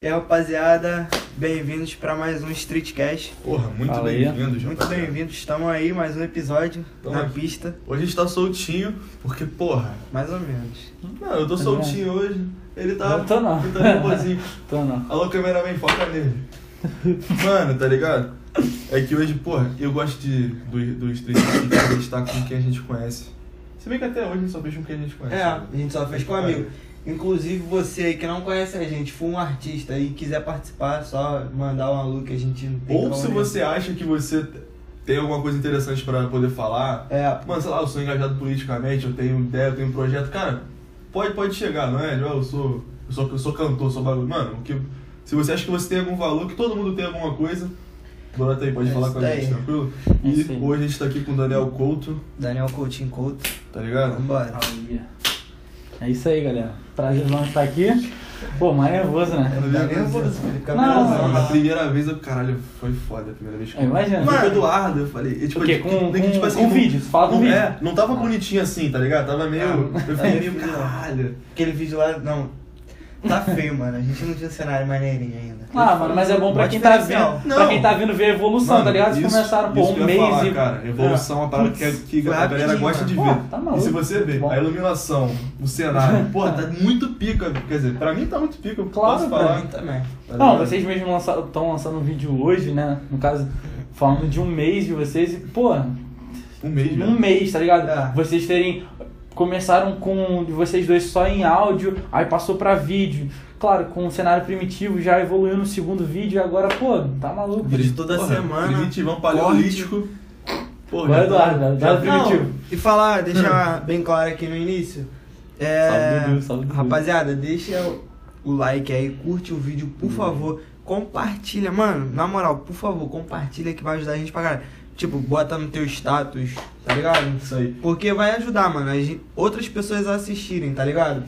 E aí, rapaziada, bem-vindos para mais um Streetcast. Porra, muito Fala aí. bem-vindos, Muito rapaziada. bem-vindos, estamos aí, mais um episódio Tamo na aqui. pista, Hoje a gente tá soltinho, porque, porra. mais ou menos. Não, eu tô Tá soltinho hoje. Ele tá. Não tô não. Ele tá nervosinho. Tô não. Alô, cameraman, foca nele. Mano, tá ligado? É que hoje, porra, eu gosto de, do, do street porque a gente tá com quem a gente conhece. Se bem que até hoje a gente só fez com quem a gente conhece. É, a gente só fez com amigo. Inclusive, você aí que não conhece a gente, for um artista e quiser participar, só mandar um alô que a gente não tem Ou se você acha que você tem alguma coisa interessante pra poder falar, É, Mano, sei lá, eu sou engajado politicamente, eu tenho ideia, eu tenho um projeto. Cara, pode, pode chegar, não é? Joel, Eu sou, eu sou, eu sou cantor, sou bagulho. Mano, o que, se você acha que você tem algum valor, que todo mundo tem alguma coisa, brota aí, pode É falar com a gente, daí. tranquilo? É E aí. hoje a gente tá aqui com o Daniel Couto, Daniel Coutinho Couto, tá ligado? vambora. Aleluia. É isso aí, galera. Prazerzão estar aqui. Pô, mais nervoso, né? Tá nervoso, Felipe, Não, caberazão. a primeira vez, eu, caralho, foi foda a primeira vez que É, imagina. Eu fui com o. Eduardo, eu falei. e, Tipo, O quê? tipo, Com- tem que, tipo com- assim, com não- vídeo, fala com não, vídeo. É, não tava Ah. bonitinho assim, tá ligado? Tava meio. Ah, eu fiquei meio, caralho. Aquele vídeo lá, não, tá feio, mano, a gente não tinha um cenário maneirinho ainda. Ah, mano, mas é bom pra Mó quem tá vendo. Não. Pra quem tá vindo ver a evolução, Mano, tá ligado? Vocês isso- começaram, pô, um mês falar, e. cara. Evolução é uma parada que, Putz, que a galera gosta de ver. Pô, tá e se você ver Bom. a iluminação, o cenário, porra, tá muito pica. Quer dizer, pra mim tá muito pica, eu Claro, posso falar. Pra mim também. tá Não, vocês mesmos estão lançando um vídeo hoje, né? No caso, falando de um mês de vocês e, pô, Um mês, mesmo. mês, tá ligado? É. Vocês terem. Começaram com de vocês dois só em áudio, aí passou pra vídeo. Claro, com um cenário primitivo, já evoluiu no segundo vídeo e agora, pô, tá maluco. Vídeo toda Porra, semana, Primitivão paleolítico. Porra, Vai, já tá- Eduardo, já Eduardo tem- Não. Não, e falar, deixar bem claro aqui no início. É, Salve, Dudu, salve, Dudu. rapaziada, deixa o- o like aí, curte o vídeo, por favor. Compartilha, mano, na moral, por favor, compartilha que vai ajudar a gente pra caralho. Tipo, bota no teu status, tá ligado? Isso aí. Porque vai ajudar, mano, a gente- outras pessoas a assistirem, tá ligado?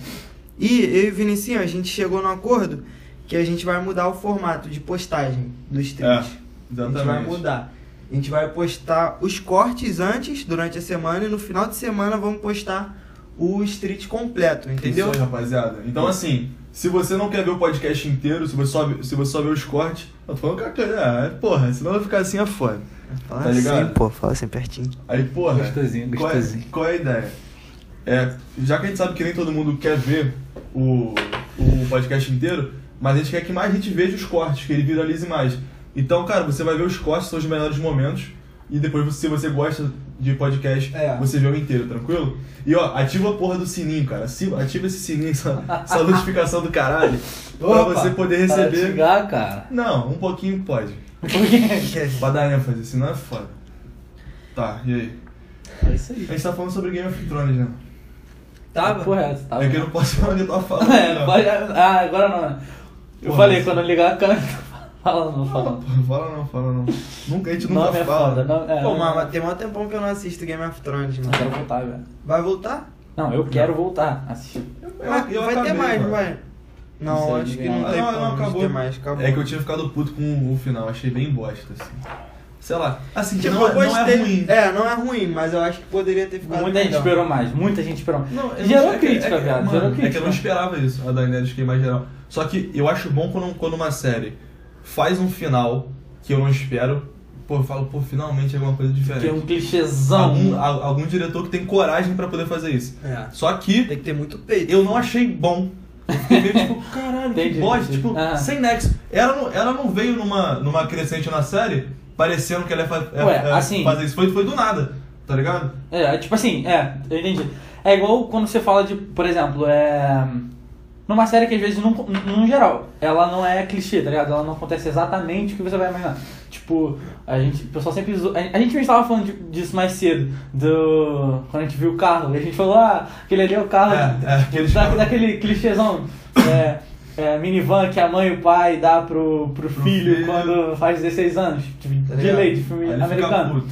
E eu e Vinicinho, a gente chegou num acordo que a gente vai mudar o formato de postagem do stream. É, A gente vai exatamente. mudar. A gente vai postar os cortes antes, durante a semana, e no final de semana vamos postar o street completo, entendeu? Isso aí, rapaziada. Então, assim, se você não quer ver o podcast inteiro, se você só, vê- se você só vê os cortes, eu tô falando com a cara, é, porra, senão vai ficar assim é foda. Fala Tá ligado? assim, pô, fala assim pertinho. Aí, porra. Gostosinho, qual é- gostosinho. Qual é, a ideia? É, já que a gente sabe que nem todo mundo quer ver o, o podcast inteiro, mas a gente quer que mais gente veja os cortes, que ele viralize mais. Então, cara, você vai ver os cortes, são os melhores momentos. E depois, se você gosta de podcast, É. você vê o inteiro, tranquilo? E ó, ativa a porra do sininho, cara. Ativa esse sininho, essa, essa notificação do caralho. pra Opa, você poder para receber. xingar, cara. Não, um pouquinho pode. Pra dar ênfase, senão é foda. Tá, e aí? É isso aí. A gente tá falando sobre Game of Thrones, né? Tava? Correto, tá é que eu não posso falar o que eu tava falando. É, não. pode- ah, agora não. Eu Porra, falei, mas- quando eu ligar a câmera. Fala, não, fala. Não, pô, fala não, fala não. Nunca, a gente nunca Nome é fala. foda. Não, é, Pô, não- mas tem mó tempão que eu não assisto Game of Thrones, Eu mano. quero voltar, velho. Vai voltar? Não, eu quero voltar a assistir. Eu- Vai, eu vai ter acabei, mais, mano. vai? Não, Não acho que ninguém- não tem não, como não, de acabou. ter mais, acabou. É que eu tinha ficado puto com o final, achei bem bosta, assim. Sei lá. Assim, Tipo, não, eu é- não é gostei. ruim. É, não é ruim, mas eu acho que poderia ter ficado Muita gente esperou mais, muita gente esperou mais. Não, eu Gerou não- é que- crítica, é que- viado, gerou É que crítica. eu não esperava isso, a Daenerys queimar geral. Só que eu acho bom quando, quando uma série faz um final que eu não espero. Pô, eu falo, pô, finalmente é alguma coisa diferente. Que é um clichêzão. algum, a- algum diretor que tem coragem pra poder fazer isso. É. Só que Tem que ter muito peito. eu não achei bom. Eu fiquei meio tipo, caralho, que bosta, tipo, Ah. sem nexo. Ela não, ela não veio numa, numa crescente na série, parecendo que ela ia Ué, é, assim- fazer isso. Foi, foi do nada, tá ligado? É, tipo assim, é, eu entendi. É igual quando você fala de, por exemplo, é. Numa série que às vezes, não, no geral, ela não é clichê, tá ligado? Ela não acontece exatamente o que você vai imaginar. Tipo, a gente, o pessoal sempre. A gente mesmo estava falando disso mais cedo, do. Quando a gente viu o carro, e a gente falou, ah, aquele ali é o carro. É, é, aquele da, daquele clichêzão. É, é, minivan que a mãe e o pai dá pro, pro, Pro filho, filho. quando faz 16 anos. Tipo, Tá de lei, de filme Aí americano.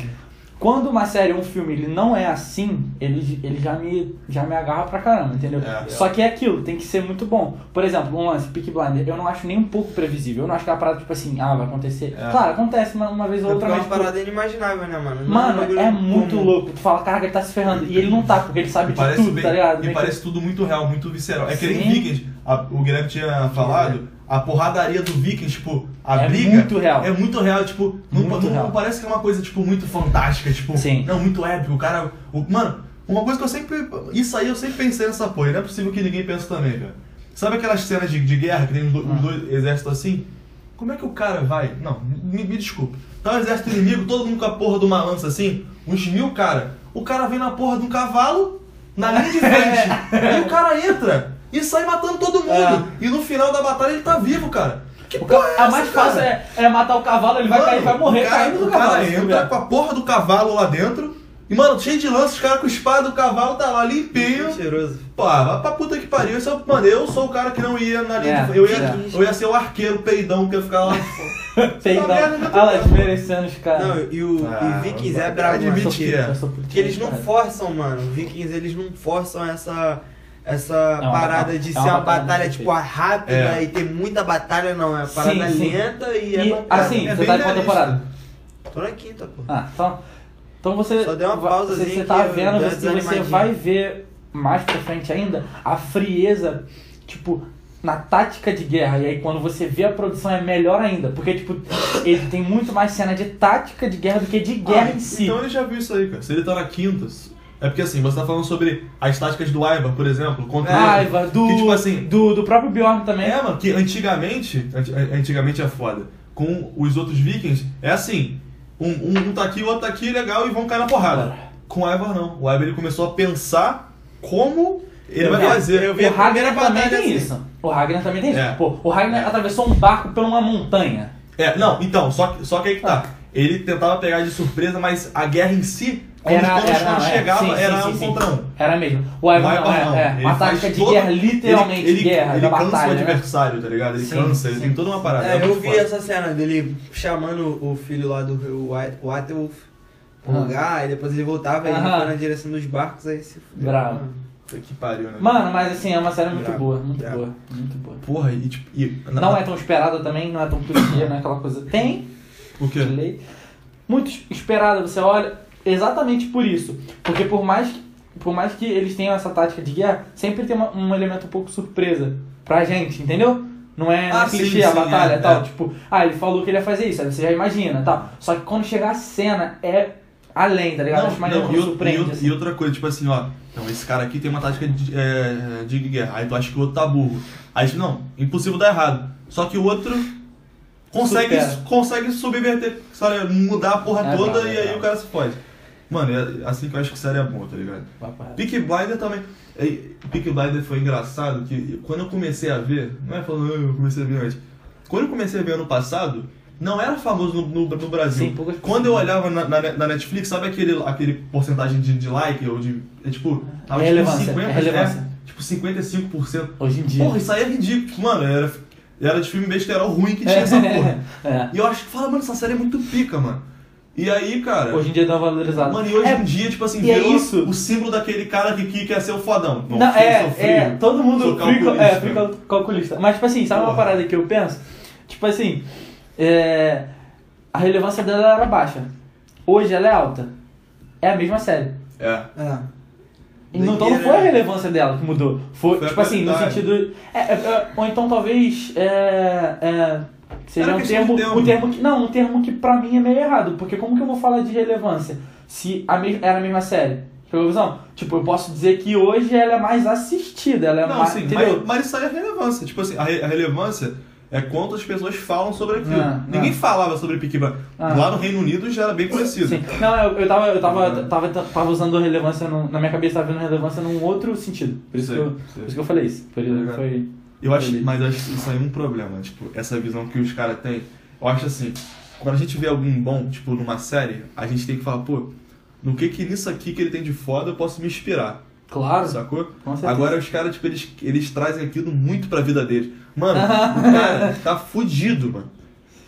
Quando uma série ou um filme ele não é assim, ele, ele já, me, já me agarra pra caramba, entendeu? É. Só que é aquilo, tem que ser muito bom. Por exemplo, um lance, Peak Blinder, eu não acho nem um pouco previsível. Eu não acho que é uma parada tipo assim, ah, vai acontecer. É. Claro, acontece uma, uma vez ou É outra, é mas. uma tipo, parada inimaginável, né, mano? Não um Mano, é muito comum. louco. Tu fala, caraca, ele tá se ferrando. E ele não tá, porque ele sabe de parece tudo, bem, tá ligado? E Meio que- parece tudo muito real, muito visceral. É que nem. Vikings, o Guilherme tinha falado, a porradaria do Vikings, tipo, a É briga. muito real. É muito real, tipo, não, Muito não- real. não parece que é uma coisa, tipo, muito fantástica, tipo, Sim. não, muito épico. O cara. o- mano, uma coisa que eu sempre. Isso aí eu sempre pensei nessa porra, não é possível que ninguém pense também, cara. Sabe aquelas cenas de, de guerra que tem os, do- os Ah. dois exércitos assim? Como é que o cara vai? Não, me, me desculpa. Tá o exército inimigo, todo mundo com a porra de uma lança assim, uns mil cara. O cara vem na porra de um cavalo, na linha de frente. e o cara entra e sai matando todo mundo. É. E no final da batalha ele tá vivo, cara. Que O porra é a essa, mais cara? fácil é, é matar o cavalo, ele vai Mano, cair, vai morrer o cara, caindo do o cara cavalo. entra puder. com a porra do cavalo lá dentro. E, mano, cheio de lança, os caras com espada, o cavalo tá lá limpinho. Cheiroso. Pô, vai pra puta que pariu. Esse é o- mano, eu sou o cara que não ia na linha É, de... eu, ia, é. eu ia ser o arqueiro peidão que ia ficar lá. Peidão. É Olha lá, desmerecendo os caras. Não, e o Ah, e Vikings é brabo, admite que é. Eu Que eles não forçam, mano. Vikings, eles não forçam essa essa É parada batalha- de é ser uma uma batalha batalha, tipo, rápida É. e ter muita batalha, não. É uma parada Sim, sim. lenta e, é E, bacana. assim, É você tá em qual temporada? Tô na quinta, pô. Ah, então. Então você. Só deu uma pausazinha Você, você tá vendo, você, você desanimadinha. vai ver mais pra frente ainda a frieza, tipo, na tática de guerra. E aí quando você vê a produção é melhor ainda. Porque, tipo, ele tem muito mais cena de tática de guerra do que de guerra Ah, em si. Então ele já viu isso aí, cara. Se ele tá na quinta. É porque assim, você tá falando sobre as táticas do Ivar, por exemplo, contra ele. Raiva, do, Que, tipo assim, do, do próprio Bjorn também. É, mano, que antigamente, anti- antigamente é foda. Com os outros vikings, é assim, um, um, um tá aqui, o outro tá aqui, legal, e vão cair na porrada. Com o Ivar não. O Ivar ele começou a pensar como ele Eu vai vi- fazer. eu vi O Ragnar também tem assim. isso. O Ragnar também tem isso. É. Pô, o Ragnar atravessou um barco por uma montanha. É, não, então, só só que aí que tá. Ele tentava pegar de surpresa, mas a guerra em si, quando, Era, quando, era, não, é. chegava, Sim, era sim, um sim. contra um. Era mesmo. O Ivar não, é, é. Uma tática de todo- guerra, literalmente ele, ele, guerra, ele da cansa batalha. o né? adversário, tá ligado? Ele Sim, cansa, ele tem toda uma parada. É, eu muito vi foda. essa cena dele chamando o filho lá do White- Whitewolf pro Ah. lugar, e depois ele voltava e ele foi na direção dos barcos, aí se fudeu. Bravo. Que pariu, né? Mano, mas assim, é uma série muito Brabo, boa, muito brabo. boa, muito boa. Porra, e tipo. E, Não é tão esperada também, não é tão clichê, não é aquela coisa. Tem, O quê? Muito esperada, você olha, exatamente por isso. Porque por mais, que- por mais que eles tenham essa tática de guerra, sempre tem uma- um elemento um pouco surpresa pra gente, entendeu? Não é, não é Ah, sim, clichê a sim, batalha é, e tal. é. Tipo, ah, ele falou que ele ia fazer isso, aí você já imagina tal. Só que quando chegar a cena é além, tá ligado? Acho maneiro, não, e, surpreende. e assim. e outra coisa, tipo assim, ó. Então, esse cara aqui tem uma tática de, é, de guerra. Aí tu acha que o outro tá burro. Aí, não, impossível dar errado. Só que o outro consegue, Supera. consegue subverter, sabe? Mudar a porra É toda brabo, é e aí o cara se fode. Mano, é assim que eu acho que série é boa, tá ligado? Reto. Peak Blinder também. é, Peak Blinder foi engraçado que quando eu comecei a ver, não é falando "Ah, eu comecei a ver antes. Quando eu comecei a ver ano passado, não era famoso no, no- no Brasil. Sim, poucas quando eu olhava na, na- na Netflix, sabe aquele, aquele porcentagem de, de like ou de. É tipo. tava É tipo relevância, 50, é é, tipo 55%. Hoje em dia. Porra, isso aí é ridículo. Mano, era, era de filme besterol ruim que tinha essa porra. É. E eu acho que fala, mano, essa série é muito pica, mano. E aí, cara. Hoje em dia dá uma valorizada. Mano, e hoje É, em dia, tipo assim, é virou isso. o símbolo daquele cara que, que quer ser o fodão. Não, filho, é, sou frio. é, todo mundo sou frio, calculista. é, frio cal- calculista. Mas, tipo assim, sabe uma Porra. parada que eu penso? Tipo assim, é, a relevância dela era baixa. Hoje ela é alta. É a mesma série. É. É. Então não foi a né? relevância dela que mudou. Foi, Foi tipo assim, no sentido. é, é, é, ou então talvez. É, Era um termo, um termo que. Não, um termo que pra mim é meio errado. Porque como que eu vou falar de relevância se a mes, era a mesma série? Pegou a visão? Tipo, eu posso dizer que hoje ela é mais assistida, ela é Não, mais. sim, entendeu? mas, mas isso aí é relevância. Tipo assim, a, re- a relevância é quantas pessoas falam sobre aquilo. Ah, Ninguém ah. falava sobre Peaky Blinders. Ah. Lá no Reino Unido já era bem conhecido. Sim. Não, eu, eu, tava, eu tava, tava, tava usando relevância no- na minha cabeça, tava vendo relevância num outro sentido. Por isso, Sei, que, eu, por isso que eu falei isso. Foi, ligado. foi, Eu acho, mas acho isso aí um problema, tipo, essa visão que os caras têm. Eu acho assim, quando a gente vê alguém bom, tipo, numa série, a gente tem que falar, pô, no que que nisso aqui que ele tem de foda eu posso me inspirar, claro, sacou? Agora os caras, tipo, eles, eles trazem aquilo muito pra vida deles. Mano, o cara tá fudido, mano.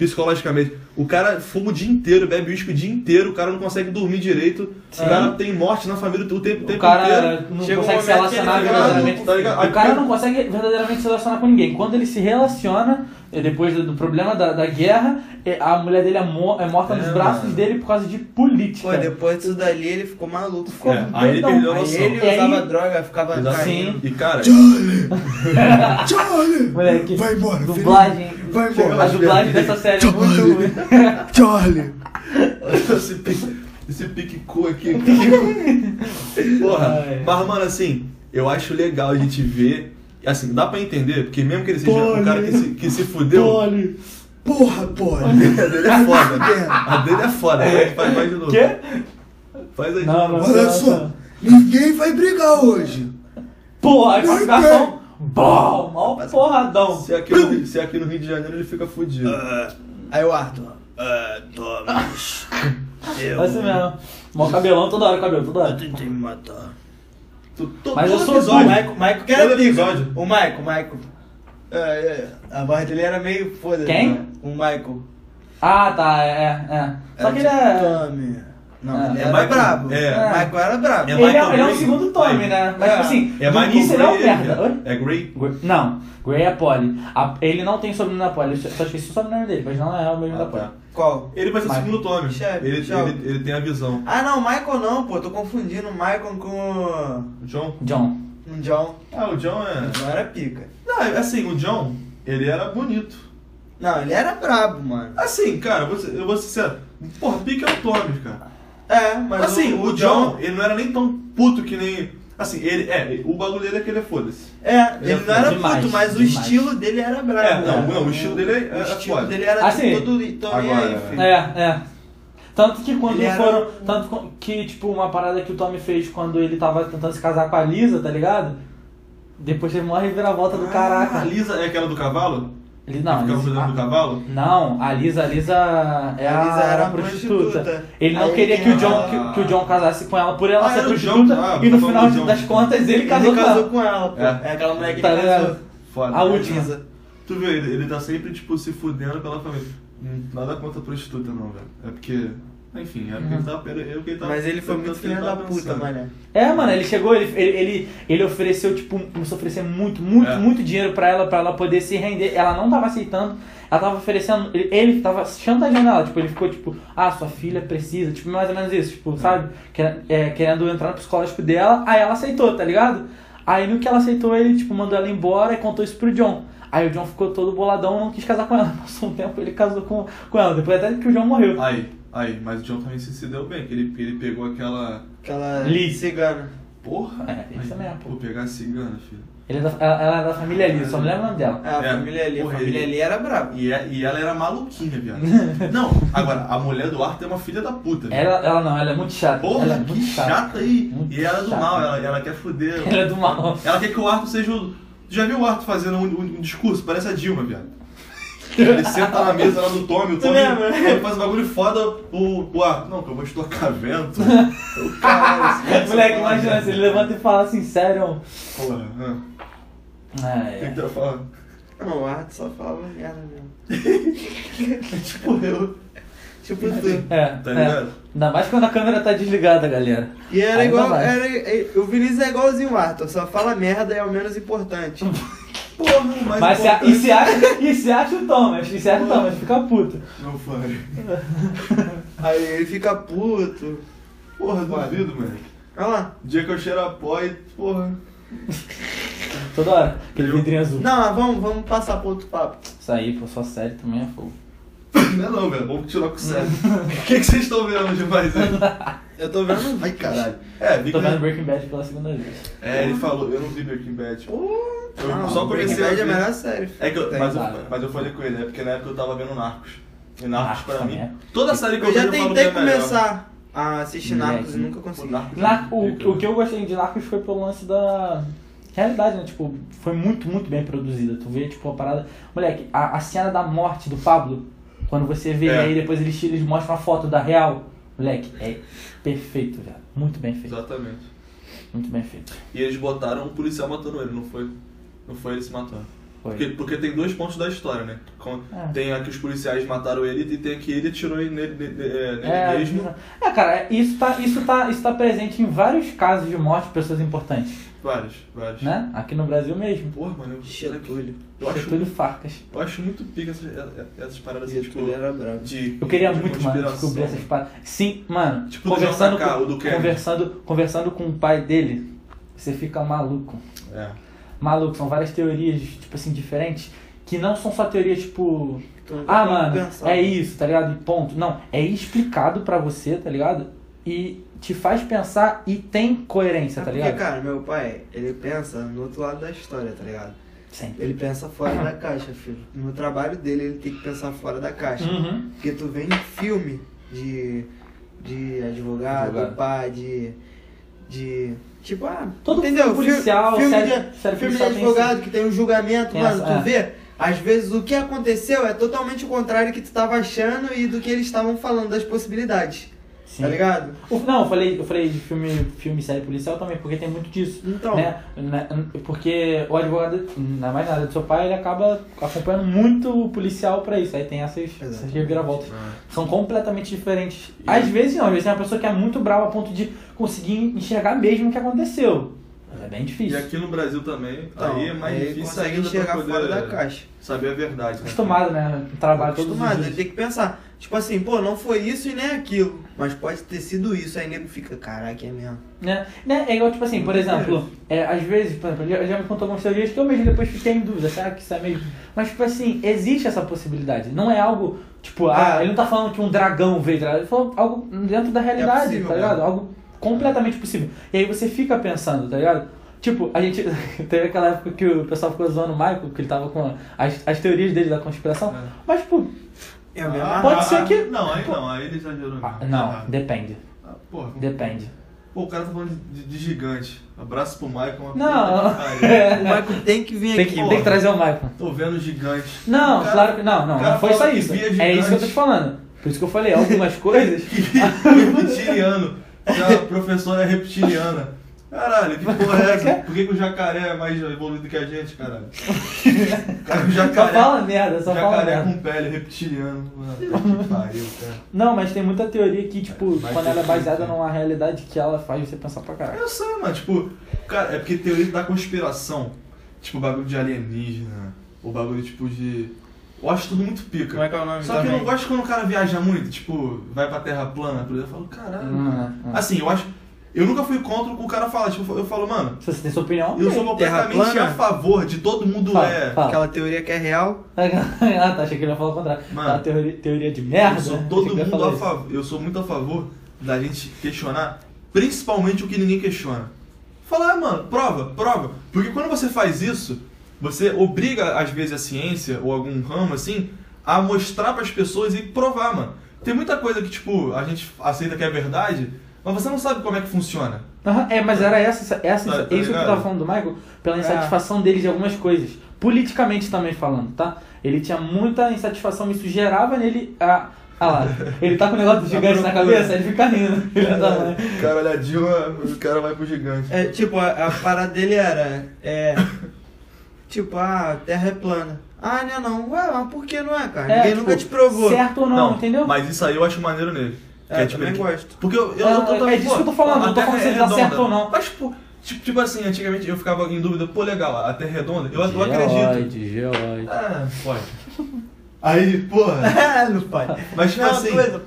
Psicologicamente. O cara fuma o dia inteiro, bebe uísque o dia inteiro, o cara não consegue dormir direito, Sim. o cara tem morte na família o tempo, o O tempo cara inteiro. não Chega um consegue se relacionar verdadeiramente. tá? O cara não consegue verdadeiramente se relacionar com ninguém. Quando ele se relaciona, eh, depois do, do problema da, da guerra, eh, a mulher dele é, mo- é morta nos É, braços mano. dele por causa de política. Pô, depois disso dali ele ficou maluco. Ficou É, aí ele doidão. perdeu a Aí noção. ele E aí- usava droga, ficava caindo. E cara, Charlie! Moleque, Vai embora, dublagem. Vai embora. A dublagem dessa série é muito ruim. Charlie! esse pique, esse pique cu aqui. Porra, Ai. mas mano, assim, eu acho legal a gente ver. Assim, dá pra entender, porque mesmo que ele seja um cara que se, que se fudeu. Porra, porra! A dele é foda. A dele é foda. Aí faz mais de novo. Quê? Faz aí. Não, não. Olha não, só, não. ninguém vai brigar hoje. Porra, a classificação. Bom, mó porradão. Se aqui, no, Rio- se aqui no Rio de Janeiro ele fica fudido. Aí o Arthur. Ah, Thomas. Eu, É assim mesmo. Mó cabelão toda hora, cabelo, toda eu hora. tentei me matar. Tu- tu- Mas eu sou O episódio- Michael, Michael que era episódio. O Michael, o Michael. É, é, a voz dele era meio foda. Quem? né? O Michael. Ah, tá, é, é. Só que ele é. Tommy. Não, É. ele É era Michael- brabo. é. O Michael era brabo. É Ele é, ele é o Gray. segundo Tommy, né? Mas, É. tipo assim, É no início ele é um merda. é- Oi? É Gray? Gray- Não, Gray é Polly. A- ele não tem sobrenome da Polly, eu só esqueci o sobrenome dele, mas não é o mesmo Ah, da Polly. tá. Qual? Ele vai ser o segundo Tommy. Chefe, Ele, ele, ele tem a visão. Ah, não, Michael não, pô. Tô confundindo o Michael com o- O John? John. o John. Ah, o John O é. John era pica. Não, é assim, o John, ele era bonito. Não, ele era brabo, mano. Assim, cara, eu vou ser sincero. Porra, pica é o Tommy, cara. É, mas assim, o, o, John, ele não era nem tão puto que nem. Assim, ele. É, o bagulho dele é que ele é foda-se. É, ele Ele não era demais, puto, mas o demais. estilo dele era brabo. É, não, né? não, o estilo dele é- O é estilo foda. dele era Assim, todo todo agora, aí, filho. É, é. Tanto que quando Ele era foram. um- Tanto que, tipo, uma parada que o Tommy fez quando ele tava tentando se casar com a Lisa, tá ligado? Depois teve uma reviravolta do Ah, a caraca. Lisa é aquela do cavalo? Ele, não, que ficava do cavalo? Não, a Lisa, a Lisa é A a, Lisa era a prostituta. prostituta. Ele não Aí queria que o, John, que, que o John casasse com ela por ela Ah, ser prostituta. Ah, e no final John. das contas ele casou Ele com casou ela. com ela, pô. É. É, aquela mulher que Tá ele casou. Foda. A última. Lisa. Tu vê, ele, ele tá sempre, tipo, se fudendo pela família. Hum, Nada contra a prostituta, não, velho. É porque. Enfim, é porque ele tava. Era eu que ele tava Mas ele foi muito que filho da tava puta, mané. É, mano, ele chegou, ele, ele, ele, ofereceu, tipo, começou a oferecer muito, muito, É. muito dinheiro pra ela, pra ela poder se render. Ela não tava aceitando, ela tava oferecendo, ele, ele tava chantageando ela, tipo, ele ficou tipo, ah, sua filha precisa, tipo, mais ou menos isso, tipo, sabe? Quer- é, querendo entrar no psicológico dela, aí ela aceitou, tá ligado? Aí no que ela aceitou, ele, tipo, mandou ela embora e contou isso pro John. Aí o John ficou todo boladão, não quis casar com ela. Passou um tempo, ele casou com, com ela, depois até que o John morreu. Aí, aí, mas o John também se, se deu bem, que ele, ele pegou aquela. Aquela Lee. cigana. Porra! É, isso mesmo, Pô, pegar a cigana, filho. Ele é da, ela, ela é da família ali, só me lembro o nome dela. É, a É, família ali. A porra, família ele- ali era braba. E, é- e ela era maluquinha, viado. não, agora, a mulher do Arthur é uma filha da puta. viado. Ela, ela não, ela é muito chata. Porra, ela é que muito chata, aí. Muito e ela é do chata. mal, ela, ela quer foder. Ela é do mal. Ela quer que o Arthur seja o. Tu já viu o Arthur fazendo um, um- um discurso? Parece a Dilma, viado. Ele senta na mesa lá do Tommy, o Tommy ele faz um bagulho foda, o, o Arthur, não, que eu vou estocar vento. O Caralho, cara Moleque, fala imagina, se ele levanta e fala assim, sério. Porra, hã. É, o que é. que tu vai falar? Não, o Arthur só falava merda mesmo. É tipo eu. Tipo tu. É, Tá é. ligado? Ainda mais quando a câmera tá desligada, galera. E era Ainda igual. Era, é, o Vinícius é igualzinho o Arthur, só fala merda e é o menos importante. Porra, Mas se a, e, se acha, e se acha o Thomas, e se acha o Thomas, fica puto. Não foi. Aí ele fica puto. Porra, duvido, mano. Olha lá. O dia que eu cheiro a pó e, porra. Toda hora. Aquele vidrinho azul. Não, mas vamos, vamos passar pro outro papo. Isso aí, pô, só série também é fogo. Não é não, velho. Vamos continuar com o sério. O que, que vocês estão vendo demais aí? Eu tô vendo. Ai, caralho. É, vi que... Tô vendo Breaking Bad pela segunda vez. É, ele falou, eu não vi Breaking Bad. Pô, Eu não, só Breaking comecei a Bad é a ver. melhor série. É que eu, Tem. mas, eu, mas eu falei com ele, é porque na época eu tava vendo Narcos. E Narcos Narcos pra também mim. é. Toda série que eu, Eu já vejo eu falo que tentei é melhor. começar a assistir Moleque. Narcos e nunca consegui. Narcos é Na- o, incrível. o que eu gostei de Narcos foi pelo lance da realidade, né? Tipo, foi muito, muito bem produzida. Tu vê, tipo, a parada. Moleque, a, a cena da morte do Pablo, quando você vê É. aí, depois eles, eles mostram a foto da real. Moleque, é perfeito, velho. Muito bem feito. Exatamente. Muito bem feito. E eles botaram um policial matando ele, não foi? Não foi ele se matando. Foi. Porque, porque tem dois pontos da história, né? Com- É. Tem a que os policiais mataram ele e tem a que ele atirou nele, nele, nele- é, nele É, mesmo. é, cara, isso tá, isso, tá, isso tá presente em vários casos de morte de pessoas importantes, Vários, vários. né? Aqui no Brasil mesmo. Porra, mano, eu, Getúlio. Eu, acho, Getúlio Farcas. eu acho muito pica essas, essas paradas assim, tipo, era bravo. de. Eu queria de muito, mano, conspiração. descobrir essas paradas. Sim, mano, Tipo do conversando, JK, com, o do conversando, conversando com o pai dele, você fica maluco. É. Maluco, são várias teorias, tipo assim, diferentes, que não são só teorias, tipo, nunca ah, mano, pensar. é isso, tá ligado? E ponto. Não, é explicado pra você, tá ligado? E te faz pensar e tem coerência, É tá porque, ligado? cara, meu pai, ele pensa no outro lado da história, tá ligado? Sempre. Ele pensa fora da caixa, filho. No trabalho dele, ele tem que pensar fora da caixa. Uhum. Porque tu vê em filme de, de advogado, Advogado. pá, de. de. Tipo, ah, Todo entendeu? filme policial, filme série- de, série filme de policial tem advogado que tem um julgamento, Tem mano, essa- tu é. vê. Às vezes o que aconteceu é totalmente o contrário que tu tava achando e do que eles estavam falando das possibilidades. Sim. Tá ligado? O- Não, eu falei, eu falei de filme, filme e série policial também, porque tem muito disso. Então. Né? Né? Porque o advogado, não é mais nada do seu pai, ele acaba acompanhando muito o policial pra isso. Aí tem essas, essas reviravoltas. Ah. São completamente diferentes. E- Às vezes não, às vezes é uma pessoa que é muito brava a ponto de conseguir enxergar mesmo o que aconteceu. É bem E difícil. aqui no Brasil também, Então, aí é mais aí difícil consegue ainda enxergar fora da caixa. saber a verdade. né? Acostumado, né? Trabalho todos os acostumado, ele dias. tem que pensar. Tipo assim, pô, não foi isso e nem aquilo. Mas pode ter sido isso. Aí nego fica, caraca, é mesmo. Né? Né? É igual, tipo assim, por exemplo, é, às vezes, por exemplo, já, já me contou algumas teorias que eu mesmo depois fiquei em dúvida, será que isso é mesmo? Mas, tipo assim, existe essa possibilidade. Não é algo, tipo, ah, É. ele não tá falando que um dragão veio, ele falou algo dentro da realidade, possível, tá ligado? Algo completamente possível. E aí você fica pensando, tá ligado? Tipo, a gente. Teve aquela época que o pessoal ficou zoando o Michael, que ele tava com as, as teorias dele da conspiração. É. Mas, tipo, É mesmo. Ah, Pode ser que- Não, aí não, aí ele exagerou. ah, não, Ah, depende. ah, porra, Depende. Pô, o cara tá falando de, de gigante. Abraço pro Michael. uma Não. pariu. O Michael tem que vir Tem aqui. que, tem que trazer o Michael. Tô vendo gigante. Não, cara- claro que não, não, não foi só isso. É isso que eu tô te falando. Por isso que eu falei, algumas coisas. reptiliano. Que a professora é reptiliana. Caralho, que porra é essa? Por que, que o jacaré é mais evoluído que a gente, caralho? Cara, o Só jacaré, fala merda, só fala jacaré merda. com pele reptiliano. Mano, que pariu, cara. Não, mas tem muita teoria que, tipo, Mas quando ela é baseada numa realidade que ela faz você pensar pra caralho. Eu sei, mano, tipo, cara, é porque teoria da conspiração, tipo, bagulho de alienígena, ou bagulho tipo de. Eu acho tudo muito pica. Como é que é o nome Só que eu também? não gosto quando o cara viaja muito, tipo, vai pra terra plana, por exemplo, eu falo, caralho. Hum, mano. hum. Assim, eu acho. Eu nunca fui contra o que o cara fala, tipo, eu falo, mano, Se você tem sua opinião, eu sou completamente a favor de todo mundo Fala, é. fala. Aquela teoria que é real. ah, tá, achei que ele ia falar o contrário. Mano, Aquela teoria, teoria de merda. Eu sou todo mundo a favor. Eu sou muito a favor da gente questionar, principalmente o que ninguém questiona. Falar, ah, mano, prova, prova. Porque quando você faz isso, você obriga, às vezes, a ciência ou algum ramo assim a mostrar para as pessoas e provar, mano. Tem muita coisa que, tipo, a gente aceita que é verdade, mas você não sabe como é que funciona. Aham, é, mas era essa, essa Tá- tá isso que eu tava falando do Michael, pela insatisfação dele de algumas coisas. Politicamente também falando, tá? Ele tinha muita insatisfação, isso gerava nele a. Ah lá, ele tá com o negócio do gigante na cabeça, ele fica rindo. Mãe. cara, olha a Dilma, o cara vai pro gigante. É, tipo, a, a parada dele era. É. Tipo, ah, a terra é plana. Ah, não é não. Ué, mas por que não é, cara? É, Ninguém tipo, nunca te provou. Certo ou não, entendeu? Mas isso aí eu acho maneiro nele. É, Que eu também ele- gosto. Porque eu, eu, Ah, eu tô é também, disso pô, que eu tô falando, a não tô Terra falando se é ele dá redonda. certo ou não. Mas, tipo, tipo, tipo assim, antigamente eu ficava em dúvida, pô, legal, a Terra é redonda, eu, eu acredito. geoide. Ah, pode. Aí, porra, É, meu pai. mas tipo Não, assim, coisa,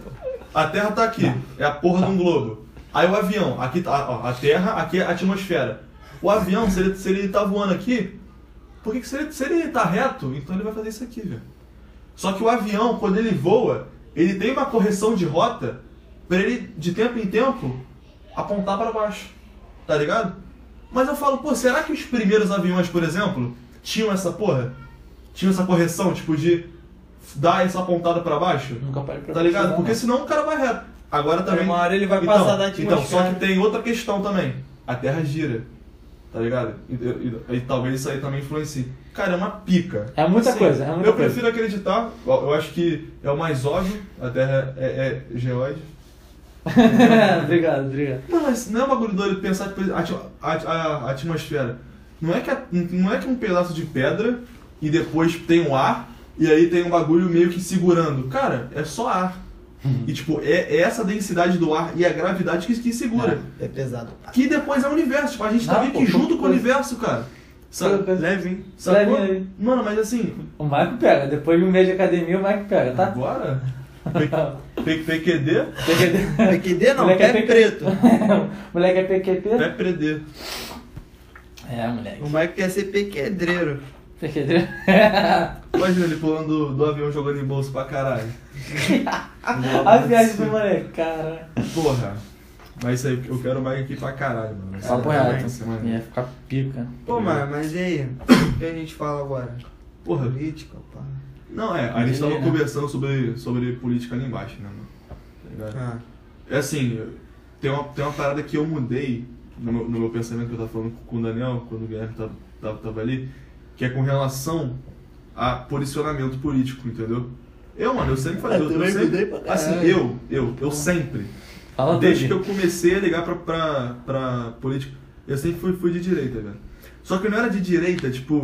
a Terra tá aqui, é a porra de um globo. Aí o avião, aqui tá, ó, a Terra, aqui é a atmosfera. O avião, se ele, se ele tá voando aqui, por que que se ele, se ele tá reto, então ele vai fazer isso aqui, velho. Só que o avião, quando ele voa, ele tem uma correção de rota pra ele, de tempo em tempo, apontar pra baixo. Tá ligado? Mas eu falo, pô, será que os primeiros aviões, por exemplo, tinham essa porra? Tinham essa correção, tipo, de dar essa apontada pra baixo? Nunca parei pra Tá ligado? pensar, Porque não. senão o cara vai reto. Agora também. uma hora ele vai então, passar da Então, só que tem outra questão também. A Terra gira. Tá ligado? E, e- e talvez isso aí também influencie. Cara, é uma pica. Assim, É muita coisa, é muita Eu coisa. prefiro acreditar, eu eu acho que é o mais óbvio, a Terra é, é geóide. obrigado, obrigado. Não, mas não é um bagulho doido pensar que a, ati- a- a- a atmosfera não é que, a- não é que um pedaço de pedra e depois tem o ar, e aí tem um bagulho meio que segurando. Cara, é só ar. Uhum. E tipo, é, é essa densidade do ar e a gravidade que, que segura. É pesado. Que depois é o universo. Tipo, a gente tá Não, meio pô, que junto com o universo, cara. Sabe? Levinho. Sacou? Leve aí. Mano, mas assim, O Marco pega. Depois de um mês de academia, o Marco pega, tá? agora. PQD, PQD não, Moleque é pé PQ. preto. moleque é PQP? pé PD. É, moleque. O Mike quer ser pequedreiro. PQP. Imagina ele pulando do, do avião jogando em bolso pra caralho. A viagem do moleque, cara. Porra. Mas isso aí, eu quero mais aqui pra caralho, mano. Reto. essa semana. Ia ficar pica. Pô, mano, mas e aí? O que a gente fala agora? Porra. Política, pá. Não, é, a gente tava Né? conversando sobre, sobre política ali embaixo, né, mano? Tá? Ah, É assim, tem uma, tem uma parada que eu mudei no meu, no meu pensamento que eu tava falando com o Daniel, quando o Guilherme tava, tava, tava ali, que é com relação a posicionamento político, entendeu? Eu, mano, eu sempre falei, É, eu, eu sempre, mudei pra caralho. assim, eu, eu, eu sempre, Fala desde que eu comecei a ligar pra, pra, pra política, eu sempre fui, fui de direita, velho. Só que eu não era de direita, tipo,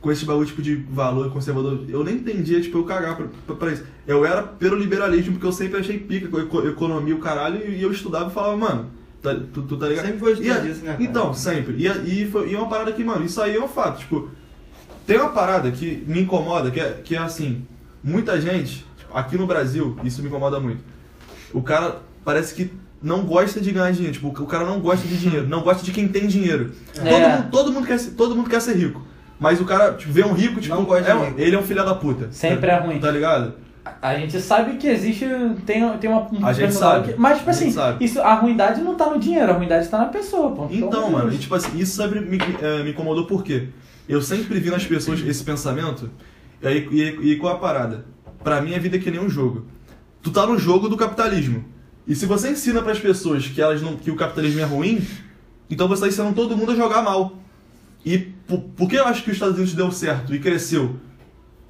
com esse bagulho tipo de valor conservador. Eu nem entendia, tipo, eu cagar pra, pra, pra isso. Eu era pelo liberalismo, porque eu sempre achei pica com eco- economia o caralho, e eu estudava e falava, mano, tá- tu, tu tá ligado? Sempre foi E a- disso, né, cara? Então, sempre. E, e, foi, e é uma parada que, mano, isso aí é um fato. Tipo, tem uma parada que me incomoda, que é, que é assim, muita gente, tipo, aqui no Brasil, isso me incomoda muito. O cara parece que não gosta de ganhar dinheiro. Tipo, o cara não gosta de dinheiro, não gosta de quem tem dinheiro. Todo, É. mundo, todo, mundo quer ser, todo mundo quer ser rico. Mas o cara tipo, vê um rico, tipo, Não gosta de é um- rico. ele é um filho da puta. Sempre tá, é ruim. Tá ligado? A gente sabe que existe, tem, tem uma um A gente percentual sabe. que- mas, tipo A gente assim, sabe. isso, a ruindade não tá no dinheiro, a ruindade tá na pessoa, pô. Então, de mano, e, tipo assim, isso sempre me, me, eh, me incomodou por quê? Eu sempre vi nas pessoas esse pensamento, e, aí, e, e qual a parada? Pra mim a vida é que nem um jogo. Tu tá no jogo do capitalismo. E se você ensina pras pessoas que, elas não, que o capitalismo é ruim, então você tá ensinando todo mundo a jogar mal. E por, por que eu acho que os Estados Unidos deu certo e cresceu?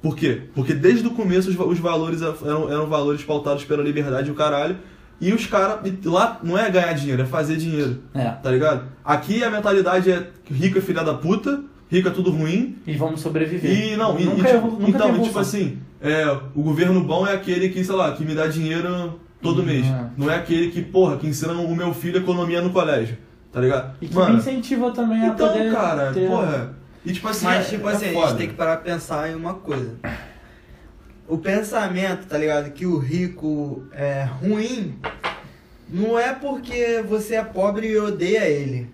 Por quê? Porque desde o começo os, os valores eram, eram valores pautados pela liberdade e o caralho. E os caras. Lá não é ganhar dinheiro, é fazer dinheiro. É. Tá ligado? Aqui a mentalidade é rico é filha da puta, rico é tudo ruim. E vamos sobreviver. E não, e, nunca, e, é- tipo, nunca então, e, tipo assim, é, o governo bom é aquele que, sei lá, que me dá dinheiro todo Hum, mês. é. Não é aquele que, porra, que ensina o meu filho economia no colégio. Tá ligado? E que me incentiva também a então, poder cara, ter... porra. E tipo assim, Mas, é- tipo é assim, a foda. gente tem que parar pra pensar em uma coisa. O pensamento, tá ligado? Que o rico é ruim, não é porque você é pobre e odeia ele.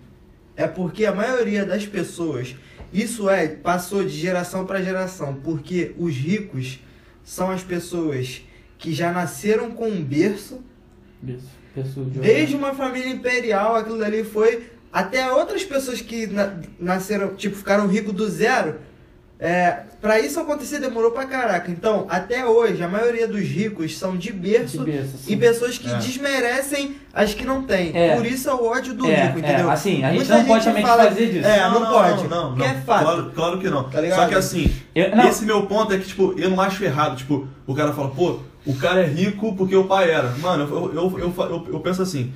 É porque a maioria das pessoas, isso é, passou de geração pra geração. Porque os ricos são as pessoas que já nasceram com um berço, Isso, Desde uma família imperial, aquilo dali foi. Até outras pessoas que na- nasceram, tipo, ficaram ricos do zero. É, pra isso acontecer demorou pra caraca. Então, até hoje, a maioria dos ricos são de berço, De berço, e pessoas que É. desmerecem as que não têm. É. Por isso é o ódio do É, rico, é, entendeu? assim, a gente Muita não pode também fazer disso. É, não, pode. Não, não, porque não. é fato. Claro, claro que não. Tá? Só que assim, Eu- não. esse meu ponto é que, tipo, eu não acho errado. Tipo, o cara fala, pô, o cara é rico porque o pai era. Mano, eu, eu, eu, eu, eu, penso assim,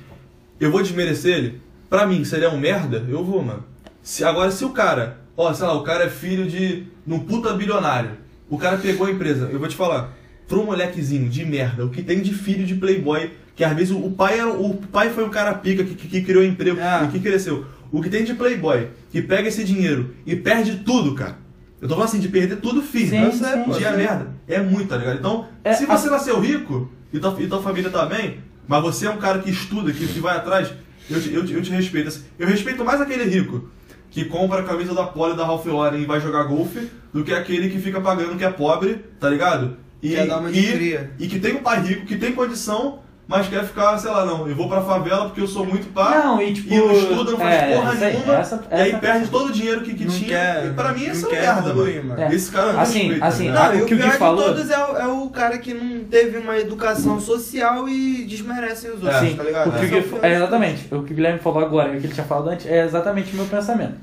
eu vou desmerecer ele? Pra mim, se ele é um merda, eu vou, mano. Se, agora, se o cara, ó, sei lá, o cara é filho de um puta bilionário, o cara pegou a empresa, eu vou te falar, pro molequezinho de merda, o que tem de filho de playboy, que às vezes o, o pai era, o pai foi um cara pica que, que, que criou emprego É. e que cresceu. O que tem de playboy, que pega esse dinheiro e perde tudo, cara. Eu tô falando assim, de perder tudo, filho. Sim, sim, é, dia merda. É muito, tá ligado? Então, É, se você a- nasceu rico e tua, e tua família tá bem, mas você é um cara que estuda, que, que vai atrás, eu te, eu, te, eu te respeito. Assim, Eu respeito mais aquele rico que compra a camisa da Polo e da Ralph Lauren e vai jogar golfe, do que aquele que fica pagando que é pobre, tá ligado? E, Quer dar uma e, e que tem um pai rico, que tem condição, mas quer ficar, sei lá, não, eu vou pra favela porque eu sou muito pá. Não, e tipo. E não estuda, não faz é, porra nenhuma. essa- e aí essa- perde todo o dinheiro que, que tinha. quer- e pra mim isso é merda, evoluir, mano. É. Esse cara não Assim, respeita, assim, né? Não, o que o Gui de falou- todos é o, é o cara que não teve uma educação social e desmerecem os outros, Sim, tá ligado? o que é é, de exatamente. O que o Guilherme falou agora e o que ele tinha falado antes é exatamente o meu pensamento.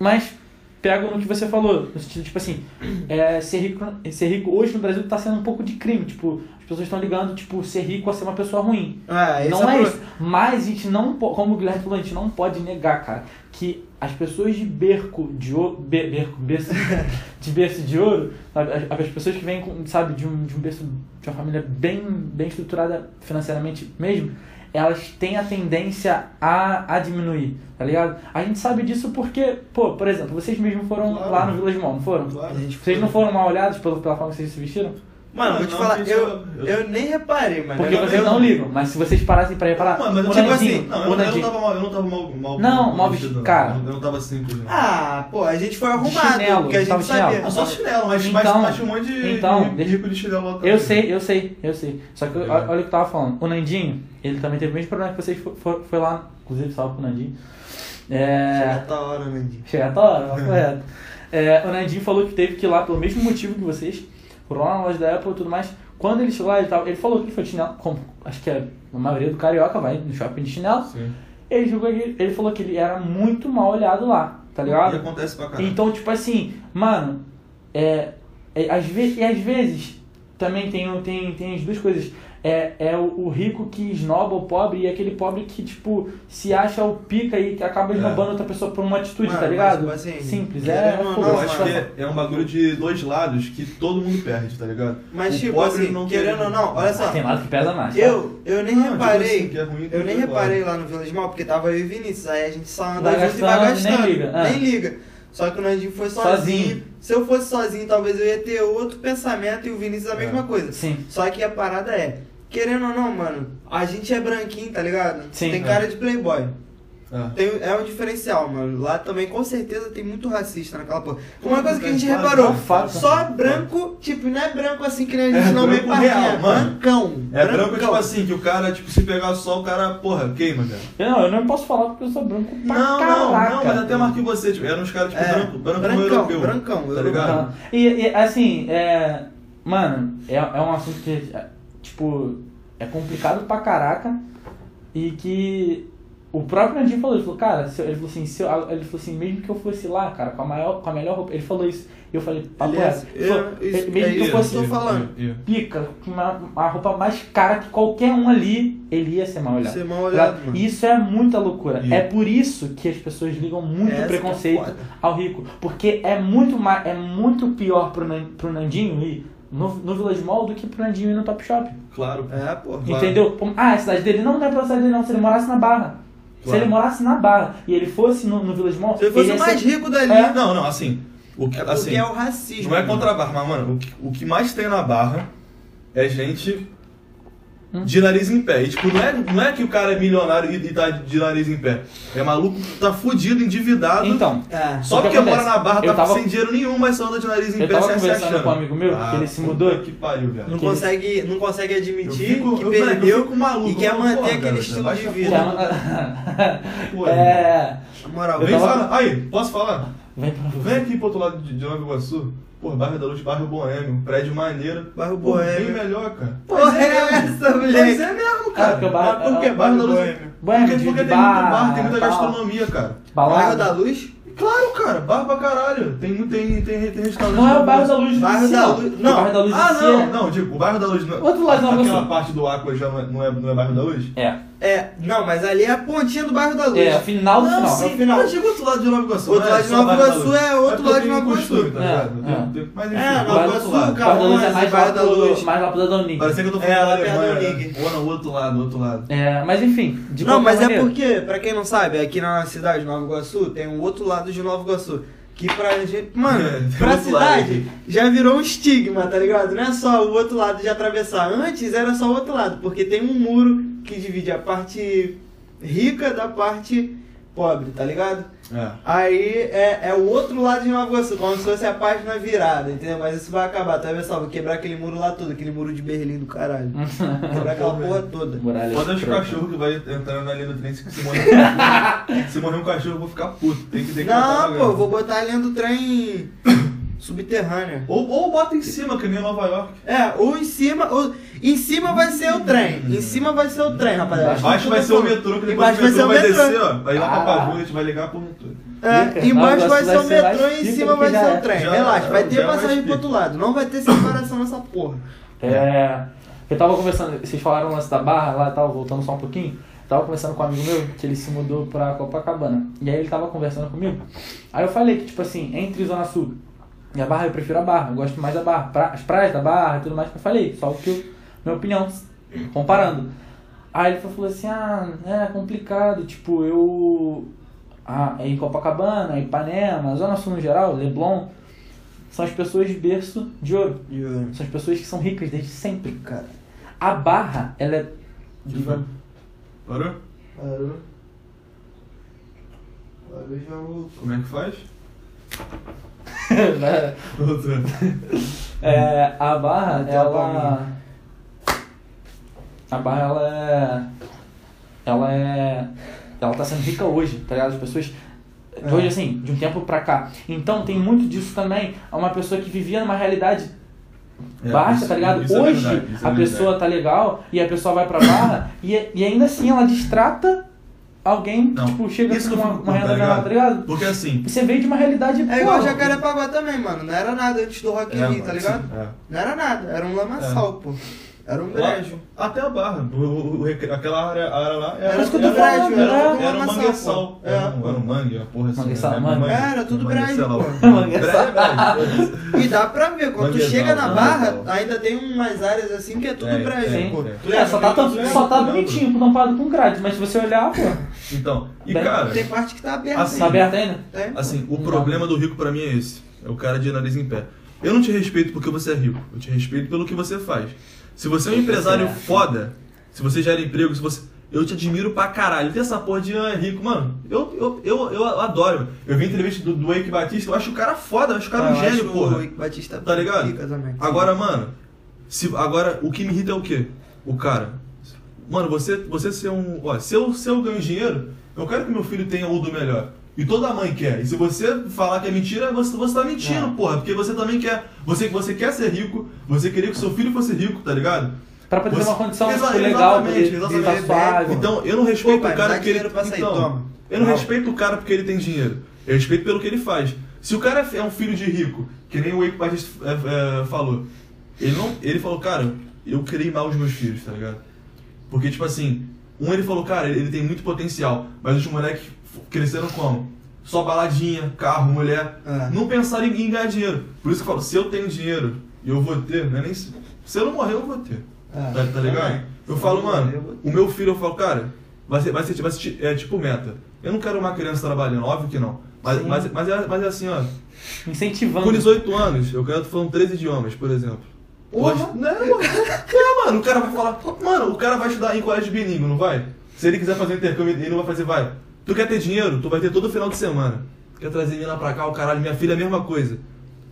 Mas pego no que você falou, no sentido, tipo assim, é, ser, rico, ser rico hoje no Brasil tá sendo um pouco de crime. Tipo, as pessoas estão ligando, tipo, ser rico a ser uma pessoa ruim. É, não é, é isso. Mas a gente não pode, como o Guilherme falou, a gente não pode negar, cara, que as pessoas de berco de ouro. Be, berco, berço, de berço de ouro, sabe? As, as pessoas que vêm, com, sabe, de um, de um berço, de uma família bem, bem estruturada financeiramente mesmo, elas têm a tendência a, a diminuir, tá ligado? A gente sabe disso porque, pô, por exemplo, vocês mesmos foram Claro. lá no Village Mall, não foram? Claro. Vocês não foram mal olhados pela, pela forma que vocês se vestiram? Mano, Não, vou te não, falar, eu, eu- eu nem reparei, mano. Porque Eu- vocês eu- não ligam, mas se vocês parassem pra reparar, Mano, mas o eu, tipo Nandinho, assim, não, eu, eu não tava mal, eu não tava mal, mal Não, mal vestido, cara. Eu não, não tava simples, não. Ah, pô, a gente foi arrumado, chinelo, porque a gente chinelo. sabia. Ah, só chinelo, mas, mas, Então- mas um monte de, então, de deixa- rico de chinelo lá também. Eu sei, eu sei, eu sei. Só que Legal. olha, o que eu tava falando. O Nandinho, ele também teve o mesmo problema que vocês fo- fo- foi lá, inclusive salve pro Nandinho. Chega É. a tua hora, Nandinho. Chega a tua hora, mas correto. É, o Nandinho falou que teve que ir lá pelo mesmo motivo que vocês. Foram lá na loja da Apple e tudo mais. Quando ele chegou lá, ele, tava, ele falou que ele foi de chinelo. Como, acho que a maioria do carioca vai no shopping de chinelo. Sim. Ele, chegou aqui, ele falou que ele era muito mal olhado lá, tá E ligado? acontece pra caralho. Então, tipo assim, mano, é, é, às vezes, e às vezes também tem, tem, tem as duas coisas. É, é o, o rico que esnoba o pobre e aquele pobre que, tipo, se acha o pica e que acaba esnobando outra pessoa por uma atitude, Mano, tá mas, ligado? tipo assim, Simples, é. não, foda-se, eu acho tá? que é, é um bagulho de dois lados que todo mundo perde, tá ligado? Mas, O tipo pobre assim, não querendo quer- ou não, olha só. Tem lado que pesa mais. tá? Eu, eu nem Não, reparei. assim, que é ruim, eu nem reparei lá no Village Mall, porque tava eu e Vinícius. Aí a gente só anda Vai junto e vai gastando, nem liga, ah. Nem liga. Só que o Nandinho foi sozinho. Sozinho. Se eu fosse sozinho, talvez eu ia ter outro pensamento e o Vinícius a mesma É. coisa. Sim. Só que a parada é, querendo ou não, mano, a gente é branquinho, tá ligado? Sim. Tem É. cara de playboy. É. Tem, é um diferencial, mano. Lá também, com certeza, tem muito racista naquela porra. Uma coisa que a gente Claro, reparou, fato. só branco, tipo, não é branco assim que nem a gente É não vê branco parquinha, real, é mano. brancão. É branco, tipo assim, que o cara, tipo, se pegar sol, o cara, porra, queima, cara. Eu não, eu não posso falar porque eu sou branco pra Não, caraca. não, não, mas até mais que você, tipo, eram uns caras, tipo, É, branco, branco brancão, europeu. brancão, tá ligado? E, e, assim, é. Mano, é, é um assunto que, é, tipo, é complicado pra caraca e que o próprio Nandinho falou, ele falou, cara, se eu- ele falou assim, se eu- ele falou assim, mesmo que eu fosse lá, cara, com a maior, com a melhor roupa, ele falou isso, e eu falei, papo eu- isso- mesmo é que eu fosse eu falando. Pica, com uma, uma roupa mais cara que qualquer um ali, ele ia ser mal olhado. Ser mal olhado. E isso é muita loucura. É por isso que as pessoas ligam muito Essa é preconceito ao rico. Porque é muito, mais, é muito pior pro, pro Nandinho ir no, no Village Mall do que pro Nandinho ir no Top Shop. Claro. É, pô. Claro. Entendeu? Ah, a cidade dele não é pra cidade dele não, se ele morasse na Barra. Se Claro. ele morasse na Barra e ele fosse no, no Village Mall, Se ele fosse ia o mais ser- rico dali, É. Não, não, assim, o que, é assim, é o racismo. não é contra a barra, mas, mano, o que, o que mais tem na barra é gente Hum. de nariz em pé. E, tipo, não é, não é que o cara é milionário e, e tá de nariz em pé. É maluco que tá fudido, endividado. Então, É. Só porque mora na barra, Eu tá tava- sem dinheiro nenhum, mas só anda de nariz em Eu pé tava sem se conversando achando. com um amigo meu, que ele se mudou. Que pariu, velho. Não Que- consegue, não consegue Eu admitir fico- que eu, velho, eu perdeu fico maluco, e quer manter porra, aquele estilo de vida. Pô, é, Na moral, Vem tava- falar. Aí, posso falar? Vem pra Vem aqui pro outro lado de, de Nova Iguaçu. Pô, bairro da Luz, bairro Boêmio, prédio maneiro. Bairro Pô, Boêmio. Bem melhor, cara. Porra, Mas é mesmo. essa, Mas moleque? é mesmo, Ah, cara. porque o bairro- Mas por que é, bairro da Luz? Boêmio. Boêmio, Porque, porque tem bar, muito bar, tem muita gastronomia, cara. balada. Bairro da Luz? Claro, cara, bar pra caralho. Tem, tem, tem, tem restaurante. Não é o bairro da Luz Bairro da não. Luz- não. bairro da Luz Ah, não, é- não, tipo, o bairro da Luz. Não, Outro lado de Nova Aquela parte do Aqua já não é, não é, não é bairro da Luz? É, É, não, mas ali é a pontinha do bairro da Luz. é, final do Não, final. sim, no final. Mas chega outro lado de Nova Iguaçu. Outro não é lado de Nova da Iguaçu é outro lado de Nova Iguaçu. tá É, ligado? é. Mas enfim, É, Nova Iguaçu, lado. cara. Bairro da Luz é mais lá, Bairro da Luz. pro, pro Dadão Parecia que eu tô É, falando da Alemanha, né? Ou no outro lado, outro lado. É, mas enfim, de Não, mas é porque, pra quem não sabe, aqui na cidade de Nova Iguaçu tem um outro lado de Nova Iguaçu. Que pra gente. Mano, É, pra lado cidade aqui. já virou um estigma, tá ligado? Não é só o outro lado de atravessar. Antes era só o outro lado, porque tem um muro que divide a parte rica da parte pobre, tá ligado? É. Aí é, é o outro lado de Nova Iguaçu, como se fosse a página virada, entendeu? Mas isso vai acabar, tu vai ver só, vou quebrar aquele muro lá todo, aquele muro de Berlim do caralho. Quebrar aquela porra toda. Muralha Foda os preta. cachorros que vai entrando ali no trem. Se morrer, se morrer um cachorro, eu vou ficar puto. Tem que ter que Não, pô, vou botar a linha do trem subterrânea. Ou, ou bota em cima, que nem Nova York. É, ou em cima, ou em cima vai ser o trem. Em cima vai ser o trem, rapaziada. Embaixo vai ser o metrô, que depois Embaixo o vai metrô ser o vai metrô. descer, ó. Vai ir lá pra Ah. Pavuna, a gente vai ligar pro metrô. É, embaixo vai vai ser o metrô e em cima vai ser é. o trem. Relaxa, vai ter já é passagem pro outro lado. Não vai ter separação nessa porra. É, eu tava conversando, vocês falaram o lance da barra lá e tal, voltando só um pouquinho. tava conversando com um amigo meu que ele se mudou pra Copacabana. E aí ele tava conversando comigo. Aí eu falei que, tipo assim, entre Zona Sul e a Barra, eu prefiro a Barra. Eu gosto mais da Barra. Pra, as praias da Barra e tudo mais que eu falei. Só o que eu, minha opinião, comparando. Aí ele falou assim, ah, é complicado, tipo, eu. Ah, em Copacabana, Ipanema, Zona Sul no geral, Leblon, são as pessoas de berço de ouro. E, São as pessoas que são ricas desde sempre, cara. A barra, ela é. Que foi? Parou? Parou. Parou já voltou. Como é que faz? Né? É, a barra, a ela. A barra, ela é. Ela é. Ela tá sendo rica hoje, tá ligado? As pessoas. É. Hoje, assim, de um tempo pra cá. Então tem muito disso também. É uma pessoa que vivia numa realidade É, baixa, isso- tá ligado? é Hoje verdade, é a pessoa tá legal e a pessoa vai pra barra e, e ainda assim ela distrata alguém, Não, tipo, chega isso com uma, uma renda tá ligado? tá ligado? Porque assim. Você veio de uma realidade. É igual pô, Jacarepaguá também, mano. Não era nada antes do Rock in É, Rio, tá ligado? sim, é. Não era nada, era um lamaçal, pô. Era um Lá- brejo. Até a barra. O, o- o aquela área, área lá era, Era tudo era, brejo, era, era tudo era um lamaçal, mangueçal. pô. Era, É, um, era um mangue, uma porra assim. Mangueçal, né? mangue. Mangue. Era tudo brejo. E dá pra ver, quando tu chega na manguezal. barra, ainda tem umas áreas assim que é tudo É, brejo, é. É, só tá, só tá bonitinho, tampado com grade, mas se você olhar, pô, Então, e Bem, cara, Tem parte que tá aberta. Assim, tá aberto ainda? Tem. assim, o problema do rico pra mim é esse. É o cara de nariz em pé. Eu não te respeito porque você é rico. Eu te respeito pelo que você faz. Se você é um empresário é. foda, se você gera emprego, se você. Eu te admiro pra caralho. Tem essa porra de ah, é rico, mano. Eu, eu, eu, eu adoro. mano. Eu vi entrevista do, do Eike Batista, eu acho o cara foda, eu acho o cara um Eu gênio, porra. O Ike Batista Tá ligado? Agora, mano, se, agora o que me irrita é o quê? O cara. Mano, você, você ser um. Ó, se eu, se eu ganho dinheiro, eu quero que meu filho tenha o do melhor. E toda mãe quer. E se você falar que é mentira, você, você tá mentindo, Não. porra. Porque você também quer. Você, você quer ser rico, você queria que seu filho fosse rico, tá ligado? Pra poder ter Você- uma condição Exa- tipo, legal, exatamente, poder exatamente. suave. Então, eu não respeito Pô, pai, o cara porque ele. sair, então, eu não Não. respeito o cara porque ele tem dinheiro. Eu respeito pelo que ele faz. Se o cara é um filho de rico, que nem o Eike Batista é, é, falou, ele não. Ele falou, cara, eu criei mal os meus filhos, tá ligado? Porque, tipo assim, um ele falou, cara, ele, tem muito potencial, mas os moleques cresceram como? Só baladinha, carro, mulher. É. Não pensaram em, ganhar dinheiro. Por isso que eu falo, se eu tenho dinheiro e eu vou ter, não é nem. Se eu não morrer, eu vou ter. É. Tá, tá ligado? Eu falo, mano, o meu filho, eu falo, cara, vai ser, vai ser, vai ser é, tipo meta. Eu não quero uma criança trabalhando, óbvio que não. Mas, Sim. mas, mas, é, mas é assim, ó. Incentivando. Com 18 anos, eu quero falando três idiomas, por exemplo. Hoje, não, mano. É, mano, o cara vai falar, mano, o cara vai estudar em colégio bilíngue, não vai? Se ele quiser fazer intercâmbio, ele não vai fazer, vai. Tu quer ter dinheiro, tu vai ter todo final de semana. Quer trazer mina pra cá, o caralho, minha filha é a mesma coisa.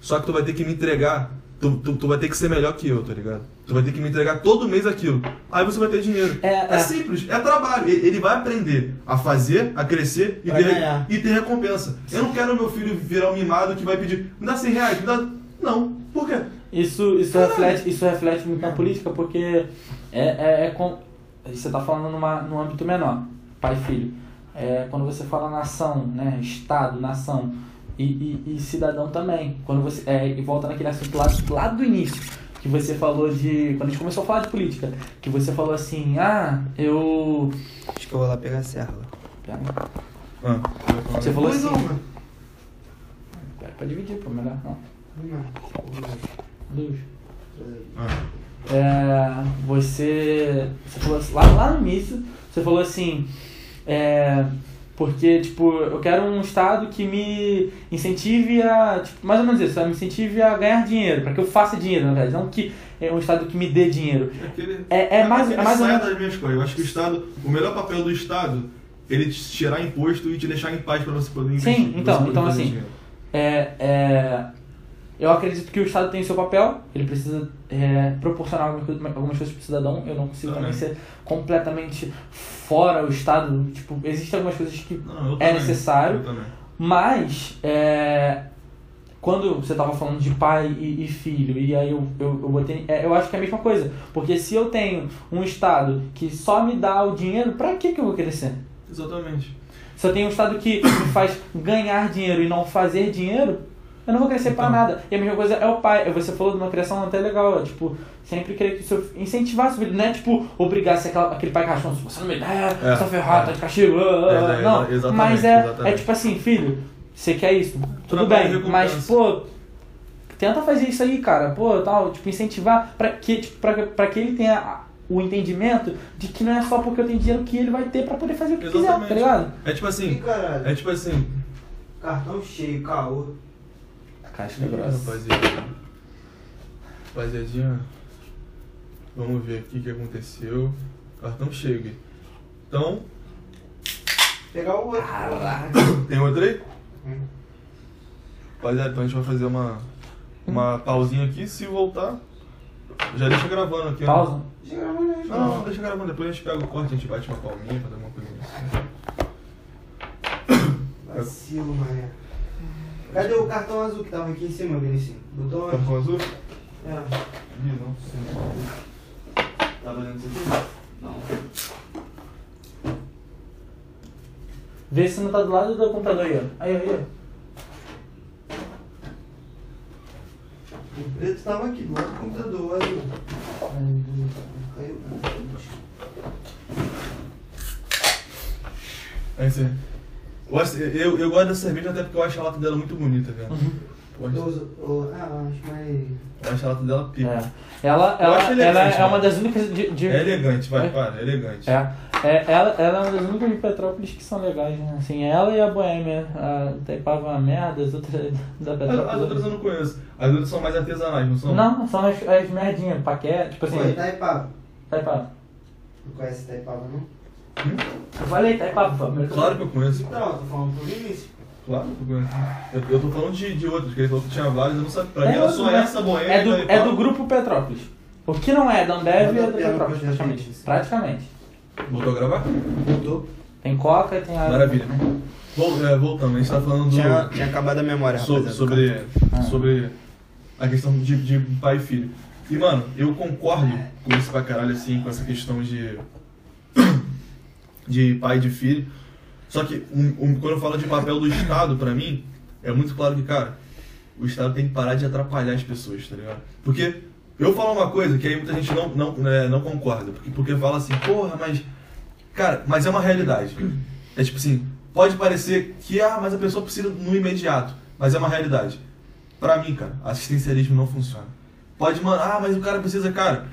Só que tu vai ter que me entregar, tu, tu, tu vai ter que ser melhor que eu, tá ligado? Tu vai ter que me entregar todo mês aquilo. Aí você vai ter dinheiro. É, é. simples, é trabalho. Ele vai aprender a fazer, a crescer e ter, ganhar. e ter recompensa. Eu não quero meu filho virar um mimado que vai pedir, me dá 100 reais, me dá. Não. Por quê? Isso, isso, Caralho. reflete, isso reflete muito na política, porque é, é, é com, você está falando numa, num âmbito menor, pai e filho. É, quando você fala nação, né, Estado, nação e, e, e cidadão também. Quando você, é, e volta naquele assunto lá, lá do início, que você falou de. Quando a gente começou a falar de política, que você falou assim, ah, eu. Acho que eu vou lá pegar a serra. Ah, Você falou assim. mano. Pera, Pode dividir, pô, melhor. Não. Não. Luz. ah. É, você, você falou assim- lá, lá no início, você falou assim, é, porque, tipo, eu quero um estado que me incentive a, tipo, mais ou menos isso, sabe? me incentive a ganhar dinheiro, para que eu faça dinheiro, na verdade, não que é um estado que me dê dinheiro. Aquele- É- é mais- é mais ou sai menos- das minhas coisas. Eu acho que o Estado, o melhor papel do Estado, ele te tirar imposto e te deixar em paz pra você poder investir. Sim, então, então, assim. É, é, eu acredito que o Estado tem o seu papel, ele precisa é, proporcionar algumas coisas, para o cidadão. Eu não consigo também Também. ser completamente fora o Estado. Tipo, existem algumas coisas que Não, é também, necessário. Mas, é, quando você estava falando de pai e, e filho, e aí eu, eu, eu botei. é, eu acho que é a mesma coisa. Porque se eu tenho um Estado que só me dá o dinheiro, pra que, que eu vou crescer? Exatamente. Se eu tenho um Estado que me faz ganhar dinheiro e não fazer dinheiro, eu não vou crescer pra Então. nada. E a mesma coisa é o pai. Você falou de uma criação até legal, é, tipo, sempre querer que o seu filho- incentivar seu filho, não é tipo, obrigar a ser aquela- aquele pai cachorro, você não me dá, É, você tá ferrado, tá de castigo, ah, ah, É, ah." é, não. exatamente, mas é, exatamente. é tipo assim, filho, você quer isso? Tudo Trabalho bem, mas pô, tenta fazer isso aí, cara, pô, tal, tipo, incentivar pra que, tipo, pra, que- pra que ele tenha o entendimento de que não é só porque eu tenho dinheiro que ele vai ter pra poder fazer o que quiser, Exatamente. tá ligado? É tipo Ih, assim, caralho. é tipo assim. Cartão cheio, caô. Ih, Rapaziada. Rapaziadinha. Vamos ver aqui o que aconteceu. Cartão cheio. Gui. Então, Pegar o outro. tem outro aí? Hum. Rapaziada, então a gente vai fazer uma, uma pausinha aqui. Se voltar, já deixa gravando aqui. Pausa. Já gravou, né? Não, não, deixa gravando. Depois a gente pega o corte, a gente bate uma palminha, faz alguma coisa assim. Vacilo, mané. Cadê o cartão azul que tava aqui em cima, Vinicius? Botou onde? Cartão azul? É. Ih, não sei. Tá fazendo isso aqui? Não. Vê se não tá do lado do computador aí, ó. Aí, aí, ó. O preto tava aqui do lado do computador, azul. Caiu. É aí. Acho- eu, eu gosto dessa cerveja até porque eu acho a lata dela muito bonita, velho. Uhum. Eu Eu acho, uso- eu- Ah, acho mais. eu acho a lata dela pica. É. Ela, Eu ela, acho ela elegante, é uma das únicas de. de- É elegante, vai, É. para, é elegante. É, é, ela, ela é uma das únicas de Petrópolis que são legais, né? Assim, ela e a Boêmia. A Taipava é uma merda, as outras da As, Petrópolis. as outras eu não conheço. As outras são mais artesanais, não são? Não, são as, as merdinhas, paquete, tipo assim. Pô, Itaipava. Taipava. Não conhece Itaipava, não? Eu falei Taipava. mas- Claro que eu conheço. Então, tô falando pro Vinícius. Claro que eu conheço. Eu, eu tô falando de, de outras, que ele falou que tinha várias, eu não sabia. Pra É mim era só né? essa boêmia. É do, é do grupo Petrópolis. O que não é da Ambev Não é do Petrópolis, pra praticamente. Praticamente. Voltou a gravar? Voltou? Tem Coca e tem a. Maravilha. Vol, é, voltando, a gente tá falando do. Tinha, tinha acabado a memória, sobre, rapaziada. sobre, Ah. sobre a questão de, de pai e filho. E, mano, eu concordo com isso pra caralho, assim, com essa questão de. De pai e de filho. Só que, um, um- quando eu falo de papel do Estado, pra mim, é muito claro que, cara, o Estado tem que parar de atrapalhar as pessoas, tá ligado? Porque eu falo uma coisa que aí muita gente não, não, né, não concorda. Porque, porque fala assim, porra, mas. Cara, mas é uma realidade. É tipo assim, pode parecer que, ah, mas a pessoa precisa no imediato. Mas é uma realidade. Pra mim, cara, assistencialismo não funciona. Pode, mano, ah, mas o cara precisa, cara.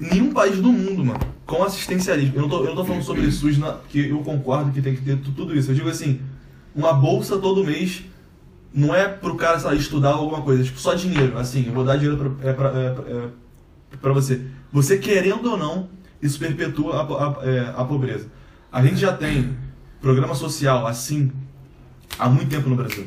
Nenhum país do mundo, mano, com assistencialismo. Eu não tô, eu não tô falando sobre SUS, na, que eu concordo que tem que ter tu- tudo isso. Eu digo assim, uma bolsa todo mês não é pro cara, sei lá, estudar alguma coisa, tipo, só dinheiro. Assim, eu vou dar dinheiro pra, é, pra, é, pra- é, pra você. Você querendo ou não, isso perpetua a, a, é, a pobreza. A gente já tem programa social assim há muito tempo no Brasil.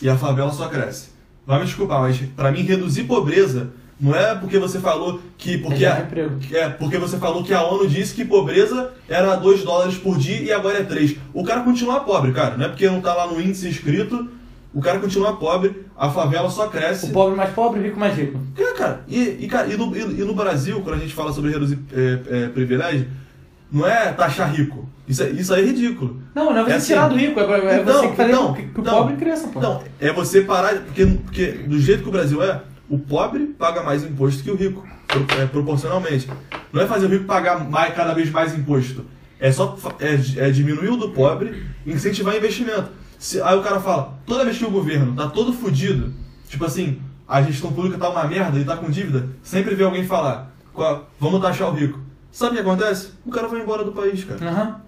E a favela só cresce. Vai me desculpar, mas pra mim reduzir pobreza não é porque você falou que. Porque É a, é, porque você falou que a ONU disse que pobreza era 2 dólares por dia e agora é 3. O cara continua pobre, cara. Não é porque não tá lá no índice escrito. O cara continua pobre, a favela só cresce. O pobre mais pobre, rico mais rico. É, cara, e, e, cara, e, no, e, no Brasil, quando a gente fala sobre reduzir é, é, privilégio, não é taxar rico. Isso, é- isso aí é ridículo. Não, não é você É assim. tirar do rico, é, é Então, você que fazer então, que, que o então, pobre cresça, pô. Não, é você parar. Porque, porque do jeito que o Brasil é, o pobre paga mais imposto que o rico, é, proporcionalmente. Não é fazer o rico pagar mais, cada vez mais imposto. É só é, é diminuir o do pobre e incentivar investimento. Se, aí o cara fala, toda vez que o governo tá todo fudido, tipo assim, a gestão pública tá uma merda e tá com dívida, sempre vê alguém falar, "Qual- vamos taxar o rico. Sabe o que acontece? O cara vai embora do país, cara. Aham.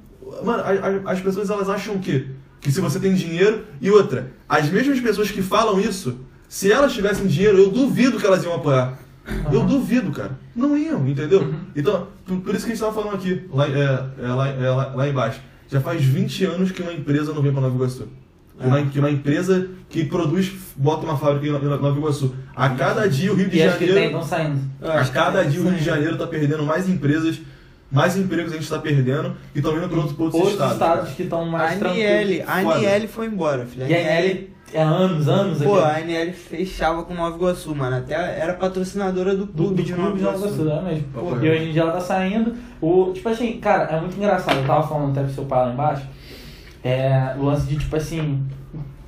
Mano, a- a- as pessoas elas acham o quê? Que se você tem dinheiro e outra, as mesmas pessoas que falam isso, se elas tivessem dinheiro, eu duvido que elas iam apoiar. Eu duvido, cara. Não iam, entendeu? Então, por, por isso que a gente tava falando aqui, lá, é, é, lá, é, lá, lá embaixo. Já faz 20 anos que uma empresa não vem pra Nova Iguaçu. Que, uma, que uma empresa que produz, bota uma fábrica em Nova Iguaçu. A cada dia o Rio de E que tem Janeiro. estão saindo. A cada dia o Rio de Janeiro está perdendo mais empresas, mais empregos a gente está perdendo e estão indo para outros, pra outros Outros estados. estados, cara. que estão A mais ANL, tranquilos. a. ANL foi embora, filho. E a NL é anos, anos Pô, a aqui. ANL fechava com Nova Iguaçu, mano. Até era patrocinadora do Do, clube do de clube Nova de Nova Iguaçu. Iguaçu, é mesmo. Papo E hoje em dia ela tá saindo. O, tipo assim, cara, é muito engraçado. Eu tava falando até pro seu pai lá embaixo. É, o lance de, tipo assim,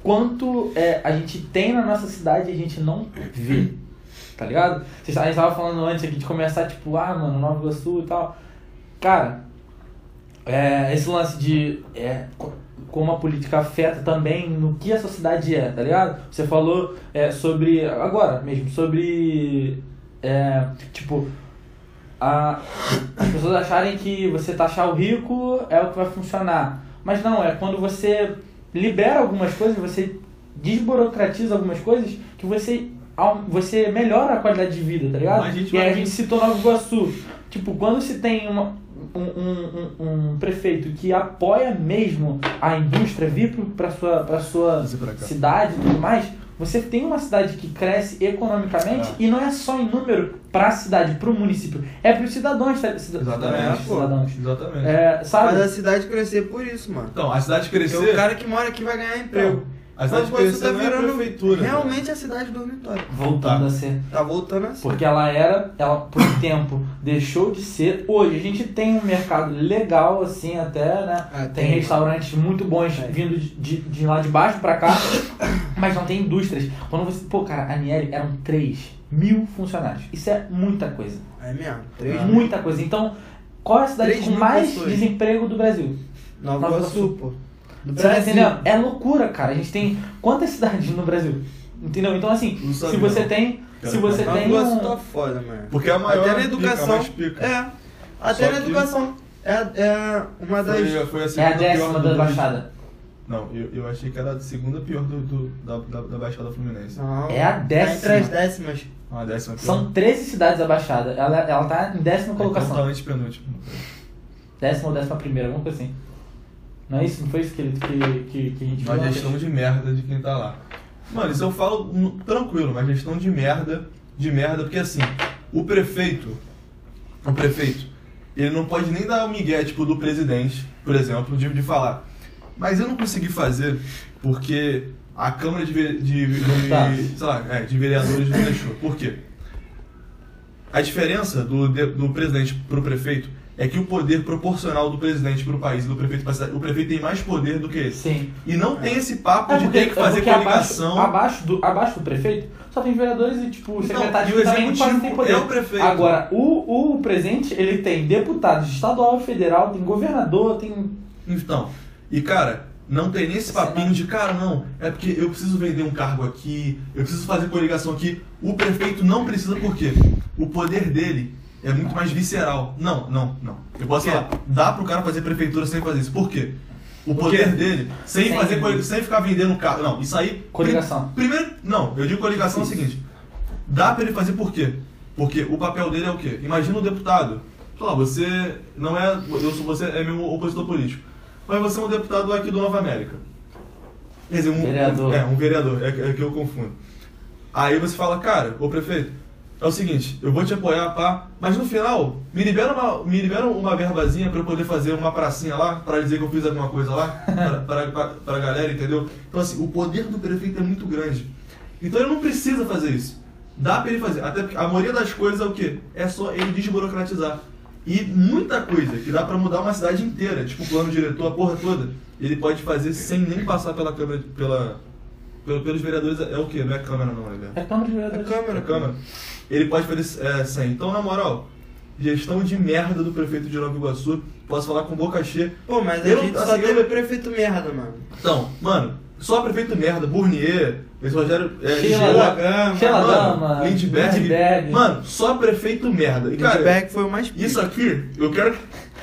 quanto é, a gente tem na nossa cidade e a gente não vê. Tá ligado? Vocês- A gente tava falando antes aqui de começar, tipo, ah, mano, Nova Iguaçu e tal. Cara, é, esse lance de é, como a política afeta também no que a sociedade é, tá ligado? Você falou é, sobre, agora mesmo, sobre, é, tipo, a, as pessoas acharem que você taxar o rico é o que vai funcionar. Mas não, é quando você libera algumas coisas, você desburocratiza algumas coisas que você, você melhora a qualidade de vida, tá ligado? E aí a gente citou Nova Iguaçu. Tipo, quando se tem uma, um, um, um, um prefeito que apoia mesmo a indústria vir pra sua, pra sua cidade e tudo mais, você tem uma cidade que cresce economicamente É. e não é só em número pra cidade, pro município, é pros cidadãos, tá- cida- Exatamente, cidadãos. Exatamente. É, sabe? Mas a cidade crescer por isso, mano. Então, a cidade Porque crescer. o cara que mora aqui vai ganhar emprego. A cidade Iguaçu crescer não é a prefeitura. realmente a cidade dormitório. Voltando Tá. a ser. Tá voltando a ser. Porque ela era, ela por um tempo deixou de ser. Hoje a gente tem um mercado legal, assim, até, né? Ah, tem, tem. restaurantes muito bons Tem. vindo de, de, de lá de baixo pra cá, mas não tem indústrias. Quando você. Pô, cara, a Niel eram 3 mil funcionários. Isso é muita coisa. É mesmo. Três Ah. mil. Muita coisa. Então, qual é a cidade com mais pessoas. desemprego do Brasil? Nova Nova Iguaçu, pô. Do Você tá entendendo? É loucura, cara. A gente tem quantas cidades no Brasil? Entendeu? Então, assim, se você tem. Cara, Se você Nova tem. Um- tá foda, mano. Porque é a maior Até na educação. pica. É. Até Só na que- educação. É, é uma das. Foi, foi a É segunda a décima da Baixada. Não, eu, eu achei que era a segunda pior do, do- da, da, da Baixada Fluminense. Não. É a Tá décima. entre as décimas. Ah, a décima pior. São 13 cidades abaixadas. Ela, ela tá em décima Então colocação. tá antes penúltimo. Décima ou décima primeira, alguma coisa assim. Não é isso? Não foi isso que, ele- que, que, que a gente Uma viu? gestão de merda de quem tá lá. Mano, isso eu falo tranquilo, uma gestão de merda, de merda, porque assim, o prefeito, o prefeito, ele não pode nem dar o migué, tipo, do presidente, por exemplo, de, de falar. Mas eu não consegui fazer porque a Câmara de, de, de, Tá. lá, é, de vereadores não deixou. Por quê? A diferença do, do presidente pro prefeito é que o poder proporcional do presidente pro país e do prefeito pra cidade, o prefeito tem mais poder do que esse. Sim. E não tem esse papo É de porque, ter que fazer é coligação. Abaixo, abaixo, do, abaixo do prefeito, só tem vereadores e, tipo, o Então, secretário e o executivo tem poder. é o prefeito. Agora, o, o presidente, ele tem deputados estadual e federal, tem governador, tem... Então, e cara, não tem nem esse papinho de cara, não, é porque eu preciso vender um cargo aqui, eu preciso fazer coligação aqui. O prefeito não precisa por quê? O poder dele é muito mais visceral. Não, não, não. Eu posso falar, dá pro cara fazer prefeitura sem fazer isso. Por quê? O poder dele, sem, Sem- fazer coli- sem ficar vendendo carro. Não, isso aí. Coligação. Pri- Primeiro, não, eu digo coligação é o seguinte: dá pra ele fazer por quê? Porque o papel dele é o quê? Imagina o deputado. Lá, você não é. Eu sou, você é meu opositor político. Mas você é um deputado aqui do Nova América. Quer dizer, um Vereador. É, um vereador, é, que- é que eu confundo. Aí você fala, cara, ô prefeito, é o seguinte, eu vou te apoiar, pá, mas no final, me libera uma, me libera uma verbazinha pra eu poder fazer uma pracinha lá, pra dizer que eu fiz alguma coisa lá, pra, pra galera, entendeu? Então assim, o poder do prefeito é muito grande. Então ele não precisa fazer isso. Dá pra ele fazer. Até porque a maioria das coisas é o quê? É só ele desburocratizar. E muita coisa que dá pra mudar uma cidade inteira, tipo o plano diretor, a porra toda, ele pode fazer sem nem passar pela Câmara, pela, pelo- pelos vereadores, é o quê? Não é Câmara não, né? É Câmara de É Vereadores. câmera, É Câmara. Ele pode fazer é, sem. Então, na moral, gestão de merda do prefeito de Nova Iguaçu, posso falar com boca cheia. Pô, mas a Eu- gente assim, só eu- teve prefeito merda, mano. Então, mano, só prefeito merda, Burnier, esse Rogério. É, Sheila Lisboa, Gama, Sheila mano, Gama, Lindbergh. Lindbergh. Mano, só prefeito merda. E, cara, Lindbergh foi o mais pica. isso aqui, eu quero.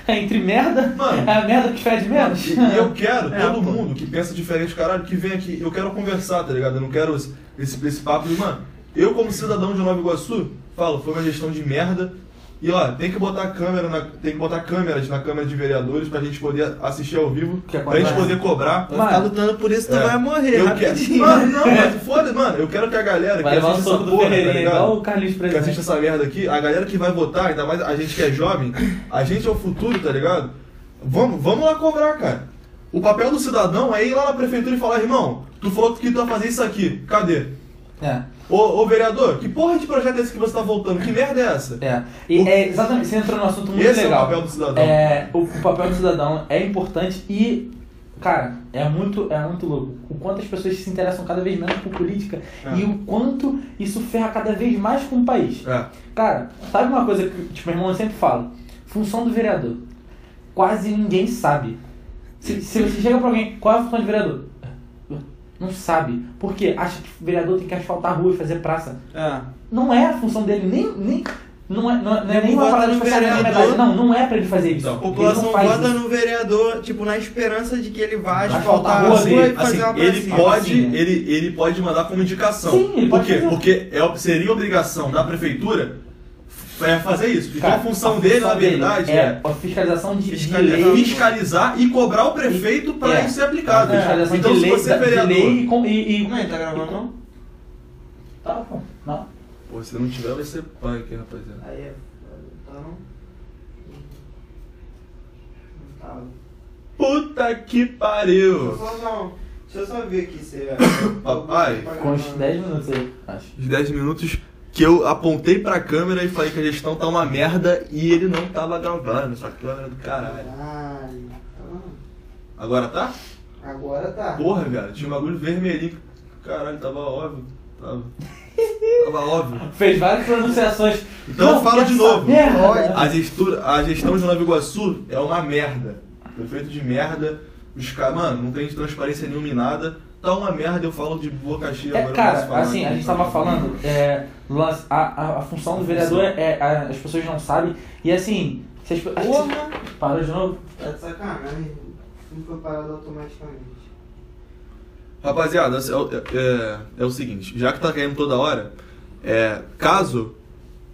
É entre merda, Mano. é a merda que fede menos. E eu quero, É, todo pô. mundo que pensa diferente, caralho, que vem aqui, eu quero conversar, tá ligado? Eu não quero esse, esse, esse papo de, mano, eu como cidadão de Nova Iguaçu, falo, foi uma gestão de merda. E ó, tem que botar câmera na, tem que botar câmeras na Câmara de Vereadores pra gente poder assistir ao vivo, Que pra gente poder cobrar. Vai ficar lutando por isso, tu É. vai morrer Eu rapidinho. quero. Mano, não, mas foda, mano, eu quero que a galera Vai que levar o assiste essa porra, tá igual ligado? o Carlinhos Que assiste essa merda aqui, a galera que vai votar, ainda mais a gente que é jovem, a gente é o futuro, tá ligado? Vamos, vamos lá cobrar, cara. O papel do cidadão é ir lá na prefeitura e falar, irmão, tu falou que tu ia fazer isso aqui, cadê? É, Ô, ô vereador, que porra de projeto é esse que você tá voltando? Que merda é essa? é. E O- é exatamente, você entrou num assunto muito Esse é o legal. papel do cidadão. É, o, o papel do cidadão é importante e Cara, é muito, é muito louco. O quanto as pessoas se interessam cada vez menos por política É. e o quanto isso ferra cada vez mais com o país. É. Cara, sabe uma coisa que tipo, meu irmão sempre fala? Função do vereador. Quase ninguém sabe. Se, se você chega pra alguém, qual é a função de vereador? Não sabe. Por quê? Acha que o vereador tem que asfaltar a rua e fazer praça. É. Não é a função dele, nem. nem não é, não é, não é nem uma de especial. Não, não é pra ele fazer isso. A população vota isso. no vereador, tipo, na esperança de que ele vá asfaltar a rua rua, e Assim, fazer assim, uma ele pracinha. pode, pracinha. ele, ele pode mandar como indicação. Sim, ele Por pode quê? fazer. Porque é, seria obrigação da prefeitura é fazer isso. Então Cara, a função a dele, função na dele verdade, é é, a fiscalização de, de Fiscalizar. é lei. fiscalizar e cobrar o prefeito para É. isso ser aplicado. Fiscalização Então, de se lei, você é de vereador. lei e, com- e, e- Como é que tá gravando não? Tá, pô. Não. Pô, se não tiver, vai ser punk, rapaziada. Aí é. Tá não? Não tá. Puta que Deixa eu pariu! só, não. Deixa eu só ver aqui se é. Papai. Com uns 10 minutos aí, acho. Os 10 minutos que eu apontei pra câmera e falei que a gestão tá uma merda e ele não tava gravando. Essa câmera do caralho. Caralho. Tá Agora tá? Agora tá. Porra, cara, tinha um bagulho vermelhinho. Caralho, tava óbvio. Tava. Tava óbvio. Fez várias pronunciações. Então Não, fala de novo. saber? A, gestura, a gestão de Nova Iguaçu é uma merda. Prefeito de merda. Os caras, mano, não tem transparência nenhuma em nada. Tá uma merda, eu falo de boca cheia É, agora. eu posso cara, falar assim, a gente tava falando, é, a, a, a função do vereador é, é- as pessoas não sabem, e assim, se as, você- Porra! Parou de novo? Tá de sacanagem. Não foi parado automaticamente. Rapaziada, é, o- é- é o seguinte, já que tá caindo toda hora, é, caso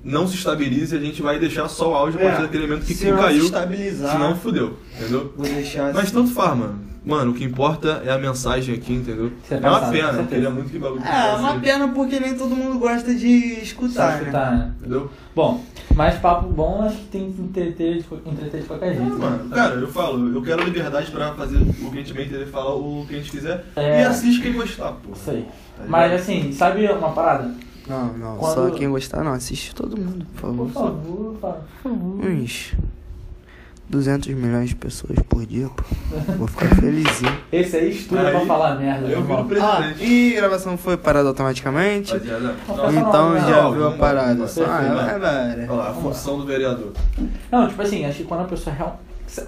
não se estabilize, a gente vai deixar só o áudio a partir daquele momento que É, se não caiu. se estabilizar, Senão fudeu, entendeu? vou deixar Mas assim. tanto faz, mano. Mano, o que importa é a mensagem aqui, entendeu? Você é uma pensando, pena, eu queria muito que bagulho É, é uma pena porque nem todo mundo gosta de escutar, né? Tá, né? Entendeu? Bom, mas papo bom acho que tem que entreter de, entreter de qualquer jeito. Ah, mano, cara, eu falo, eu quero liberdade pra fazer o que a gente bem entender, falar o que a gente quiser. É. E assiste quem gostar, pô. Isso aí. Tá Mas ligado? assim, sabe uma parada? Não, não, Quando- só quem gostar não, assiste todo mundo, por favor. Por favor, por favor. Uns 200 milhões de pessoas por dia, pô. Vou ficar felizinho. Esse aí estuda Aí, pra falar merda. Eu vi no presidente. e gravação foi parada automaticamente? Rapaziada, Não, Então não, já não, viu a parada. Só, ah, é, velho. Olha lá, a função do vereador. Não, tipo assim, acho que quando a pessoa real,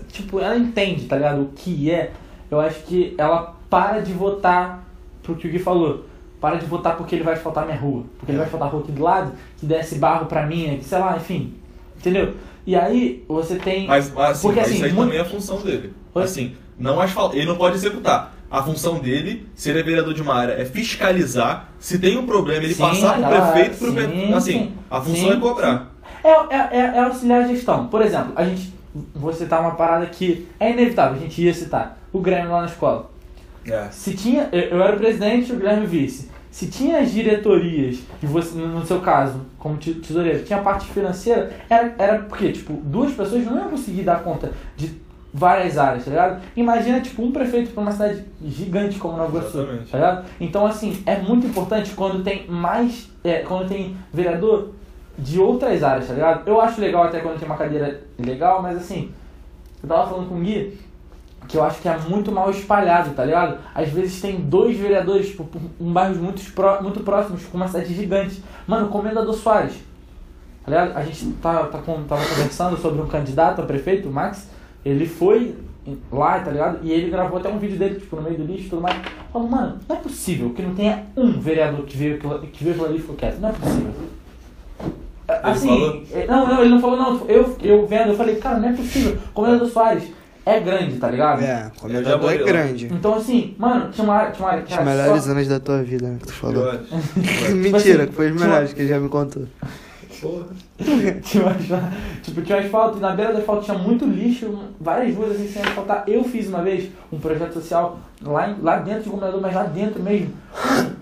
tipo, ela entende, tá ligado? O que é, eu acho que ela para de votar pro que o Gui falou. Para de votar porque ele vai asfaltar minha rua. Porque ele vai asfaltar a rua aqui do lado, que desce barro pra mim, que sei lá, enfim. Entendeu? E aí você tem. Mas, assim, Porque, assim, isso aí muito- também é a função dele. Oi? Assim, não asfaltar. Ele não pode executar. A função dele, se ele é vereador de uma área, é fiscalizar. Se tem um problema, ele Sim, passar pro aquela- prefeito pro sim, pre- Assim, sim. a função Sim, é cobrar. É, é, é, é auxiliar a gestão. Por exemplo, a gente. Vou citar uma parada que é inevitável, a gente ia citar. O Grêmio lá na escola. É. Se tinha. Eu eu era o presidente e o Guilherme vice. Se tinha as diretorias, e você, no seu caso, como te- tesoureiro, tinha a parte financeira, era, era porque, tipo, duas pessoas não iam conseguir dar conta de várias áreas, tá ligado? Imagina, tipo, um prefeito pra uma cidade gigante como Nova Iguaçu, tá ligado? Então, assim, é muito importante quando tem mais. É, quando tem vereador de outras áreas, tá ligado? Eu acho legal até quando tem uma cadeira legal, mas assim, eu tava falando com o Gui que eu acho que é muito mal espalhado, tá ligado? Às vezes tem dois vereadores, tipo, um bairros muito, muito próximos, com uma cidade gigante. Mano, Comendador Soares, tá ligado? A gente tá, tá com, tava conversando sobre um candidato a prefeito, o Max, ele foi lá, tá ligado? E ele gravou até um vídeo dele, tipo, no meio do lixo e tudo mais. Falou, mano, não é possível que não tenha um vereador que veio, aquilo- que veio aquilo ali e ficou quieto. Não é possível. Assim, falou? é, não, não, ele não falou não. Eu, eu vendo, eu falei, cara, não é possível. Comendador Soares é grande, tá ligado? É, já é grande. Então assim, mano, tinha uma área. Tinha uma Os melhores só- anos da tua vida, né? Que tu falou. Piores. Mentira, assim, que foi os melhores que ele já me contou. Porra. tinha uma, tipo, tinha um asfalto, e na beira do asfalto tinha muito lixo, várias ruas assim sem asfaltar. Eu fiz uma vez um projeto social lá, em- lá dentro de governador, mas lá dentro mesmo.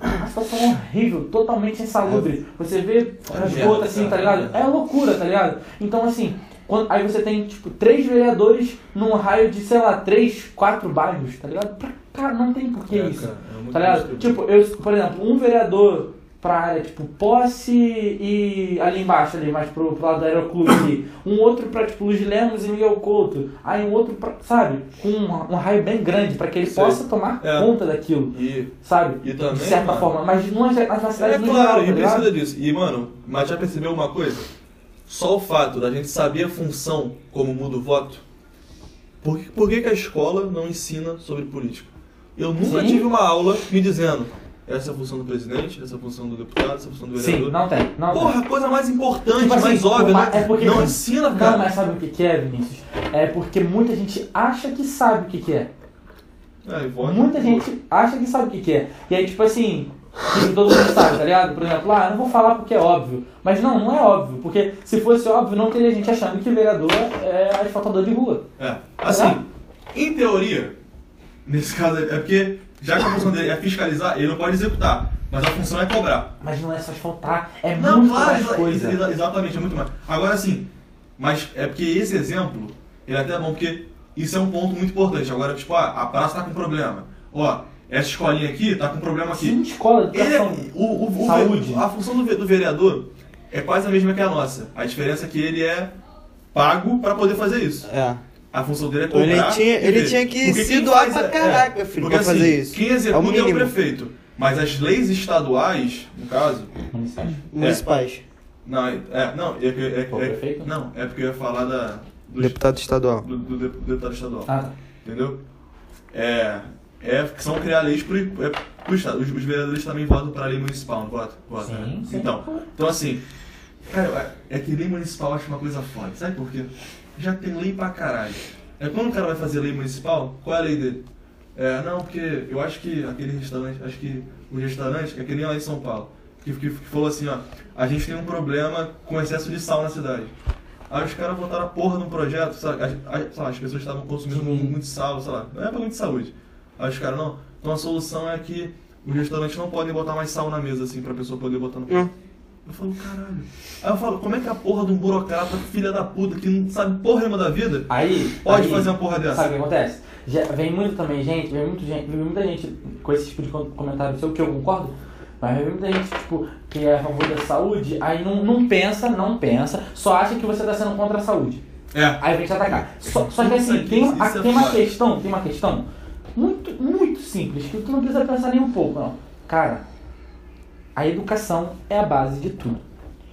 Uma situação horrível, totalmente insalubre. Você vê as gotas assim, tá ligado? É loucura, tá ligado? Então assim, quando, aí você tem, tipo, três vereadores num raio de, sei lá, três, quatro bairros, tá ligado? Pra, cara, não tem porquê É, isso. cara, é Tá ligado? Tipo, eu, por exemplo, um vereador pra área, tipo, posse e ali embaixo, ali, mais pro, pro lado do aeroclube ali. Um outro pra, tipo, Luiz Lemos e Miguel Couto. Aí um outro pra, sabe, com um, um raio bem grande, pra que ele possa tomar É. conta daquilo, E sabe? E também, de certa mano, forma. Mas não é as facilidades É no claro, geral, e tá ligado? precisa disso. E, mano, mas já percebeu uma coisa? Só o fato da gente saber a função como muda o voto. Por que, por que, que a escola não ensina sobre política? Eu nunca Sim. tive uma aula me dizendo essa é a função do presidente, essa é a função do deputado, essa é a função do vereador. Sim, não tem. Não tem. Porra, a coisa mais importante, Tipo assim, mais óbvia, né? é porque- não ensina, Não, cara. mas sabe o que que é, Vinícius? É porque muita gente acha que sabe o que que é. É, Muita gente acha que sabe o que que é. E aí, tipo assim, tipo, todo mundo sabe, tá ligado? Por exemplo, ah, eu não vou falar porque é óbvio. Mas não, não é óbvio. Porque se fosse óbvio, não teria gente achando que vereador é asfaltador de rua. É. Assim, em teoria, nesse caso é porque, já que a função dele é fiscalizar, ele não pode executar. Mas a função é cobrar. Mas não é só asfaltar, é Não, muito claro, mais coisa. exa- exatamente, é muito mais. Agora sim, mas é porque esse exemplo, ele é até bom, porque isso é um ponto muito importante. Agora, tipo, ah, a praça tá com problema. Ó, essa escolinha aqui tá com problema aqui. Sim, escola, Ele é, educação. o, o, o- Saúde. a função do, do vereador é quase a mesma que a nossa. A diferença é que ele é pago pra poder fazer isso. É. A função dele é Então cobrar. ele tinha- ele ver. tinha que Porque se doar pra é- caraca, filho, pra fazer assim, isso. Quem É o executa é o, mínimo. prefeito. Mas as leis estaduais, no caso. Municipais. Municipais. Não, é, é- não, é, que- é, Qual é- prefeito? não, é porque eu ia falar da, do, Deputado estadual. do, do do deputado estadual. Ah, tá. Entendeu? É, é, são criar leis pro, é, pro Estado. Os, os vereadores também votam pra lei municipal, não votam? Votam, Sim, né? sim. Então, então, assim, cara, é que lei municipal eu acho uma coisa foda. Sabe por quê? Já tem lei pra caralho. É quando o cara vai fazer lei municipal, qual é a lei dele? É, não, porque eu acho que aquele restaurante, acho que o restaurante é que nem lá em São Paulo, que, que, que falou assim, ó, a gente tem um problema com excesso de sal na cidade. Aí os caras botaram a porra num projeto, sabe? Sei lá, as pessoas estavam consumindo Sim. muito, muito sal, sei lá, não é problema de saúde. Aí os caras, não, então a solução é que os restaurantes não podem botar mais sal na mesa, assim, pra pessoa poder botar no Hum. Eu falo, caralho. Aí eu falo, como é que a porra de um burocrata, filha da puta, que não sabe porra nenhuma da vida, Aí. pode aí, fazer uma porra dessa? Sabe o que acontece? Já, vem muito também gente, vem, muito gente, vem muita gente com esse tipo de com- comentário seu, que eu concordo, mas vem muita gente, tipo, que é a favor da saúde, aí não, não pensa, não pensa, só acha que você tá sendo contra a saúde. É. Aí vem te atacar. Só, só que assim, Isso tem, aqui, a- isso é tem uma foda. questão, tem uma questão muito, muito simples, que tu não precisa pensar nem um pouco, não. Cara, a educação é a base de tudo.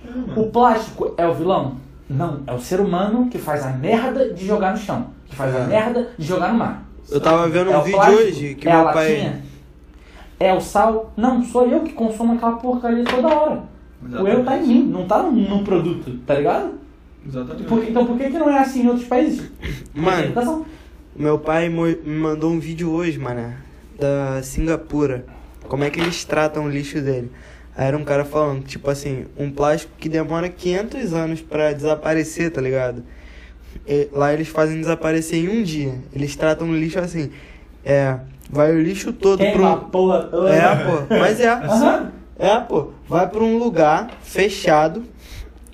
Mano. O plástico é o vilão? Não, é o ser humano que faz a merda de jogar no chão, que faz a É. merda de jogar no mar. Eu tava vendo é um vídeo plástico? hoje que é meu a pai. latinha? É o sal? Não, sou eu que consumo aquela porcaria toda hora. O eu tá em mim, não tá no, produto, tá ligado? Exatamente. Por- então por que, que não é assim em outros países? Mano. Meu pai me mandou um vídeo hoje, mano, da Singapura. Como é que eles tratam o lixo dele. Aí era um cara falando, tipo assim, um plástico que demora 500 anos pra desaparecer, tá ligado? E lá eles fazem desaparecer em um dia. Eles tratam o lixo assim, é, vai o lixo todo Queima pra a porra toda. É, pô, mas é. Aham. É, pô, vai pra um lugar fechado,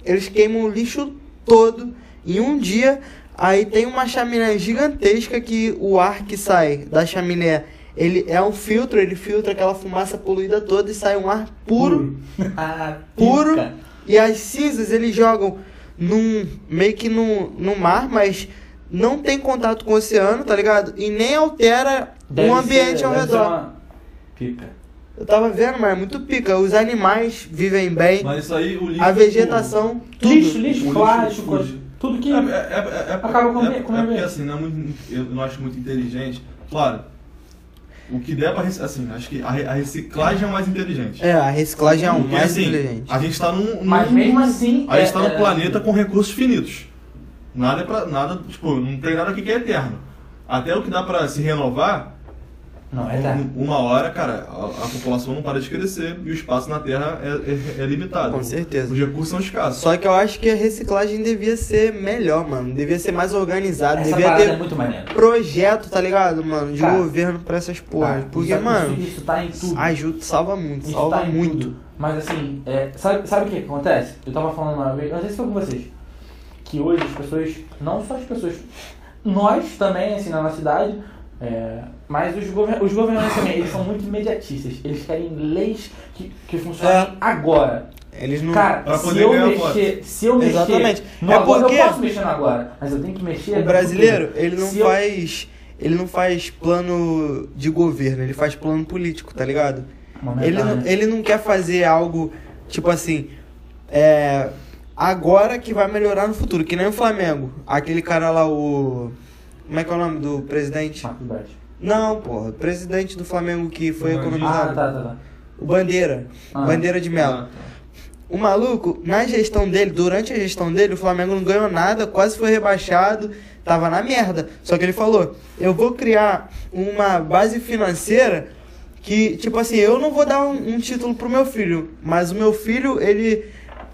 eles queimam o lixo todo em um dia, aí tem uma chaminé gigantesca que o ar que sai da chaminé, ele é um filtro, ele filtra aquela fumaça poluída toda e sai um ar puro, Ah, puro, pica. e as cinzas eles jogam num, meio que no, no mar, mas não tem contato com o oceano, tá ligado? E nem altera Deve o ambiente ser- ao redor. uma Pica. Eu tava vendo, mas é muito pica. Os animais vivem bem. Mas isso aí, o lixo. A vegetação, tudo. Lixo, O lixo, lixo plástico, fuge. Tudo que. É, é, é, é, Acaba com é, com é porque assim, não é muito, eu não acho muito inteligente. Claro, o que der pra rec- assim, acho que a, re- a reciclagem é o mais inteligente. É, a reciclagem é o mais assim, inteligente. A gente tá num. num Mas mesmo assim. a gente é- tá num é- planeta com recursos finitos. Nada é pra. Nada, tipo, não tem nada aqui que é eterno. Até o que dá pra se renovar, Não, é tá. um- uma hora, cara, a, a população não para de crescer e o espaço na Terra é, é- é limitado. Com certeza. Os recursos são escassos. Só que eu acho que a reciclagem devia ser melhor, mano. Devia ser mais organizada. Essa devia parada é ter muito maneira. projeto, tá ligado, mano? De Cara, governo pra essas porras. Tá, Porque, isso, mano, Isso, isso tá em tudo. ajuda, salva muito, Isso salva tá muito. tudo. Mas assim, é, sabe, sabe o que que acontece? Eu tava falando uma vez, não sei se foi com vocês, que hoje as pessoas, não só as pessoas, nós também, assim, na nossa cidade, É, mas os, govern os governantes também, eles são muito imediatistas. Eles querem leis que, que funcionem É. agora. Eles não. Cara, se eu, mexer, se eu mexer Exatamente. no É porque- eu posso mexer agora, mas eu tenho que mexer O brasileiro, futuro. ele não Se eu- faz. Ele não faz plano de governo, ele faz plano político, tá ligado? Ele não, ele não quer fazer algo, tipo assim, é, agora que vai melhorar no futuro, que nem o Flamengo. Aquele cara lá, o. Como é que é o nome do presidente? Marcos Braz. Não, porra, presidente do Flamengo que foi Ah, Ah, economizado. tá, tá, tá. O Bandeira. Ah. Bandeira de Melo. Ah, tá. O maluco, na gestão dele, durante a gestão dele, o Flamengo não ganhou nada, quase foi rebaixado, tava na merda. Só que ele falou: eu vou criar uma base financeira que, tipo assim, eu não vou dar um, um título pro meu filho, mas o meu filho, ele.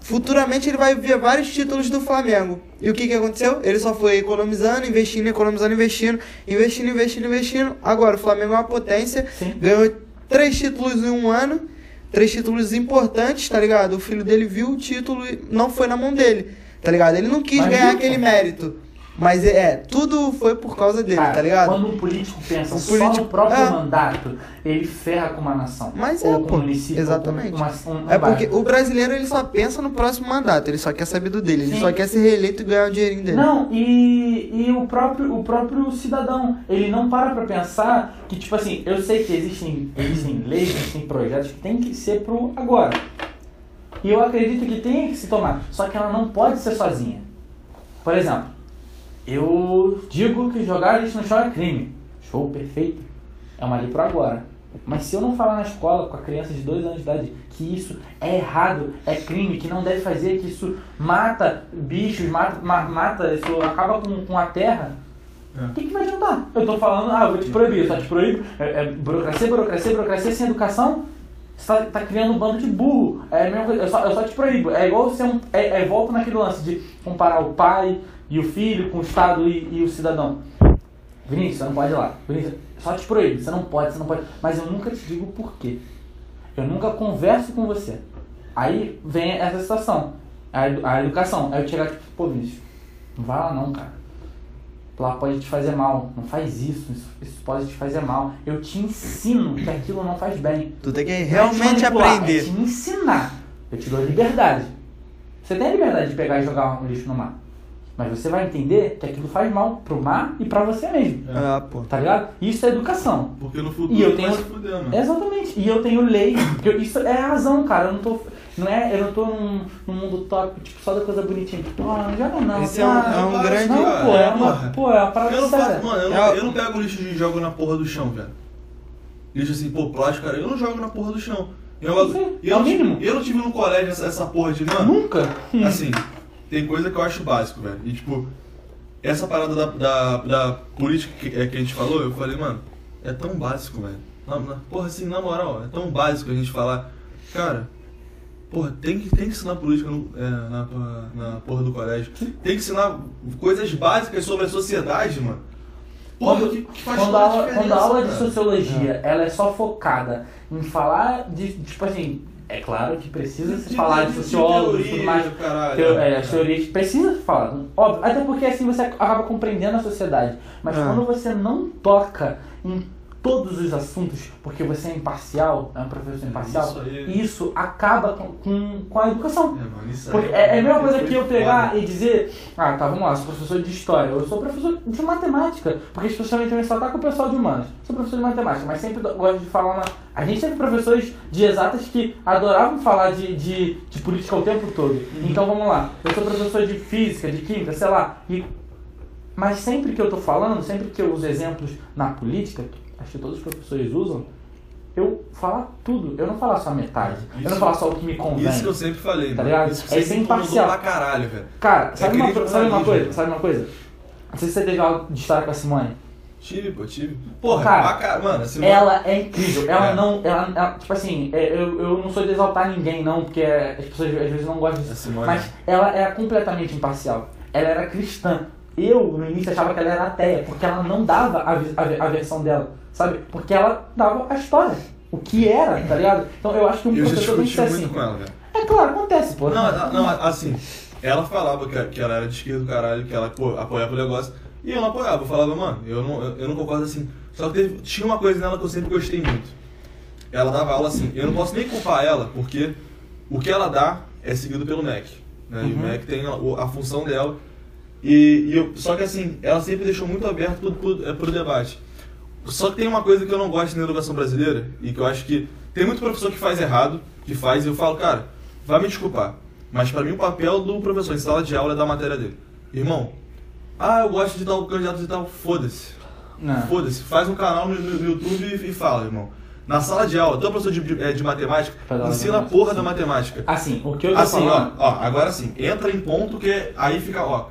Futuramente ele vai ver vários títulos do Flamengo. E o que, que aconteceu? Ele só foi economizando, investindo, economizando, investindo, investindo, investindo, investindo. Agora o Flamengo é uma potência, Sim. ganhou três títulos em um ano, três títulos importantes, tá ligado? O filho dele viu o título e não foi na mão dele, tá ligado? Ele não quis Mas ganhar viu, aquele mérito. Mas é, é, tudo foi por causa dele, Cara, tá ligado? Quando um político pensa Um só político- no próprio é. mandato, ele ferra com uma nação. Mas ou é, pô, um município, exatamente. uma, um, É porque o brasileiro ele só pensa no próximo mandato, ele só quer saber do dele, ele Sim. só quer ser reeleito e ganhar o dinheirinho dele. Não, e, e o, próprio, o próprio cidadão, ele não para pra pensar que, tipo assim, eu sei que existem, existem leis, existem projetos que tem que ser pro agora. E eu acredito que tem que se tomar, só que ela não pode ser sozinha. Por exemplo, eu digo que jogar lixo no chão é crime. Show, perfeito. É uma lei pro agora. Mas se eu não falar na escola com a criança de 2 anos de idade que isso é errado, é crime, que não deve fazer, que isso mata bichos, mata, ma- mata isso acaba com, com a terra, É. o que, que vai adiantar? Eu tô falando, ah, eu vou te proibir, eu só te proíbo. É, é burocracia, burocracia, burocracia sem educação. Você tá, tá criando um bando de burro. É a mesma coisa, eu só, eu só te proíbo. É igual você um, é, é volta naquele lance de comparar o pai e o filho com o Estado e, e o cidadão. Vinícius, você não pode ir lá. Vinícius, só te proíbo, você não pode, você não pode. Mas eu nunca te digo o porquê. Eu nunca converso com você. Aí vem essa situação, a, edu- a educação. Aí eu chegar tipo, pô, Vinícius, não vai lá não, cara. Lá pode te fazer mal. Não faz isso, isso, isso pode te fazer mal. Eu te ensino que aquilo não faz bem. Tu tem que é te realmente manipular, É aprender. te ensinar. Eu te dou liberdade. Você tem a liberdade de pegar e jogar um lixo no mar. Mas você vai entender que aquilo faz mal pro mar e pra você mesmo. Ah, pô. Tá ligado? Isso é educação. Porque no futuro E eu vai tenho- se fuder, mano. Exatamente. E eu tenho lei. porque eu- isso é a razão, cara. Eu não tô. Não é, eu não tô num, num mundo tópico, tipo, só da coisa bonitinha. Tipo, ah, não joga não. Esse é um- ah, é um grande- Não, pô, é porra. uma. Pô, é uma Eu parada não séria. faço, mano, eu não, É, eu não pego lixo e jogo na porra do chão, velho. Lixo assim, pô, plástico, cara, eu não jogo na porra do chão. Eu, Sim, eu, é o não tive- eu não tive no colégio essa, essa porra de, mano, Nunca. assim, tem coisa que eu acho básico, velho. E tipo, essa parada da, da, da política que, é, que a gente falou, eu falei, mano, é tão básico, velho. Na, na- porra, assim, na moral, é tão básico a gente falar, cara, porra, tem que, tem que ensinar política no- é, na, porra- na porra do colégio. Tem que ensinar coisas básicas sobre a sociedade, mano. Porra, Quando, que, que faz quando, a aula, quando a aula de sociologia ela é só focada em falar de. Tipo assim, é claro que precisa se falar de sociólogos e tudo mais. caralho. É, as teorias precisa falar, óbvio, até porque assim você acaba compreendendo a sociedade. Mas Ah. quando você não toca em todos os assuntos, porque você é imparcial, é um professor imparcial, Isso aí. isso acaba com, com, com a educação. É, mano, isso aí é, é a mesma coisa foi que eu pegar foda. e dizer, ah, tá, vamos lá, sou professor de história, eu sou professor de matemática, porque especialmente também só tá com o pessoal de humanas. Sou professor de matemática, mas sempre gosto de falar na. A gente teve professores de exatas que adoravam falar de, de, de política o tempo todo. Então vamos lá, eu sou professor de física, de química, sei lá. E... Mas sempre que eu tô falando, sempre que eu uso exemplos na política, acho que todos os professores usam, eu falar tudo. Eu não falar só metade. eu não Isso- falar só o que me convém. Isso que eu sempre falei, Tá ligado? Isso que É sempre incomodou imparcial. pra caralho, velho. Cara, sabe, aquele uma, sabe uma coisa? Sabe uma coisa? Não sei se você teve aula de história com a Simone. Tive, pô, tive. Porra, Cara, pra ca- mano, assim, Ela é incrível. Ela É. não. Ela, ela- tipo assim, é, eu, eu não sou de exaltar ninguém, não, porque as pessoas às vezes não gostam disso. Simone. Mas ela era completamente imparcial. Ela era cristã. Eu, no início, achava que ela era ateia, porque ela não dava a, a, a versão dela, sabe? Porque ela dava a história. O que era, tá ligado? Então eu acho que um eu professor tem que ser muito assim. com ela. É claro, acontece, pô. Não, não, não, assim, ela falava que, que ela era de esquerda do caralho, que ela pô, apoiava o negócio, E eu não apoiava, eu falava, mano, eu não, eu eu não concordo assim. Só que teve- tinha uma coisa nela que eu sempre gostei muito. Ela dava aula assim, eu não posso nem culpar ela, porque o que ela dá é seguido pelo MEC. Né? E o Uhum. MEC tem a, a função dela. E, e eu, só que assim, ela sempre deixou muito aberto pro, pro, é, pro debate. Só que tem uma coisa que eu não gosto na educação brasileira e que eu acho que tem muito professor que faz errado, que faz, e eu falo, cara, vai me desculpar, mas pra mim o papel do professor em sala de aula é dar a matéria dele. Irmão, ah, eu gosto de tal candidato de tal, foda-se. Não. Foda-se, faz um canal no, no- YouTube e, e fala, irmão. Na sala de aula, tu é professor de, de, é, de matemática, ensina a porra sim. da matemática. Assim, o que eu tô Assim, ó, falando. ó, agora sim, entra em ponto que aí fica, ó,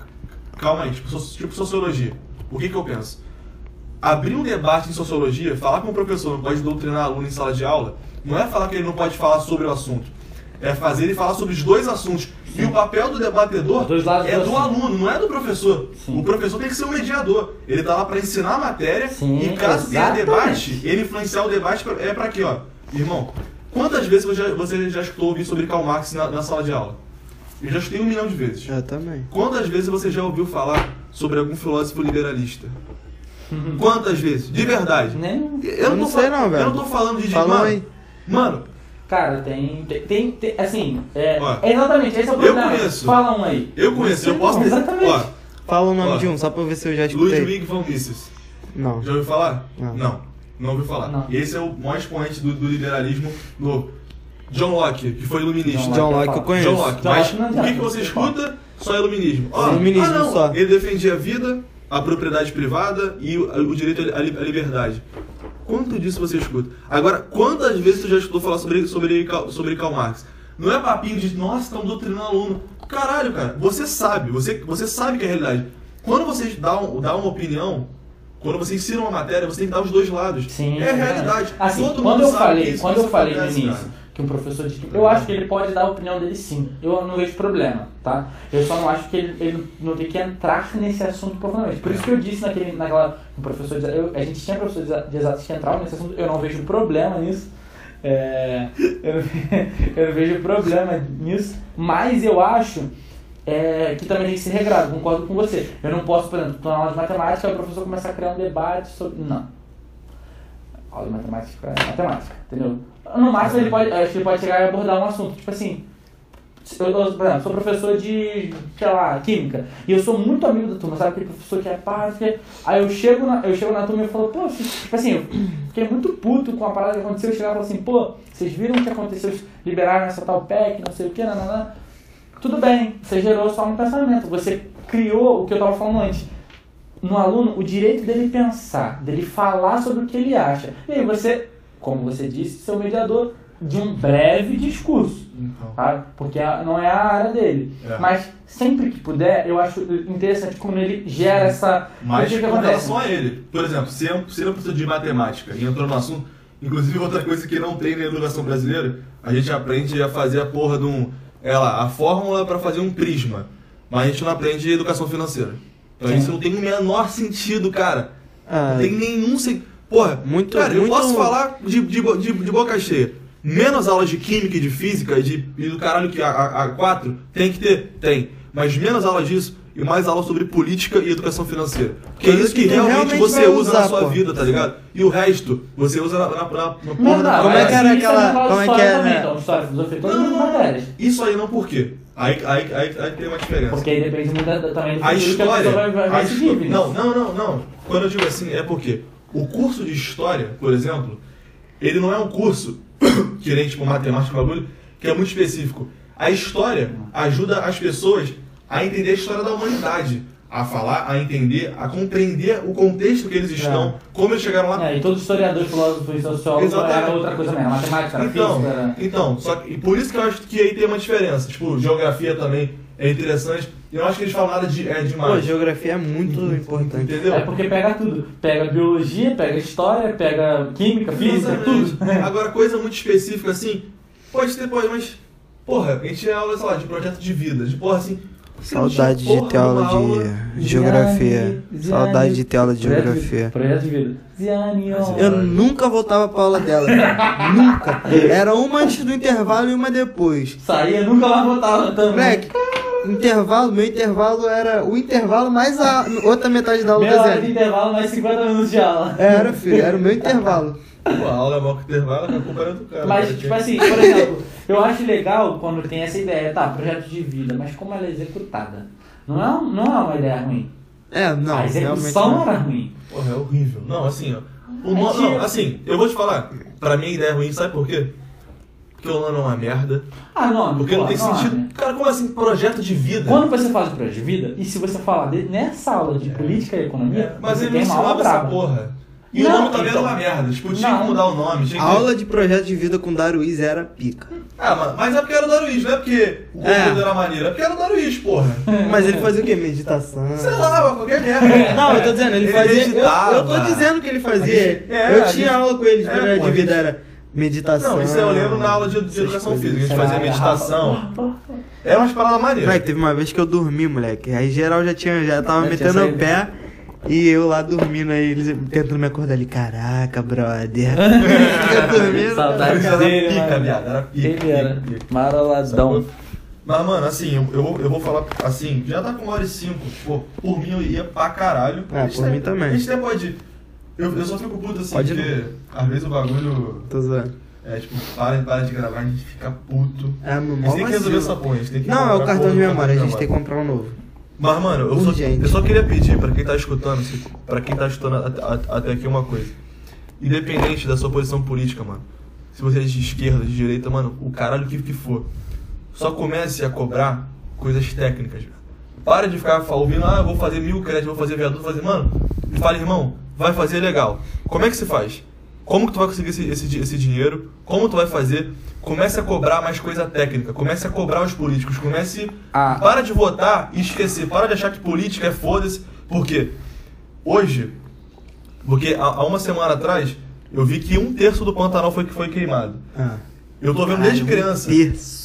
calma aí, tipo, tipo sociologia. O que que eu penso? Abrir um debate em sociologia, falar com o professor não pode doutrinar aluno em sala de aula, não é falar que ele não pode falar sobre o assunto. É fazer ele falar sobre os dois assuntos. E o papel do debatedor lados é do do aluno, não é do professor. Sim. O professor tem que ser o mediador. Ele tá lá para ensinar a matéria Sim, e caso tenha exatamente. debate, ele influenciar o debate pra- é para quê, ó? Irmão, quantas vezes você já, você já escutou ouvir sobre Karl Marx na, na sala de aula? Eu já escutei um milhão de vezes. Eu também. Quantas vezes você já ouviu falar sobre algum filósofo liberalista? Quantas vezes? De verdade. Nem. Eu Eu não tô sei não, velho. Eu não tô falando de... Fala mano, aí. Mano, Cara, tem. Tem. tem, assim. É, Ó, exatamente, esse é o eu problema. conheço. Fala um aí. eu conheço, eu Não, posso... exatamente. Ó, Fala o nome Ó. de um, só pra ver se eu já escutei. Ludwig von Mises. Não. Já ouviu falar? Não. Não, não ouviu falar. Não. Esse é o maior expoente do, do liberalismo novo. John Locke, que foi iluminista. John Locke eu conheço. John Locke. John Mas Locke não o que, adianta, que você você escuta? Só iluminismo. Ó, Iluminismo ah, não. só. Ele defendia a vida, a propriedade privada e o, direito à li- à liberdade. Quanto disso você escuta? Agora, quantas vezes tu já escutou falar sobre, sobre, Karl- sobre Karl Marx? Não é papinho de, nossa, estão doutrinando aluno. Caralho, cara, você sabe, você, você sabe que é a realidade. Quando você dá, um, dá uma opinião, quando você ensina uma matéria, você tem que dar os dois lados. Sim, é a realidade. Assim, Todo quando mundo eu sabe falei, quando eu falei no início cara. Que um professor de eu acho que ele pode dar a opinião dele sim. Eu não vejo problema, tá? Eu só não acho que ele, ele não tem que entrar nesse assunto profundamente. Por isso que eu disse naquele, naquela. Um professor de, eu, a gente tinha professor de exa- de exatos que entravam nesse assunto, eu não vejo problema nisso. É, eu, não, eu vejo problema nisso, mas eu acho é, que também tem que ser regrado, concordo com você. Eu não posso, por exemplo, tô na aula de matemática e o professor começa a criar um debate sobre. Não. Aula de matemática é matemática, entendeu? No máximo ele pode, acho que ele pode chegar e abordar um assunto, tipo assim. Eu, eu, por exemplo, sou professor de, sei lá, química. E eu sou muito amigo da turma, sabe? Aquele professor que é pá. Aí eu chego, na, eu chego na turma e falo, pô, tipo assim, eu fiquei muito puto com a parada que aconteceu. Eu chegava e falava assim, pô, vocês viram o que aconteceu? Liberaram essa tal PEC, não sei o que, nananã. Tudo bem, você gerou só um pensamento. Você criou o que eu tava falando antes. No aluno, o direito dele pensar, dele falar sobre o que ele acha. E aí você, como você disse, ser o mediador de um breve discurso. Então. Tá? Porque não é a área dele. É. Mas sempre que puder, eu acho interessante como ele gera essa. Mas com relação a ele, por exemplo, se é um, se ele é professor de matemática e entrou no assunto, inclusive outra coisa que não tem na educação brasileira, a gente aprende a fazer a porra de um. É lá, a fórmula para fazer um prisma. Mas a gente não aprende educação financeira. Então Sim. isso não tem o menor sentido, cara. Ah, Não tem nenhum sentido. Porra, Muito- cara, eu muito- posso falar de, de, de, de boca cheia. Menos aulas de química e de física e, de, e do caralho que a, a, a quatro tem que ter? Tem. Mas menos aulas disso e mais aulas sobre política e educação financeira. Porque é isso que, que realmente, realmente você usa na sua pô. vida, tá ligado? E o resto, você usa na, na, na, na porra Não, da não, Como é que era aquela- como é que história era? Também, então, história, filosofia, todas as Não, matérias. Isso aí não por quê? Aí, aí, aí, aí tem uma diferença. Porque aí depende muito da- também do A futuro que a história. pessoa vai, vai, a seguir. histó- Vinícius. não, não, não, não. Quando eu digo assim, é porque o curso de história, por exemplo, ele não é um curso que nem tipo matemática, bagulho, que é muito específico. A história ajuda as pessoas a entender a história da humanidade. A falar, a entender, a compreender o contexto que eles estão, como eles chegaram lá. É, e todos os historiadores, filósofos e sociólogos Exatamente. era outra coisa mesmo. Matemática, Então, física, era... então, só que, e por isso que eu acho que aí tem uma diferença. Tipo, geografia também é interessante. E eu acho que eles falam nada de, é, Pô, demais. geografia é muito importante. Entendeu? É porque pega tudo. Pega biologia, pega história, pega química, física, Exatamente. tudo. Agora, coisa muito específica assim, pode ter, pode, mas. Porra, a gente é aula, sei lá, de projeto de vida, de porra assim. Saudade de ter aula de geografia. Saudade de ter aula de geografia. Eu nunca voltava pra aula dela. nunca. Era uma antes do intervalo e uma depois. Saía, nunca mais voltava também. Moleque, Intervalo, meu intervalo era o intervalo mais a outra metade da aula Meia da hora de Zé. intervalo, mais 50 minutos de aula. Era, filho, era o meu intervalo. Pô, a aula é maior que intervalo, a culpa era do cara. Mas, cara, tipo assim, por exemplo, eu acho legal quando tem essa ideia, tá, projeto de vida, mas como ela é executada. Não é, não é uma ideia ruim. É, não, a execução não. era ruim. Porra, é horrível. Não, assim, ó. O É Não, assim, eu vou te falar. Pra mim a ideia é ruim, sabe por quê? Porque o Lano é uma merda. Ah, não, Porque não pô, tem sentido. né? Cara, como assim? Projeto de vida. Quando você fala de projeto de vida, e se você falar de- nessa aula de política e economia, É, mas você ele tem não uma aula ensinava essa porra. E Não, o nome também então. era uma merda. Tipo, tinha Não. que mudar o nome. Tinha A que... aula de projeto de vida com Daruiz era pica. Ah, mas, mas é porque era o Daruís, não é porque o É. era maneiro. É porque era o Daruís, porra. Mas ele fazia o quê? Meditação. Sei lá, qualquer merda. Não, eu tô dizendo, ele, Ele fazia. Eu, meditava. eu tô dizendo que ele fazia. É, eu tinha gente- aula com ele de é, projeto pô, de vida, gente- era meditação. Não, isso eu lembro na aula de, de educação física. A gente fazia meditação. Era umas paradas maneiras. Moleque, teve uma vez que eu dormi, moleque. Aí geral já tinha, já tava metendo o saído. E eu lá dormindo aí, eles tentando me acordar ali. Caraca, brother. eu dormindo. Saudade Era dele, pica, mano. viado, era pica, Ele era pica, maroladão. Mas, mano, assim, eu, eu, vou- eu vou falar assim, já tá com uma hora e cinco. Pô, por mim eu ia pra caralho. Ah, por mim também. A gente até pode. Eu, eu só fico puto assim, Pode porque às vezes o bagulho. Tô zoando. É, tipo, para, para de gravar, a gente fica puto. É, meu A gente tem que resolver essa porra, a gente tem que Não, é o cartão de memória, a gente tem que comprar um novo. Mas, mano, eu só, eu só queria pedir pra quem tá escutando, se- pra quem tá escutando até aqui uma coisa. Independente da sua posição política, mano. Se você é de esquerda, de direita, mano, o caralho que, que for. Só comece a cobrar coisas técnicas, velho. Para de ficar ouvindo, ah, eu vou fazer mil créditos, vou fazer viaduto, vou fazer. Mano, e fala, irmão, vai fazer legal. Como é que você faz? Como que tu vai conseguir esse, esse, esse dinheiro? Como tu vai fazer? Comece a cobrar mais coisa técnica. Comece a cobrar os políticos. Comece. Ah. Para de votar e esquecer. Para de achar que política é foda-se. Por quê? Hoje, porque há, uma semana atrás, eu vi que um terço do Pantanal foi, foi queimado. Ah. Eu tô vendo desde criança.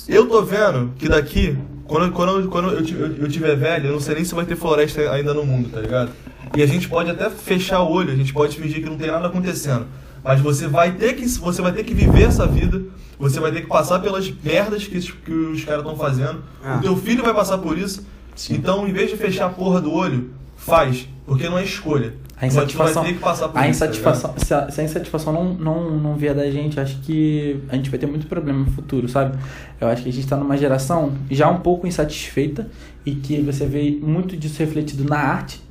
Eu tô vendo que daqui, quando, quando, quando eu, eu, eu tiver velho, eu não sei nem se vai ter floresta ainda no mundo, tá ligado? E a gente pode até fechar o olho, a gente pode fingir que não tem nada acontecendo. Mas você vai ter que, você vai ter que viver essa vida, você vai ter que passar pelas merdas que, que os caras estão fazendo. Ah. O teu filho vai passar por isso. Então, em vez de fechar a porra do olho, faz. Porque não é escolha. A tu vai insatisfação, ter que passar por a isso, tá insatisfação se, a, se a insatisfação não, não, não vier da gente, acho que a gente vai ter muito problema no futuro, sabe? Eu acho que a gente tá numa geração já um pouco insatisfeita e que você vê muito disso refletido na arte.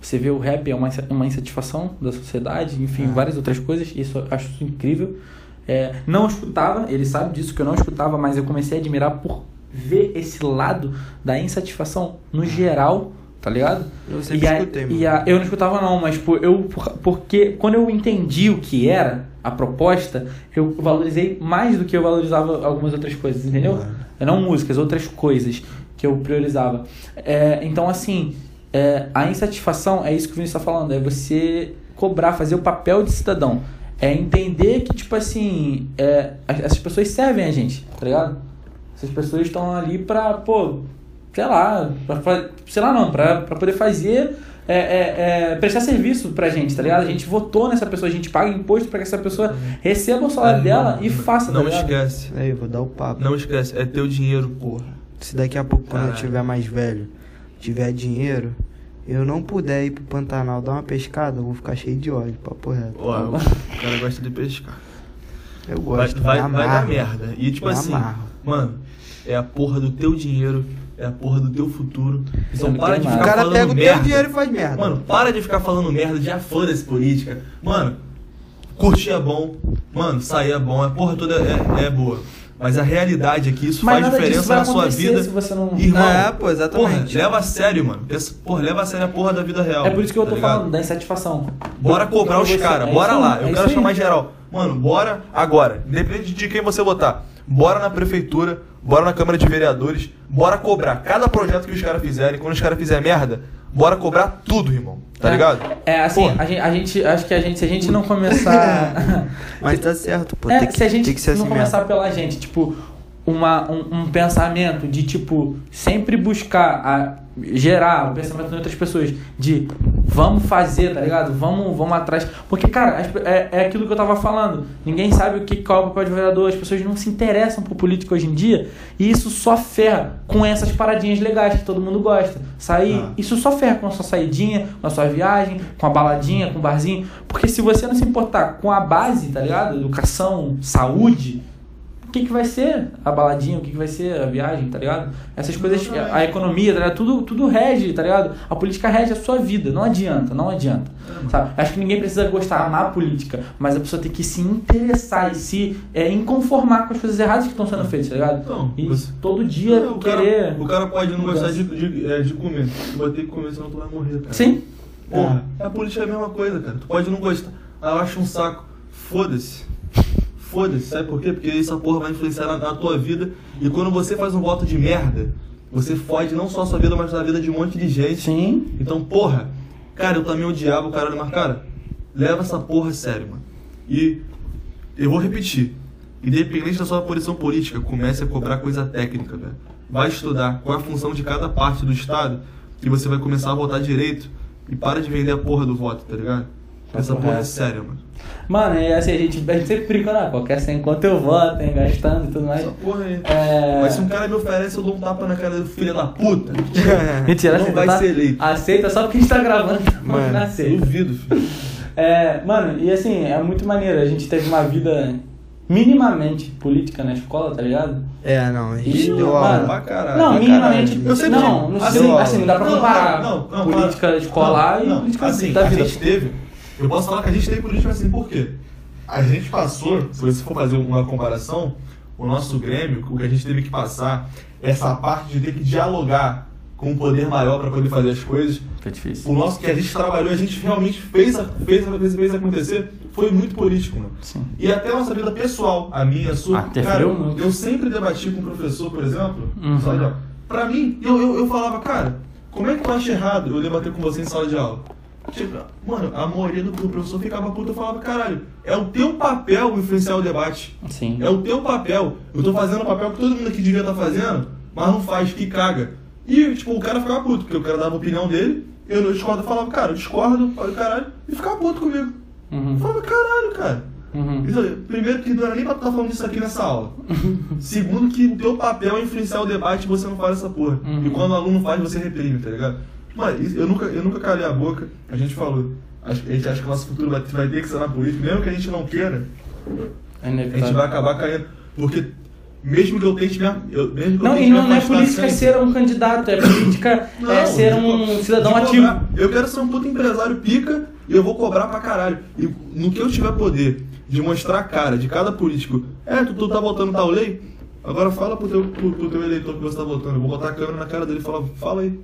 Você vê o rap é uma, uma insatisfação da sociedade, enfim, Ah. várias outras coisas. Isso eu acho isso incrível. É, não escutava, ele sabe disso que eu não escutava, mas eu comecei a admirar por ver esse lado da insatisfação no geral, tá ligado? Eu sempre e a- escutei, e mano. a- eu não escutava não, mas por, eu, por- porque quando eu entendi o que era a proposta, eu valorizei mais do que eu valorizava algumas outras coisas, entendeu? Claro. Não músicas, outras coisas que eu priorizava. É, então, assim, é, a insatisfação é isso que o Vinícius está falando, é você cobrar, fazer o papel de cidadão. É entender que, tipo assim, é, as- essas pessoas servem a gente, tá ligado? Essas pessoas estão ali pra, pô, sei lá, pra, sei lá não, pra, pra poder fazer, é, é, é, prestar serviço pra gente, tá ligado? A gente votou nessa pessoa, a gente paga imposto pra que essa pessoa receba o salário É, dela não- e faça, Não tá esquece. Aí, vou dar o papo. Não esquece. É teu dinheiro, porra. Se daqui a pouco, quando eu Caralho. tiver mais velho, tiver dinheiro, eu não puder ir pro Pantanal dar uma pescada, eu vou ficar cheio de óleo, papo reto. Ó, o cara gosta de pescar. Eu Vai, gosto, vai, me vai dar merda. E tipo Me assim, amarro. mano, é a porra do teu dinheiro, é a porra do teu futuro. Então para de queimado. O ficar cara falando pega o merda. teu dinheiro e faz merda. Mano, para de ficar falando merda, já foda-se política. Mano, curtir é bom, mano, sair é bom, a porra toda é, é boa. Mas a realidade é que isso Mas faz diferença na sua vida. se você não- Irmão, É, pô, exatamente. Porra, leva a sério, mano. Porra, leva a sério a porra da vida real. É por isso que eu tá tô ligado? falando da insatisfação. Bora cobrar os caras, é bora lá. aí, Eu é quero chamar geral. Mano, bora agora. Independente de quem você votar. Bora na prefeitura, bora na Câmara de Vereadores, bora cobrar cada projeto que os caras fizerem. Quando os caras fizerem merda, bora cobrar tudo, irmão. Tá É. ligado? É, assim, a gente, a gente- acho que a gente, se a gente não começar. Mas tá certo, pô. É, tem que, se a gente tem que ser não assim começar mesmo. pela gente, tipo, uma, um, um pensamento de, tipo, sempre buscar a, gerar o pensamento de outras pessoas de Vamos fazer, tá ligado? Vamos, vamos atrás. Porque, cara, é, é aquilo que eu tava falando. Ninguém sabe o que qual é o papel de vereador. As pessoas não se interessam por política hoje em dia. E isso só ferra com essas paradinhas legais que todo mundo gosta. Sair, Ah. isso só ferra com a sua saidinha, com a sua viagem, com a baladinha, com o barzinho. Porque se você não se importar com a base, tá ligado? Educação, saúde, o que, que vai ser a baladinha, o que, que vai ser a viagem, tá ligado? Essas coisas, a economia, tá ligado? Tudo, tudo rege, tá ligado? A política rege a sua vida, não adianta, não adianta. Sabe? Acho que ninguém precisa gostar, amar a política, mas a pessoa tem que se interessar e se é, inconformar com as coisas erradas que estão sendo feitas, tá ligado? Então, E você- todo dia Não, o, querer. cara, o cara pode não gostar de, de, é, de comer. Tu vai ter que comer, senão tu vai morrer, cara. Sim. Porra, a política é a mesma coisa, cara. Tu pode não gostar. Ah, eu acho um saco. Foda-se. Foda-se, sabe por quê? Porque essa porra vai influenciar na, na tua vida. E quando você faz um voto de merda, você fode não só a sua vida, mas a vida de um monte de gente. Sim. Então, porra, cara, eu também odiava o caralho, mas cara, leva essa porra a sério, mano. E eu vou repetir. Independente da sua posição política, comece a cobrar coisa técnica, velho. Vai estudar qual é a função de cada parte do Estado e você vai começar a votar direito. E para de vender a porra do voto, tá ligado? Essa porra é correto. séria, mano. Mano, e assim, a gente, a gente sempre brinca, né? Qualquer sem conta eu voto, hein? Gastando e tudo mais. Essa porra aí. É... Mas se um cara me oferece, eu dou um tapa na cara do filho da puta. Mentira, não aceita, vai tá? ser eleito. Aceita só porque a gente tá gravando, tá? Mano, Não aceita. Duvido, filho. É, mano, e assim, é muito maneiro. A gente teve uma vida minimamente política na escola, tá ligado? É, não, a gente Ih, deu mano. aula. Pra caralho. não, pra minimamente. caralho. Eu sempre não, não, assim, assim, não dá pra não, comparar não, não, política claro. escolar Não, e não, política assim, da a vida. gente teve. Eu posso falar que a gente teve política assim, por quê? A gente passou, se você for fazer uma comparação, o nosso Grêmio, o que a gente teve que passar, essa parte de ter que dialogar com um poder maior para poder fazer as coisas. Foi difícil. O nosso que a gente trabalhou, a gente realmente fez, a- fez, a- fez, fez acontecer, foi muito político, mano. Sim. E até a nossa vida pessoal, a minha, a sua. Ah, interferiu cara, muito. eu sempre debati com um professor, por exemplo, Uhum. sala de aula. Pra mim, eu, eu, eu falava, cara, como é que tu acha errado eu debater com você em sala de aula? Tipo, mano, a maioria do, do professor ficava puto, eu falava, caralho, é o teu papel influenciar o debate. Sim. É o teu papel. Eu tô fazendo o papel que todo mundo aqui devia estar fazendo, mas não faz, que caga. E, tipo, o cara ficava puto, porque o cara dava a opinião dele, eu não discordo, eu falava, cara, eu discordo, falei, caralho, e ficava puto comigo. Eu Uhum. falava, caralho, cara. Uhum. Isso Primeiro que não era nem pra tu estar falando disso aqui nessa aula. Segundo que o teu papel é influenciar o debate e você não faz essa porra. Uhum. E quando o aluno faz, você reprime, tá ligado? Mano, eu nunca, eu nunca calei a boca. A gente falou. A gente acha que o nosso futuro vai, vai ter que ser na política. Mesmo que a gente não queira, É a gente vai acabar caindo. Porque mesmo que eu tente me, eu, mesmo que eu Não, tente e não, não é afastar política sempre- ser um candidato, é política Não, é ser de um co- cidadão de ativo. cobrar. Eu quero ser um puto empresário pica e eu vou cobrar pra caralho. E no que eu tiver poder de mostrar a cara de cada político, é, tu, tu tá votando tal lei? Agora fala pro teu, pro, pro teu eleitor que você tá votando. Eu vou botar a câmera na cara dele e falar, fala aí.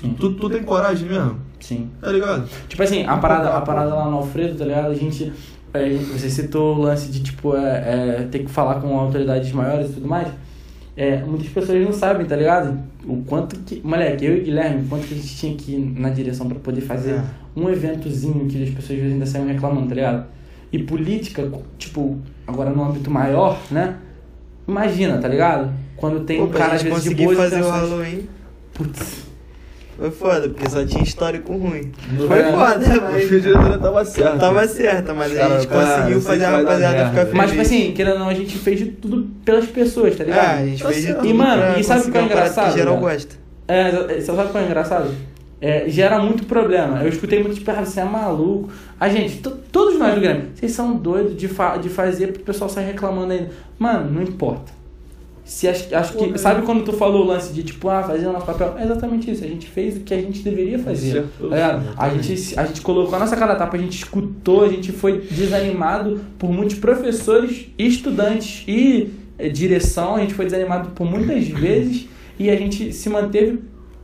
Sim. Tu, tu tem coragem mesmo? Sim. Tá ligado? Tipo assim, a parada, a parada lá no Alfredo, tá ligado? A gente. é, você citou o lance de, tipo, é, é, ter que falar com autoridades maiores e tudo mais. É, muitas pessoas não sabem, tá ligado? O quanto que. Moleque, eu e o Guilherme, o quanto que a gente tinha que ir na direção pra poder fazer É. um eventozinho que as pessoas às vezes ainda saem reclamando, tá ligado? E política, tipo, agora no âmbito maior, né? Imagina, tá ligado? Quando tem Pô, um cara às gente vezes de boas fazer o intenções. Halloween Putz. Foi foda, porque só tinha histórico ruim. Não Foi é. foda, que a mas diretoria tava certa. tava certa, mas a Cara, gente cara, conseguiu fazer que a rapaziada ficar feliz. Mas, tipo assim, querendo ou não, a gente fez de tudo pelas pessoas, tá É, ligado? a gente Tá fez de certo. tudo E, mano, e sabe o que é engraçado, que geral gosta. É, você sabe qual é engraçado? É, gera muito problema. Eu escutei muito tipo, ah, você é maluco. A gente, to- todos nós do Grêmio, vocês são doidos de, fa de fazer pro pessoal sair reclamando ainda. Mano, não importa. Se acho, acho que. Sabe quando tu falou o lance de tipo, ah, fazer o nosso papel? É exatamente isso. A gente fez o que a gente deveria fazer. Tá? A gente, a gente colocou a nossa cara a tapa, a gente escutou, a gente foi desanimado por muitos professores, estudantes e eh, direção. A gente foi desanimado por muitas vezes e a gente se manteve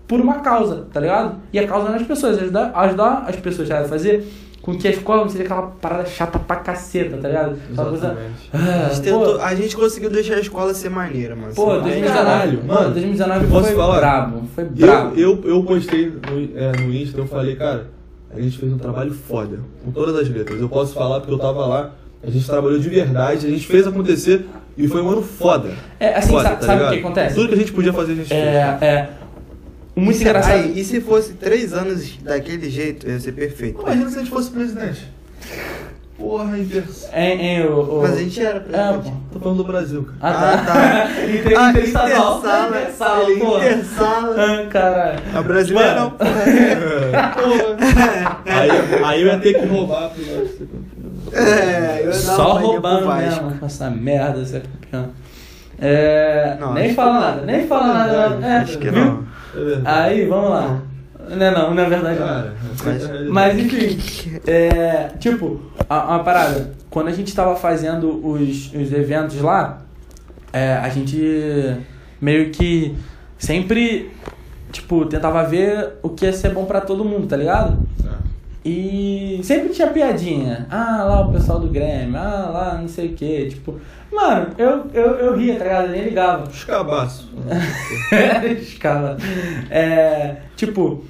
por uma causa, tá ligado? E a causa nas pessoas, ajudar, ajudar as pessoas a fazer com que a escola não seja aquela parada chata pra caceta, tá ligado? Coisa. Exatamente. Ah, A gente, tentou, a gente conseguiu deixar a escola ser maneira, mano. Pô, Assim, 2019, Caralho, mano, mano, 2019 posso foi falar? brabo, foi brabo. Eu, eu, eu postei no, é, no Insta, eu falei, cara, a gente fez um trabalho foda, com todas as letras. Eu posso falar porque eu tava lá, a gente trabalhou de verdade, a gente fez acontecer e foi um ano foda. É, assim, foda, sabe- sabe o que acontece? Tudo que a gente podia fazer, a gente fez. É, é, muito E se- engraçado. aí, e se fosse três anos daquele jeito, ia ser perfeito. Imagina se a gente fosse presidente. Porra, inversão. Hein, hein, o, o- Mas a gente era É, presidente. pô. Tô falando do Brasil, cara. Ah, tá. Ah, tá. Inter- Ah, Interestadual. Intersala, Intersala, ele pô. Intersala. Ah, caralho. A brasileirão. Mano. aí, aí eu ia ter que roubar pro É, eu ia dar Só roubando mesmo com essa merda, você é campeão. É, Não, nem acho fala que- nada, nem fala nada. não. É, Acho que viu? não. Aí, vamos lá. Não é não, não é verdade não. Cara, Mas- Mas enfim, é, tipo, uma parada. Quando a gente tava fazendo os, os eventos lá, é, a gente meio que sempre, tipo, tentava ver o que ia ser bom pra todo mundo, tá ligado? E sempre tinha piadinha. Ah, lá o pessoal do Grêmio, ah, lá não sei o que. Tipo, mano, eu, eu, eu ria, tá ligado? Eu nem ligava. Os cabaços. Escala. É, tipo,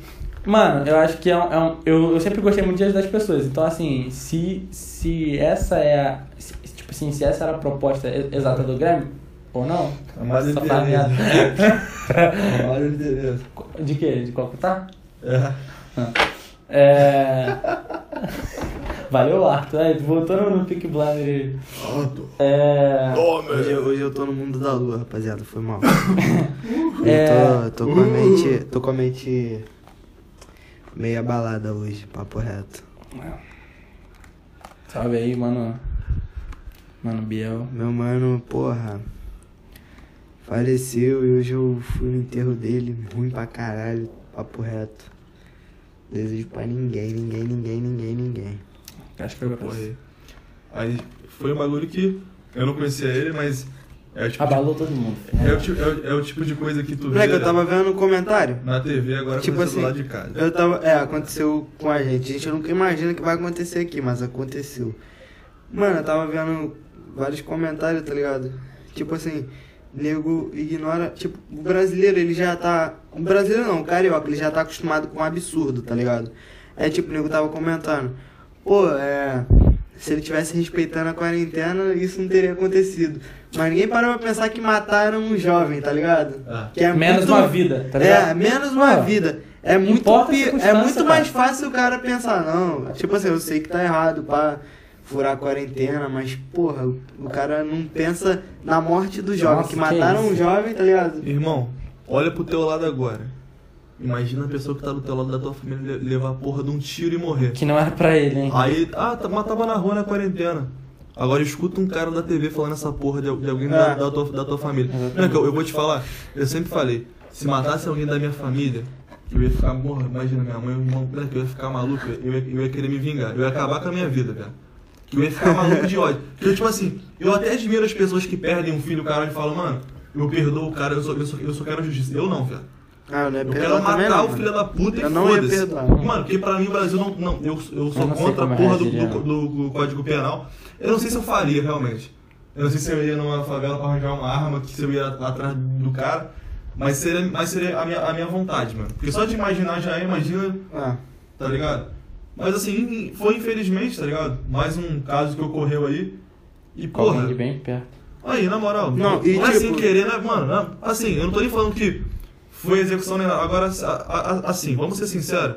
mano, eu acho que é um. é um- eu, eu sempre gostei muito de ajudar as pessoas. Então, assim, se, se essa é a. se- tipo assim, se essa era a proposta exata do Grêmio, ou não? Amado essa de parada- Amado de Deus. De quê? De qual que tá? É. É. Valeu, Arthur. Aí, voltou no, Pick Blinder. É. Hoje, hoje eu tô no mundo da lua, rapaziada, foi mal. É. Eu tô, tô com a mente. tô com a mente meio abalada hoje, papo reto. Salve aí, mano. Mano Biel. Meu mano, porra, faleceu e hoje eu fui no enterro dele, ruim pra caralho, papo reto. Desejo pra ninguém, ninguém, ninguém, ninguém, ninguém. Acho que eu Porra, aí. Aí foi um bagulho que eu não conhecia ele, mas é o tipo, de, Abalou todo mundo. é o, tipo- é o- é o tipo de coisa que tu vê Moleque, eu tava vendo no comentário. na TV agora Tipo aconteceu do assim, lado de casa. Eu tava. É, aconteceu com a gente. A gente nunca imagina que vai acontecer aqui, mas aconteceu. Mano, eu tava vendo vários comentários, tá ligado? Tipo assim, nego ignora. Tipo, o brasileiro, ele já tá. O brasileiro não, o carioca, ele já tá acostumado com um absurdo, tá ligado? É tipo, o nego tava comentando. Pô, é. Se ele tivesse respeitando a quarentena, isso não teria acontecido. Mas ninguém parou pra pensar que mataram um jovem, tá ligado? Ah. Que é Menos muito- uma vida, tá ligado? É, menos uma Ah, vida. É muito, pi- é muito mais fácil o cara pensar, não. Tipo assim, eu sei que tá errado pra furar a quarentena, mas, porra, o, cara não pensa na morte do jovem, Nossa, que que mataram um jovem, tá ligado? Irmão, olha pro teu lado agora. Imagina a pessoa que tá do teu lado da tua família le- levar a porra de um tiro e morrer. Que não era pra ele, hein? Aí, ah, tá- mas tava na rua na quarentena. Agora escuta um cara da TV falando essa porra de, al- de alguém da, É. da tua, da tua família. Exatamente. Moleque, eu, eu vou te falar, eu sempre falei, se matasse alguém da minha família, eu ia ficar, morra, imagina minha mãe, meu irmão, eu ia ficar maluco, eu ia, eu ia querer me vingar, eu ia acabar com a minha vida, cara. Que eu ia ficar maluco de ódio. Porque, tipo assim, eu até admiro as pessoas que perdem um filho, o cara, e falam, mano, eu perdoo o cara, eu só, eu só, eu só quero justiça. Eu não, velho. Ah, não é Eu quero matar não, o mano. filho da puta e Eu ia foda-se. perdoar. Mano, porque pra mim o Brasil não. não eu, eu sou Eu contra a como porra do, do, do- do Código Penal. Eu não sei se eu faria realmente. Eu não sei se eu ia numa favela pra arranjar uma arma, que se eu ia atrás do cara. Mas seria, mas seria a, minha, a minha vontade, mano. Porque só de imaginar já é, imagina, Ah, tá ligado? Mas assim, foi infelizmente, tá ligado? Mais um caso que ocorreu aí. E porra. De bem perto. Aí, na moral, Não, não, e não é tipo- sem querer, né? Mano, não- assim, eu não tô nem falando que foi execução nem nada. Agora, assim, vamos ser sinceros.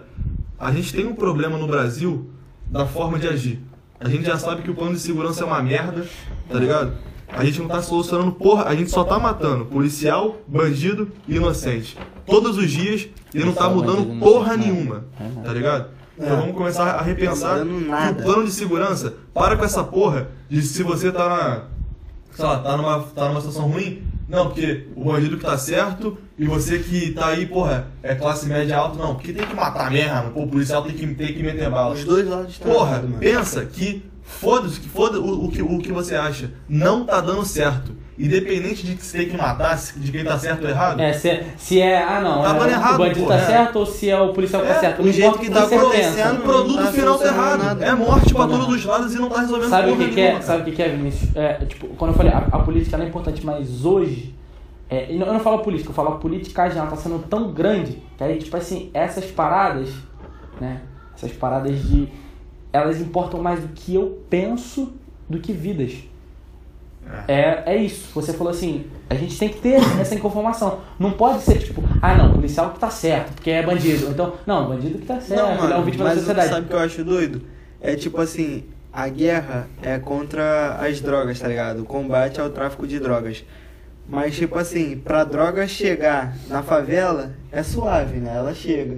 A gente tem um problema no Brasil da forma de agir. A gente já sabe que o plano de segurança é uma merda, tá ligado? A gente não tá solucionando porra, a gente só tá matando policial, bandido e inocente. Todos os dias e não tá mudando porra inocente, nenhuma, é nada. tá ligado? Então vamos começar a repensar Tá que o plano de segurança para com essa porra de se você tá na. Sei lá, tá numa, tá numa situação ruim. Não, porque o bandido que tá certo e você que tá aí, porra, é classe média alta, não, porque tem que matar mesmo, pô, o policial tem que, tem que meter bala. os dois lados estão Porra, pensa que foda-se, que foda o, o, que, o que você acha. Não tá dando certo. Independente de que você tem que matar, de quem tá certo ou errado. É, se, se é. Ah, não. Tá é, dando errado, o bandido pô, tá é. certo ou se é o policial que tá É, certo. o Não jeito que o tá acontecendo, o produto tá final tá errado. nada. É morte pra Não. todos os lados e não tá resolvendo Sabe o que, que é? Sabe o que, que é, Vinícius? É, tipo, quando eu falei, a, a política não é importante, mas hoje. é, não- eu não falo política, eu falo a politicagem, ela tá sendo tão grande que aí, tipo assim, essas paradas, né? Essas paradas de. Elas importam mais do que eu penso do que vidas. É, é isso. Você falou assim, a gente tem que ter essa informação. Não pode ser tipo, ah não, policial que tá certo, porque é bandido. Então, não, bandido que tá certo, ele é um vítima da mas sociedade. sabe o que eu acho doido? É tipo assim, a guerra é contra as drogas, tá ligado? O combate ao tráfico de drogas. Mas tipo assim, pra droga chegar na favela, é suave, né? Ela chega.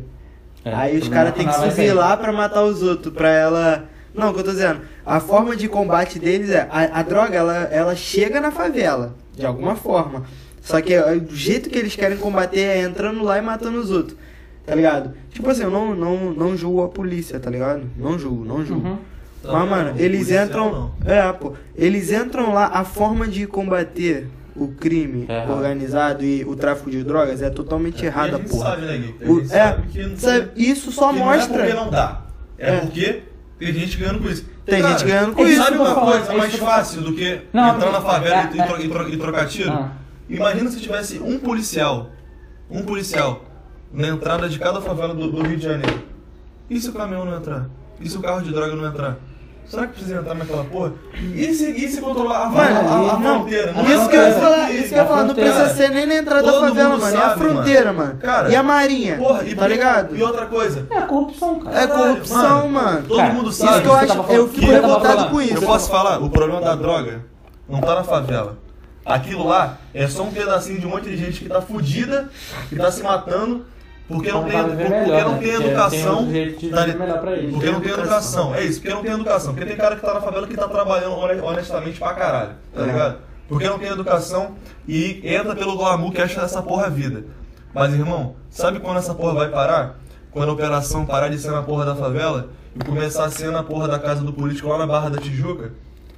É, Aí os caras têm que subir lá pra matar os outros, pra ela. Não, o que eu tô dizendo, a forma de combate deles é. A, a droga, ela, ela chega na favela, de alguma forma. Só que é, o jeito que eles querem combater é entrando lá e matando os outros. Tá ligado? Tipo assim, eu não, não, não julgo a polícia, tá ligado? Não julgo, não julgo. Uhum. Mas, mano, eles entram. É, pô. Eles entram lá, a forma de combater o crime É organizado e o tráfico de drogas é totalmente E errada, porra. sabe, né, O- é, sabe isso só mostra. Não é porque não dá. É, É. porque tem gente ganhando com isso. Tem Cara, gente ganhando com é isso. Sabe uma falando, coisa é mais fácil do que Não, entrar na favela é, e, tro- e tro- e trocar tiro? Ah. Imagina se tivesse um policial, um policial, na entrada de cada favela do, do Rio de Janeiro. E se o caminhão não entrar? E se o carro de droga não entrar? Será que precisa entrar naquela porra? E se, e se controlar a, a- Mano, a, a não, fronteira? isso que eu ia falar, isso que eu ia A falar, não precisa ser nem na entrada da Todo favela, mundo mano. E a sabe, fronteira, mano. mano. Cara, e a marinha. Porra, e, tá ligado? E outra coisa. É a corrupção, cara. É corrupção, mano. Todo Cara, mundo isso sabe. Isso que eu acho, eu fico revoltado com isso. Eu posso falar, o problema da droga não tá na favela. Aquilo lá é só um pedacinho de um monte de gente que tá fudida, que tá se matando, porque não Então tem, porque não né? tem Porque educação. tem eles. Porque não tem educação. É isso, porque não tem educação. Porque tem cara que tá na favela que tá trabalhando hone- honestamente pra caralho, tá É. ligado? Porque não tem educação e entra pelo glamour que acha essa porra vida. Mas irmão, sabe quando essa porra vai parar? Quando a operação parar de ser na porra da favela e começar a ser na porra da casa do político lá na Barra da Tijuca,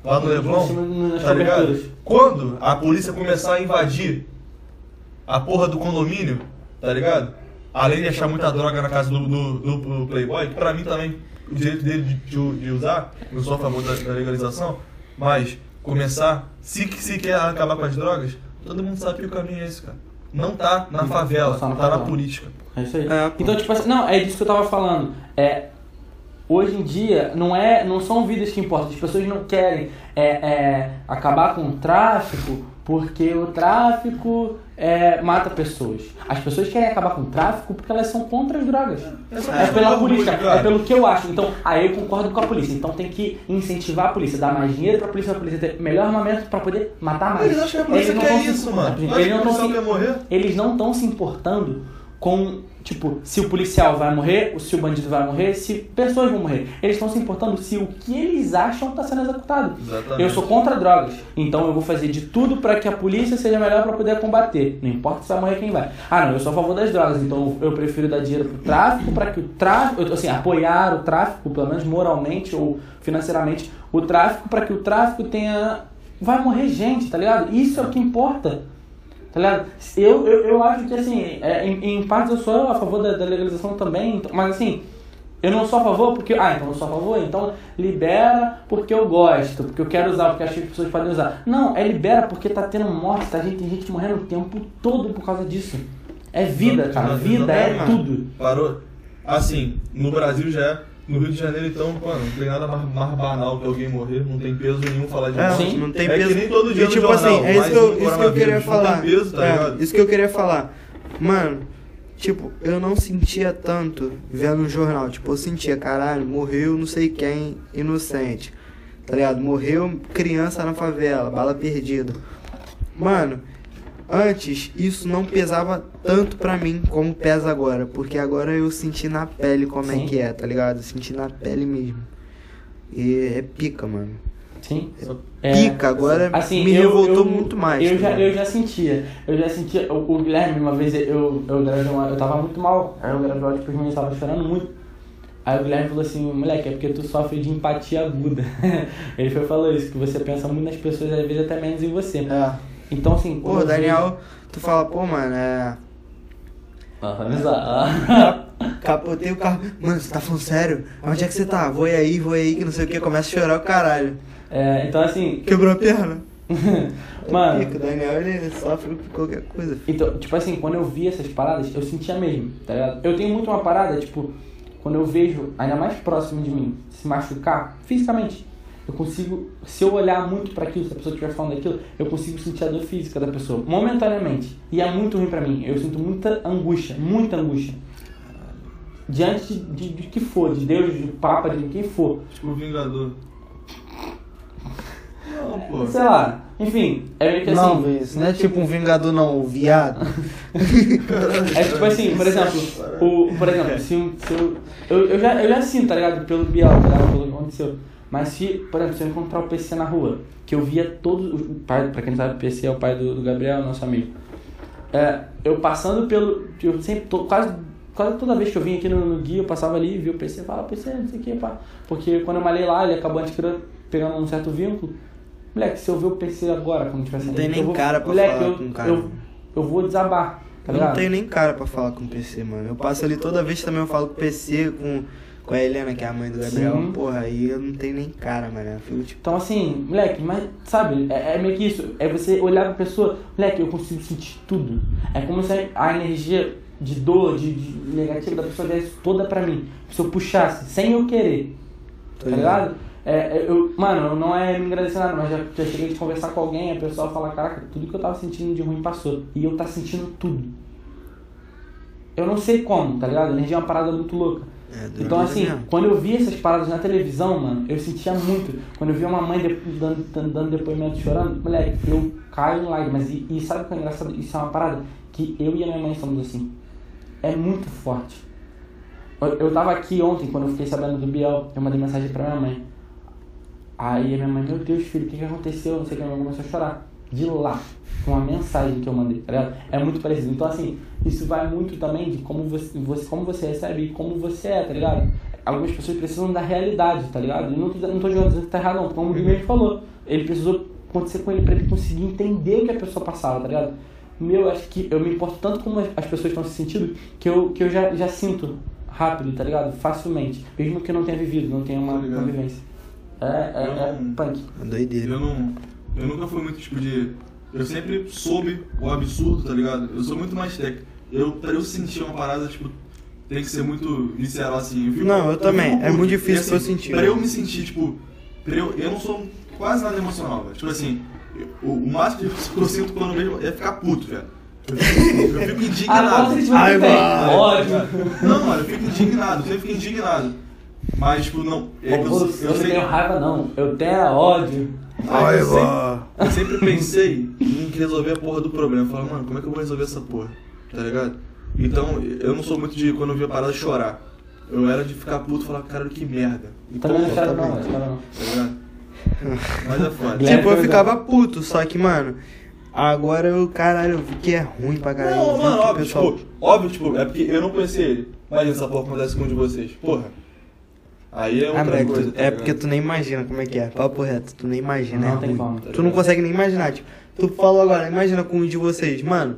lá no Leblon, tá ligado? Quando a polícia começar a invadir a porra do condomínio, tá ligado? Além de achar muita droga na casa do, do, do- do Playboy, que pra mim também o direito dele de, de- de usar, não sou a favor da, da legalização, mas começar, se, se quer acabar com as drogas, todo mundo sabe que o caminho é esse, cara. Não tá na favela, Só na tá na favela. política. É isso aí. É, então, tipo assim, não, é disso que eu tava falando. É, hoje em dia, não, é, não são vidas que importam. As pessoas não querem é, é, acabar com o tráfico porque o tráfico é, mata pessoas. As pessoas querem acabar com o tráfico porque elas são contra as drogas. É, pela política, é pelo que eu acho. Então, aí eu concordo com a polícia. Então tem que incentivar a polícia, dar mais dinheiro pra polícia, pra polícia ter melhor armamento pra poder matar mais. Eles acham que a polícia não quer se- isso, mano. Não se- eles não estão se importando com, tipo, se o policial vai morrer, se o bandido vai morrer, se pessoas vão morrer. Eles estão se importando se o que eles acham está sendo executado. Exatamente. Eu sou contra drogas, então eu vou fazer de tudo para que a polícia seja melhor para poder combater. Não importa se vai morrer quem vai. Ah, não, eu sou a favor das drogas, então eu prefiro dar dinheiro pro tráfico para que o tráfico, assim, apoiar o tráfico, pelo menos moralmente ou financeiramente, o tráfico para que o tráfico tenha vai morrer gente, tá ligado? Isso é o que importa. Tá ligado? Eu, eu, eu acho que, assim, é, em, em partes eu sou a favor da, da legalização também, então- mas assim, eu não sou a favor porque. Ah, então eu sou a favor, então libera porque eu gosto, porque eu quero usar, porque acho que as pessoas podem usar. Não, é libera porque tá tendo morte, tá gente, tem gente morrendo o tempo todo por causa disso. É vida, cara. Vida é tudo. Parou? Assim, no Brasil já é. No Rio de Janeiro, então, mano, não tem nada mais, mais banal que alguém morrer, não tem peso nenhum falar de É, morte. Não tem É peso. que nem todo dia E, no tipo jornal, assim, é isso que eu, isso que eu queria não falar. tem peso, tá É, ligado? isso que eu queria falar. Mano, tipo, eu não sentia tanto vendo no jornal. Tipo, eu sentia, caralho, morreu não sei quem inocente. Tá ligado? Morreu criança na favela, bala perdida. Mano, antes isso não pesava tanto pra mim como pesa agora. Porque agora eu senti na pele como Sim. é que é, tá ligado? Eu senti na pele mesmo. E é pica, mano. Sim. Só- É, Pica, agora Assim, me eu- revoltou eu- muito mais. Eu tá já, eu já sentia. Eu já sentia. O, o Guilherme, uma vez eu, eu. Eu tava muito mal. Aí eu gravei tipo, os meninos estavam chorando muito. Aí o Guilherme falou assim, moleque, é porque tu sofre de empatia aguda. Ele foi falou isso, que você pensa muito nas pessoas, às vezes até menos em você. É. Então assim, Pô, Daniel, tu fala, pô, mano, é. Organizar. Capotei o carro. Mano, você tá falando sério? Onde é que você tá? Vou aí, vou aí, que não sei o que. Começa a chorar o caralho. É, então assim, Quebrou a perna? mano. Pica, o Daniel, ele sofre por qualquer coisa. Então, tipo assim, quando eu via essas paradas, eu sentia mesmo, tá ligado? Eu tenho muito uma parada, tipo, quando eu vejo, ainda mais próximo de mim, se machucar, fisicamente, eu consigo, se eu olhar muito pra aquilo, se a pessoa estiver falando daquilo, eu consigo sentir a dor física da pessoa, momentaneamente. E é muito ruim pra mim. Eu sinto muita angústia, muita angústia. Diante de, de, de que for, de Deus, de Papa, de quem for. Tipo o Vingador. Não, pô. Sei lá. Enfim, é meio que assim. Não, isso não é tipo um vingador, não, o viado. É tipo assim, por exemplo, o, por exemplo, se, um- se eu, eu, eu, já, eu já sinto, tá ligado? Pelo Biel, tá ligado? Pelo que aconteceu. Mas se, por exemplo, se eu encontrar o PC na rua, que eu via todos. O pai, pra quem não sabe, o PC é o pai do, do Gabriel, nosso amigo. É, eu passando pelo. Eu sempre. tô- quase, quase toda vez que eu vim aqui no, no guia, eu passava ali e via o PC e falava, PC, não sei o que, pá. Porque quando eu malhei lá, ele acabou adquirindo, pegando um certo vínculo. Moleque, se eu ver o PC agora, quando tiver Não saindo tem aqui, nem vou, cara pra moleque, falar eu, com o cara. Eu, eu vou desabar, tá Eu ligado? não tenho nem cara pra falar com o PC, mano. Eu passo ali toda vez também eu falo com o PC, com, com a Helena, que é a mãe do Gabriel. Sim. Porra, aí eu não tenho nem cara, mano. Eu fico tipo. Então, assim, moleque, mas, sabe, é, é meio que isso. É você olhar pra pessoa, moleque, eu consigo sentir tudo. É como se a energia de dor, de, de negativa da pessoa viesse toda pra mim. Se eu puxasse, sem eu querer, tá ligado? É, é, eu, mano, não é me agradecer nada, mas já, já cheguei de conversar com alguém, a pessoa fala, caraca, tudo que eu tava sentindo de ruim passou. E eu tá sentindo tudo. Eu não sei como, tá ligado? A energia é uma parada muito louca. É, Então, assim, mesmo. quando eu via essas paradas na televisão, mano, eu sentia muito. Quando eu via uma mãe de- dando, dando, depoimento chorando, moleque, eu caio em lágrimas. E, e sabe o que é engraçado? Isso é uma parada que eu e a minha mãe somos assim. É muito forte. Eu, eu tava aqui ontem, quando eu fiquei sabendo do Biel, eu mandei mensagem pra minha mãe. Aí a minha mãe, meu Deus, filho, o que, que aconteceu? Não sei o que, mãe começou a chorar. De lá, com uma mensagem que eu mandei, tá ligado? É muito parecido. Então, assim, isso vai muito também de como você, você, como você recebe e como você é, tá ligado? Algumas pessoas precisam da realidade, tá ligado? E não tô, não tô jogando que tá errado, não. Como o Guilherme falou, ele precisou acontecer com ele pra ele conseguir entender o que a pessoa passava, tá ligado? Meu, eu acho que eu me importo tanto como as as pessoas estão se sentindo que eu, que eu já, já sinto rápido, tá ligado? Facilmente. Mesmo que eu não tenha vivido, não tenha uma Tá convivência. É, é, é punk. Doideira. Eu não. Eu nunca fui muito tipo de. Eu sempre soube o absurdo, tá ligado? Eu sou muito mais técnico. Eu, pra eu sentir uma parada, tipo, tem que ser muito visceral assim. Eu fico- Não, eu também. fico É muito difícil E, assim, pra eu sentir. Pra eu me sentir, tipo. Pra eu, eu não sou quase nada emocional, velho. Tipo assim, eu- o, o máximo que eu sinto quando eu vejo é ficar puto, velho. Eu fico, eu fico indignado. Ai, mano. Ódio. Não, mano, eu fico indignado, eu sempre fico indignado. Mas, tipo, não. É que eu, Você, eu, eu não sei- tenho raiva, não. Eu tenho ódio. Ai, eu sempre-. Eu sempre pensei em resolver a porra do problema. Eu falava, mano, como é que eu vou resolver essa porra? Tá ligado? Então, eu não sou muito de, quando eu via a parada, chorar. Eu era de ficar puto e falar, cara, que merda. Então, Também não tá choro, não, mas choro não. ligado? Mas é foda. Tipo, eu ficava puto, só que, mano, agora eu, caralho, eu vi que é ruim pra caralho. Não, mano, óbvio, pessoal- tipo, óbvio, tipo, é porque eu não conhecia ele. Imagina essa porra acontece com um de vocês. Porra. Aí é Ah, outra tu- coisa. tá é ligado? porque tu nem imagina como é que é. Papo reto, tu nem imagina, Não é tem ruim. como. Tu não consegue nem imaginar, tipo, tu falou agora, imagina com um de vocês, mano.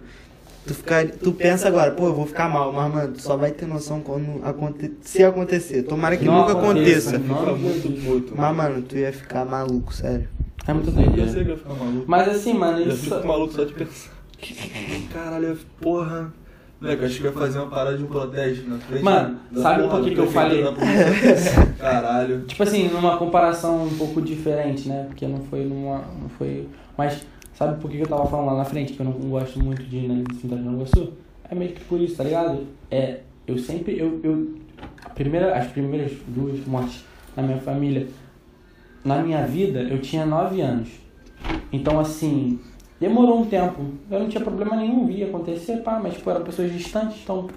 Tu, ficar, tu pensa agora, pô, eu vou ficar mal, mas, mano, tu só vai ter noção quando aconte, se acontecer. Tomara que Não nunca aconteça, aconteça. muito puto. Mas, mano, tu ia ficar maluco, sério. É muito Eu doido. sei né? que eu ia ficar maluco. Mas assim, mano, Eu isso. fico maluco só de pensar. Caralho, porra. Moleque, acho que ia fazer uma parada de um protesto na frente. Mano, da sabe por que do que eu falei? Caralho. Tipo assim, numa comparação um pouco diferente, né? Porque não foi numa. Não foi. Mas sabe por que que eu tava falando lá na frente que eu não gosto muito de ir na cidade de Nova Iguaçu? É meio que por isso, tá ligado? É. Eu sempre. Eu, eu, a primeira, as primeiras duas mortes na minha família, na minha vida, eu tinha 9 anos. Então assim. Demorou um tempo. Eu não tinha problema nenhum, via acontecer, pá, mas tipo, eram pessoas distantes, então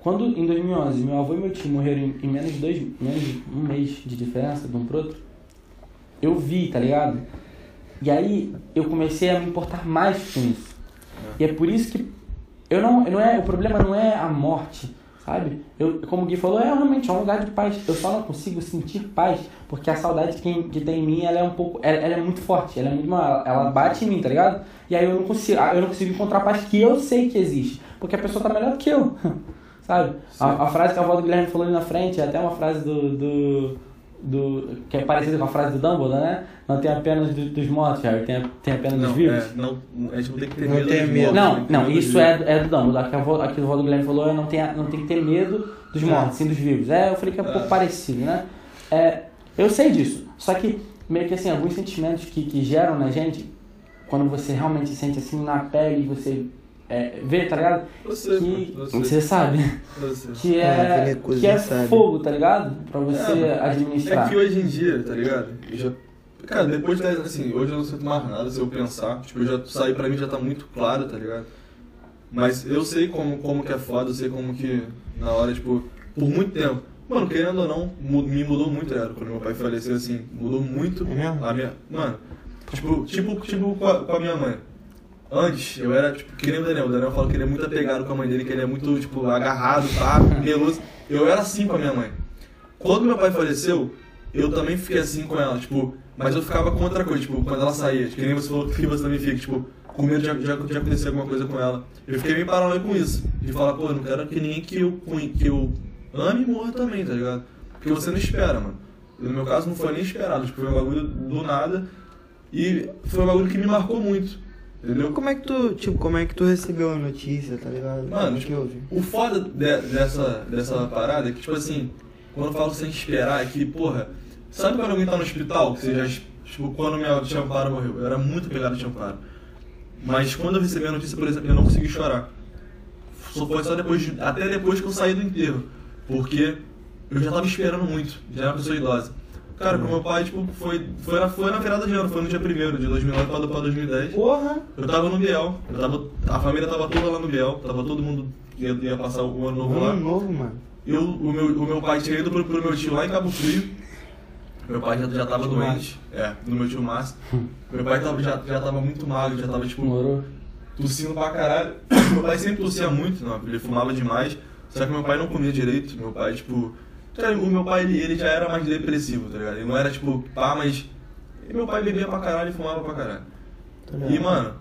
quando em 2011 meu avô e meu tio morreram em, em menos de dois, menos de um mês de diferença de um pro outro, eu vi, tá ligado? E aí eu comecei a me importar mais com isso. E é por isso que eu não, não é, o problema não é a morte, sabe? Eu, como o Gui falou, é realmente é um lugar de paz. Eu só não consigo sentir paz porque a saudade que, que tem em mim, ela é um pouco, ela, ela é muito forte, ela é muito ela bate em mim, tá ligado? E aí eu não consigo, eu não consigo encontrar paz que eu sei que existe, porque a pessoa tá melhor do que eu. Sabe? A, a frase que a avó do Guilherme falou ali na frente é até uma frase do, do, do. que é parecida com a frase do Dumbledore, né? Não tem apenas do- dos mortos, Harry, tem, tem apenas dos Não, vivos. é, não, a gente não tem que ter Não medo. dos medo. mortos, Não, que não, isso dos é, é do Dumbledore. Aqui a avó- aqui o Guilherme falou, é não tem, não tem que ter medo dos mortos, sim dos vivos. É, eu falei que é um pouco parecido, né? É, eu sei disso. Só que meio que assim, alguns sentimentos que, que geram na gente, quando você realmente sente assim na pele, você é, vê, tá ligado? Você, Que você, você sabe. você. Que É, é, que é sabe. fogo, tá ligado? Pra você É, É administrar. que hoje em dia, tá ligado? Eu já. Cara, depois da. Assim, hoje eu não sinto mais nada se eu pensar. Tipo, eu já saí pra mim já tá muito claro, tá ligado? Mas eu sei como, como que é foda, eu sei como que na hora, tipo, por muito tempo. Mano, querendo ou não, me mudou muito, era quando meu pai faleceu, assim, mudou muito É a minha. Mano, tipo, tipo, tipo com a, com a minha mãe. Antes, eu era, tipo, que nem o Daniel. O Daniel fala que ele é muito apegado com a mãe dele, que ele é muito, tipo, agarrado, pá, meloso. Eu era assim com a minha mãe. Quando meu pai faleceu, eu também fiquei assim com ela, tipo, mas eu ficava com outra coisa, tipo, quando ela saía, que nem você falou que você também fica, tipo, com medo de, de, de acontecer alguma coisa com ela. Eu fiquei meio paranoico com isso. De falar, pô, eu não quero que ninguém que eu, que eu ame morra também, tá ligado? Porque você não espera, mano. No meu caso não foi nem esperado, tipo, foi um bagulho do nada. E foi um bagulho que me marcou muito, entendeu? Como é que tu, tipo, como é que tu recebeu a notícia, tá ligado? Mano, Como que tipo, houve? o foda de- dessa, dessa parada é que, tipo assim, quando eu falo sem esperar, é que, porra, sabe quando alguém tá no hospital, que você já, tipo, quando minha tia Amparo morreu, eu era muito pegado tia Amparo. Mas quando eu recebi a notícia, por exemplo, eu não consegui chorar. Só foi só depois, de- até depois que eu saí do enterro. Porque eu já tava esperando muito, já era uma pessoa idosa. Cara, com meu pai, tipo, foi, foi, na, foi na virada de ano, foi no dia 1 de 2009 pra, pra 2010. Porra! Eu tava no Biel, eu tava, a família tava toda lá no Biel, tava todo mundo ia, ia passar o ano novo lá. Ano novo, mano. Eu, o, meu, o meu pai tinha ido pro, pro meu tio lá em Cabo Frio. Meu pai já, já tava doente, é, do meu tio Márcio. Meu pai tava, já, já tava muito magro, já tava tipo Morou. tossindo pra caralho. Meu pai sempre tossia muito, não, ele fumava demais. Só que meu pai não comia direito. Meu pai, tipo. Cara, o meu pai, ele, ele já era mais depressivo, tá ligado? Ele não era tipo, pá, mas. e meu pai bebia pra caralho e fumava pra caralho. E, mano,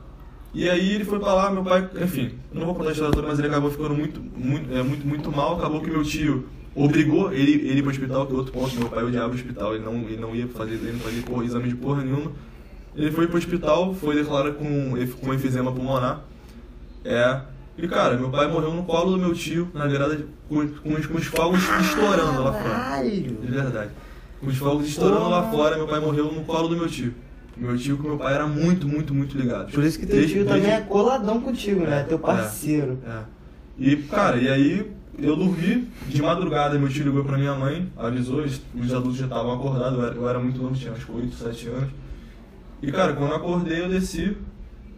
e aí ele foi pra lá, meu pai, enfim, não vou contar a história toda, mas ele acabou ficando muito, muito, é, muito, muito mal. Acabou que meu tio obrigou ele, ele pro hospital, que é outro ponto, meu pai odiava o hospital, ele não, ele não ia fazer, ele não fazia porra, exame de porra nenhuma. Ele foi pro hospital, foi declarado com, com enfisema pulmonar. É. E cara, meu pai morreu no colo do meu tio, na virada de, com, com, os, com os fogos estourando lá fora. Caralho! De verdade. Com os fogos estourando lá fora, meu pai morreu no colo do meu tio. Meu tio com meu pai era muito, muito, muito ligado. Por isso que teu Desde- tio desde- também é coladão contigo, né? É, Teu parceiro. É. E, cara, e aí eu dormi de madrugada, meu tio ligou pra minha mãe, avisou, os os adultos já estavam acordados, eu era, eu era muito novo, tinha uns 8, 7 anos. E, cara, quando eu acordei, eu desci,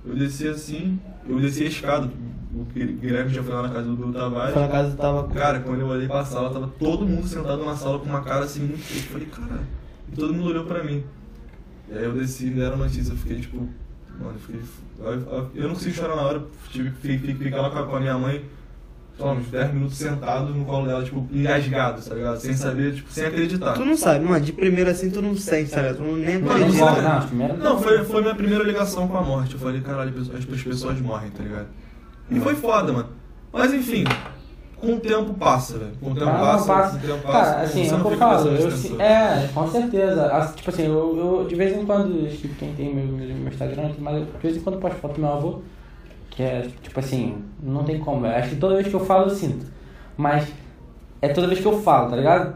eu desci assim, eu desci a escada. O Guilherme já foi lá na casa do Tavares. Foi na casa tava com. Cara, quando eu olhei pra sala, tava todo mundo sentado na sala com uma cara assim muito feia. Eu falei, caralho. E todo mundo olhou pra mim. E aí eu desci e deram notícia. Eu fiquei tipo, mano, eu fiquei. eu- não consegui chorar na hora, tive que fi- fi- ficar lá com a- minha mãe, sei lá, uns 10 minutos sentado no colo dela, tipo, engasgado, tá ligado? Sem saber, tipo, sem acreditar. Tu não sabe, mano, de primeira assim tu não sente, sabe? Tu não nem acredita. não, não, foi, foi minha primeira ligação com a morte. Eu falei, caralho, as pessoas morrem, tá ligado? E foi foda, mano. Mas enfim, com o tempo passa, velho. Com o tempo passa, passa. com o tempo passa. Cara, assim, você é o não que eu fica falo. prestando Eu, atenção. é, com certeza. Assim, tipo assim, eu, eu de vez em quando, tipo, quem tem meu, meu, Instagram, mas eu, de vez em quando eu posto foto do meu avô, que é, tipo assim, não tem como. Eu acho que toda vez que eu falo eu sinto. Mas é toda vez que eu falo, tá ligado?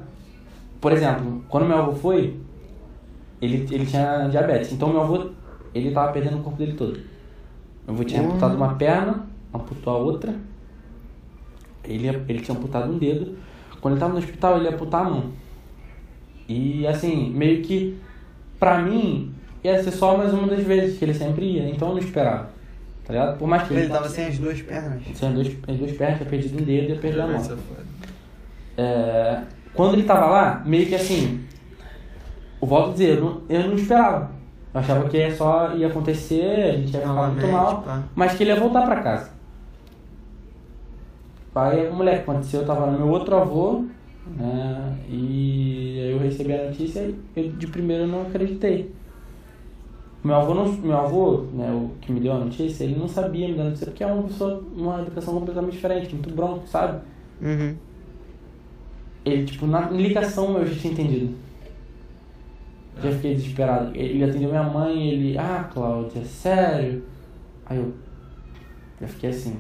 Por exemplo, quando meu avô foi, ele, ele tinha diabetes. Então meu avô, ele tava perdendo o corpo dele todo. Meu avô tinha Hum. amputado uma perna, amputou a outra. Ele, ele tinha amputado um dedo. Quando ele tava no hospital, ele ia amputar a mão. E assim, meio que pra mim ia ser só mais uma das vezes que ele sempre ia, então eu não esperava. Tá ligado? Por mais que Ele tava sem as duas pernas. sem as duas, as duas pernas, tinha perdido um dedo e ia perder a mão. É. É, quando ele tava lá, meio que assim, eu volto a dizer, eu não, eu não esperava. Eu achava que ia só ia acontecer, a gente ia ficar muito mal, pá. mas que ele ia voltar pra casa. Aí, moleque, aconteceu, eu tava no meu outro avô, né, e aí eu recebi a notícia e eu de primeiro não acreditei. Meu avô, não, meu avô, né, o que me deu a notícia, ele não sabia me dar a notícia porque é uma pessoa, uma educação completamente diferente, muito bronco, sabe? Uhum. Ele, tipo, na ligação eu já tinha entendido. Já fiquei desesperado. Ele atendeu minha mãe, ele, ah, Cláudia, sério? Aí eu já fiquei assim.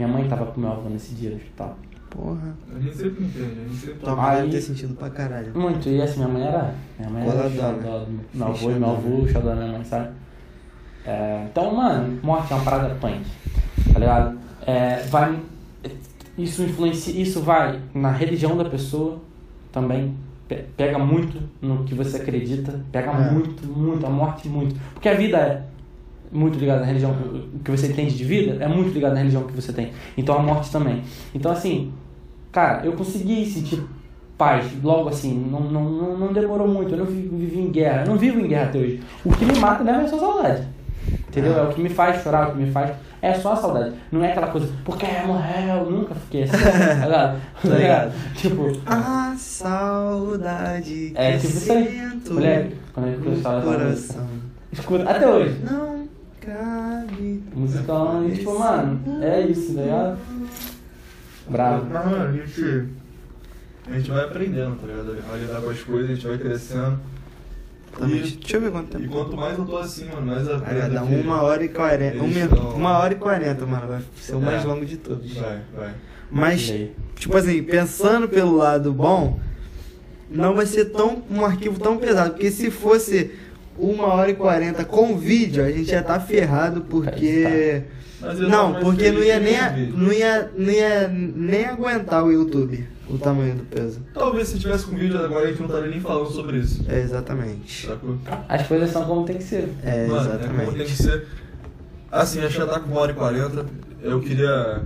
Minha mãe tava com meu avô nesse dia no hospital. Porra. A gente sempre entende, a gente sempre Tua mãe Aí- deve ter sentido pra caralho. Muito, e assim, minha mãe era. Minha mãe era xodó do meu avô e meu avô, xodó da minha mãe, sabe? É, então, mano, morte é uma parada punk, tá ligado? É, vai, isso influencia, isso vai na religião da pessoa também, pe- pega muito no que você acredita, pega É. muito, muito, a morte muito. Porque a vida é muito ligada na religião, que- você entende de vida é muito ligado na religião que você tem. Então a morte também. Então assim, cara, eu consegui sentir paz logo assim, não, não, não, não demorou muito, eu não vi- vivi em guerra, eu não vivo em guerra até hoje. O que me mata mesmo é só saudade. Entendeu? É o que me faz chorar, o que me faz. É só a saudade. Não é aquela coisa, porque morreu, eu nunca fiquei assim, tá ligado? Tá ligado? Tipo, A saudade É, que tipo isso aí. moleque, quando eu escuto no essa coração. escuta até hoje. Não cabe. Musicão, e tipo, mano, é isso, tá ligado? Bravo. Mas, mano, a gente, a gente vai aprendendo, tá ligado? A lidar com as coisas, a gente vai crescendo. Também. E, Deixa eu ver quanto e tempo. quanto mais eu tô assim, mano, mais Vai aprendo. dar uma hora e quarenta. Um estão- uma hora e quarenta, mano. Vai ser o mais É. longo de todos. Vai, vai. Mas, E tipo assim, pensando pelo lado bom, não vai ser tão um arquivo tão pesado. Porque se fosse uma hora e quarenta com vídeo, a gente ia estar ferrado porque. Mas eu Não, porque não ia, nem, a- não, ia, não ia nem aguentar o YouTube, o tamanho do peso. Talvez se tivesse com vídeo agora a gente não estaria nem falando sobre isso. É, exatamente. Sacou? As coisas são como tem que ser. É, Mano, é como tem exatamente. que ser. Assim, a gente já tá com uma hora e quarenta. Eu queria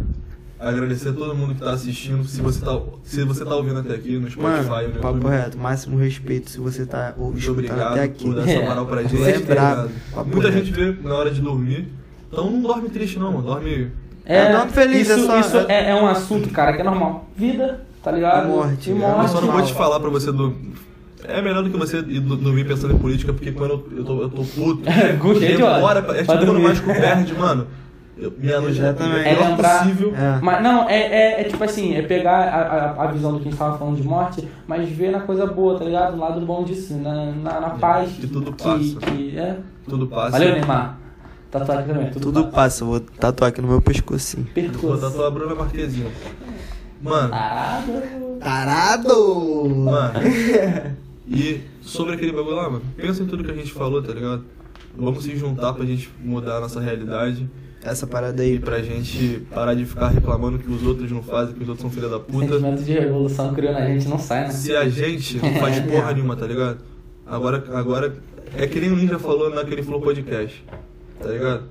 agradecer a todo mundo que tá assistindo. Se você tá, se você tá ouvindo até aqui no Spotify, Mano, no papo YouTube. reto, máximo respeito se você tá ou Muito escutando obrigado até aqui. por dar essa É. moral pra gente. Você é brabo. Muita reto. gente vê na hora de dormir. Então não dorme triste não, mano. Dorme. É, dorme feliz, isso, é só- isso é, é um assunto, cara, que é normal. Vida, tá ligado? E morte, E é. Eu morte. só não vou te falar pra você do. É melhor do que você ir do- dormir pensando em política, porque quando eu, tô, eu tô puto, demora pra. É tipo Pra quando o mano. Eu, minha é Exatamente. é É lembrar- possível. É. Mas não, é, é, é tipo assim, é pegar a, a, a visão do que a gente tava falando de morte, mas ver na coisa boa, tá ligado? No lado bom disso, na, na, na paz. Que tudo que, passa. que é. Tudo passa. Valeu, Neymar. Tatuagem também, tudo, Tudo passa. passa, eu vou tatuar aqui no meu pescocinho. Vou Percurso. tatuar a Bruna Marquezine. Mano, Parado. Tarado! mano. E sobre aquele bagulho lá, mano, pensa em tudo que a gente falou, tá ligado? Vamos se juntar pra gente mudar a nossa realidade Essa parada e aí. pra gente parar de ficar reclamando que os outros não fazem, que os outros são filha da O puta. sentimento de revolução criou na gente não sai, né? Se a gente não faz porra nenhuma, tá ligado? Agora, agora é que nem o Ninja falou naquele Flow Podcast, tá ligado?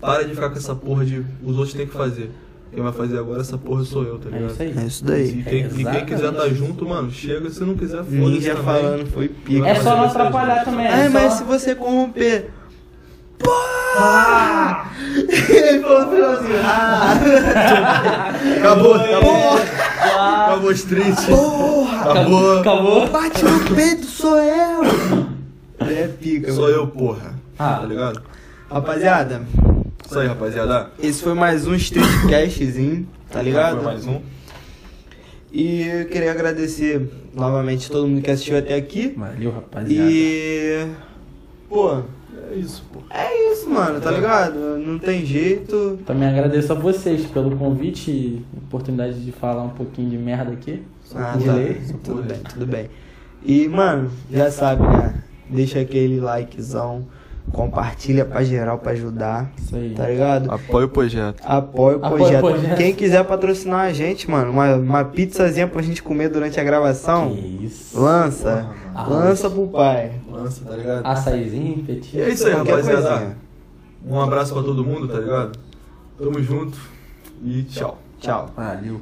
Para de ficar com essa porra de os outros têm que fazer. Quem vai fazer agora essa porra sou eu, tá É ligado? isso aí. É isso E daí. quem, e quem quiser estar junto, mano, chega. Se não quiser, foda-se Ninja também. falando foi pica. É só não Mas- atrapalhar também. Ai, é mas só- se você corromper. Porra! Ele falou finalzinho. Ah! Acabou, acabou. Ah, Acabou street. Porra! Acabou. Acabou. Bate no peito, sou eu! É pica, Sou eu, porra. Ah. Tá ligado? Rapaziada, Isso aí, rapaziada. esse foi mais um Streetcastzinho, tá ligado? Foi mais um. E eu queria agradecer novamente todo mundo que assistiu até aqui. Valeu, rapaziada. E. Pô, É isso, pô. é isso, mano, tá ligado? Não tem jeito. Também agradeço a vocês pelo convite e oportunidade de falar um pouquinho de merda aqui. Ah, de tá. lei. Tudo bem, tudo bem. E, mano, já sabe, né? Deixa aquele likezão, compartilha pra geral pra ajudar, Isso aí. tá ligado? Apoia o projeto. Apoia o projeto. projeto. Quem quiser patrocinar a gente, mano, uma, uma pizzazinha pra gente comer durante a gravação, Que isso. lança. Ah. Lança pro pai. Lança, tá ligado? Açaizinho, E é petinho. isso aí, Qualquer rapaziada. coisinha. Um abraço pra todo mundo, tá ligado? Tamo junto e tchau. Tchau. Valeu.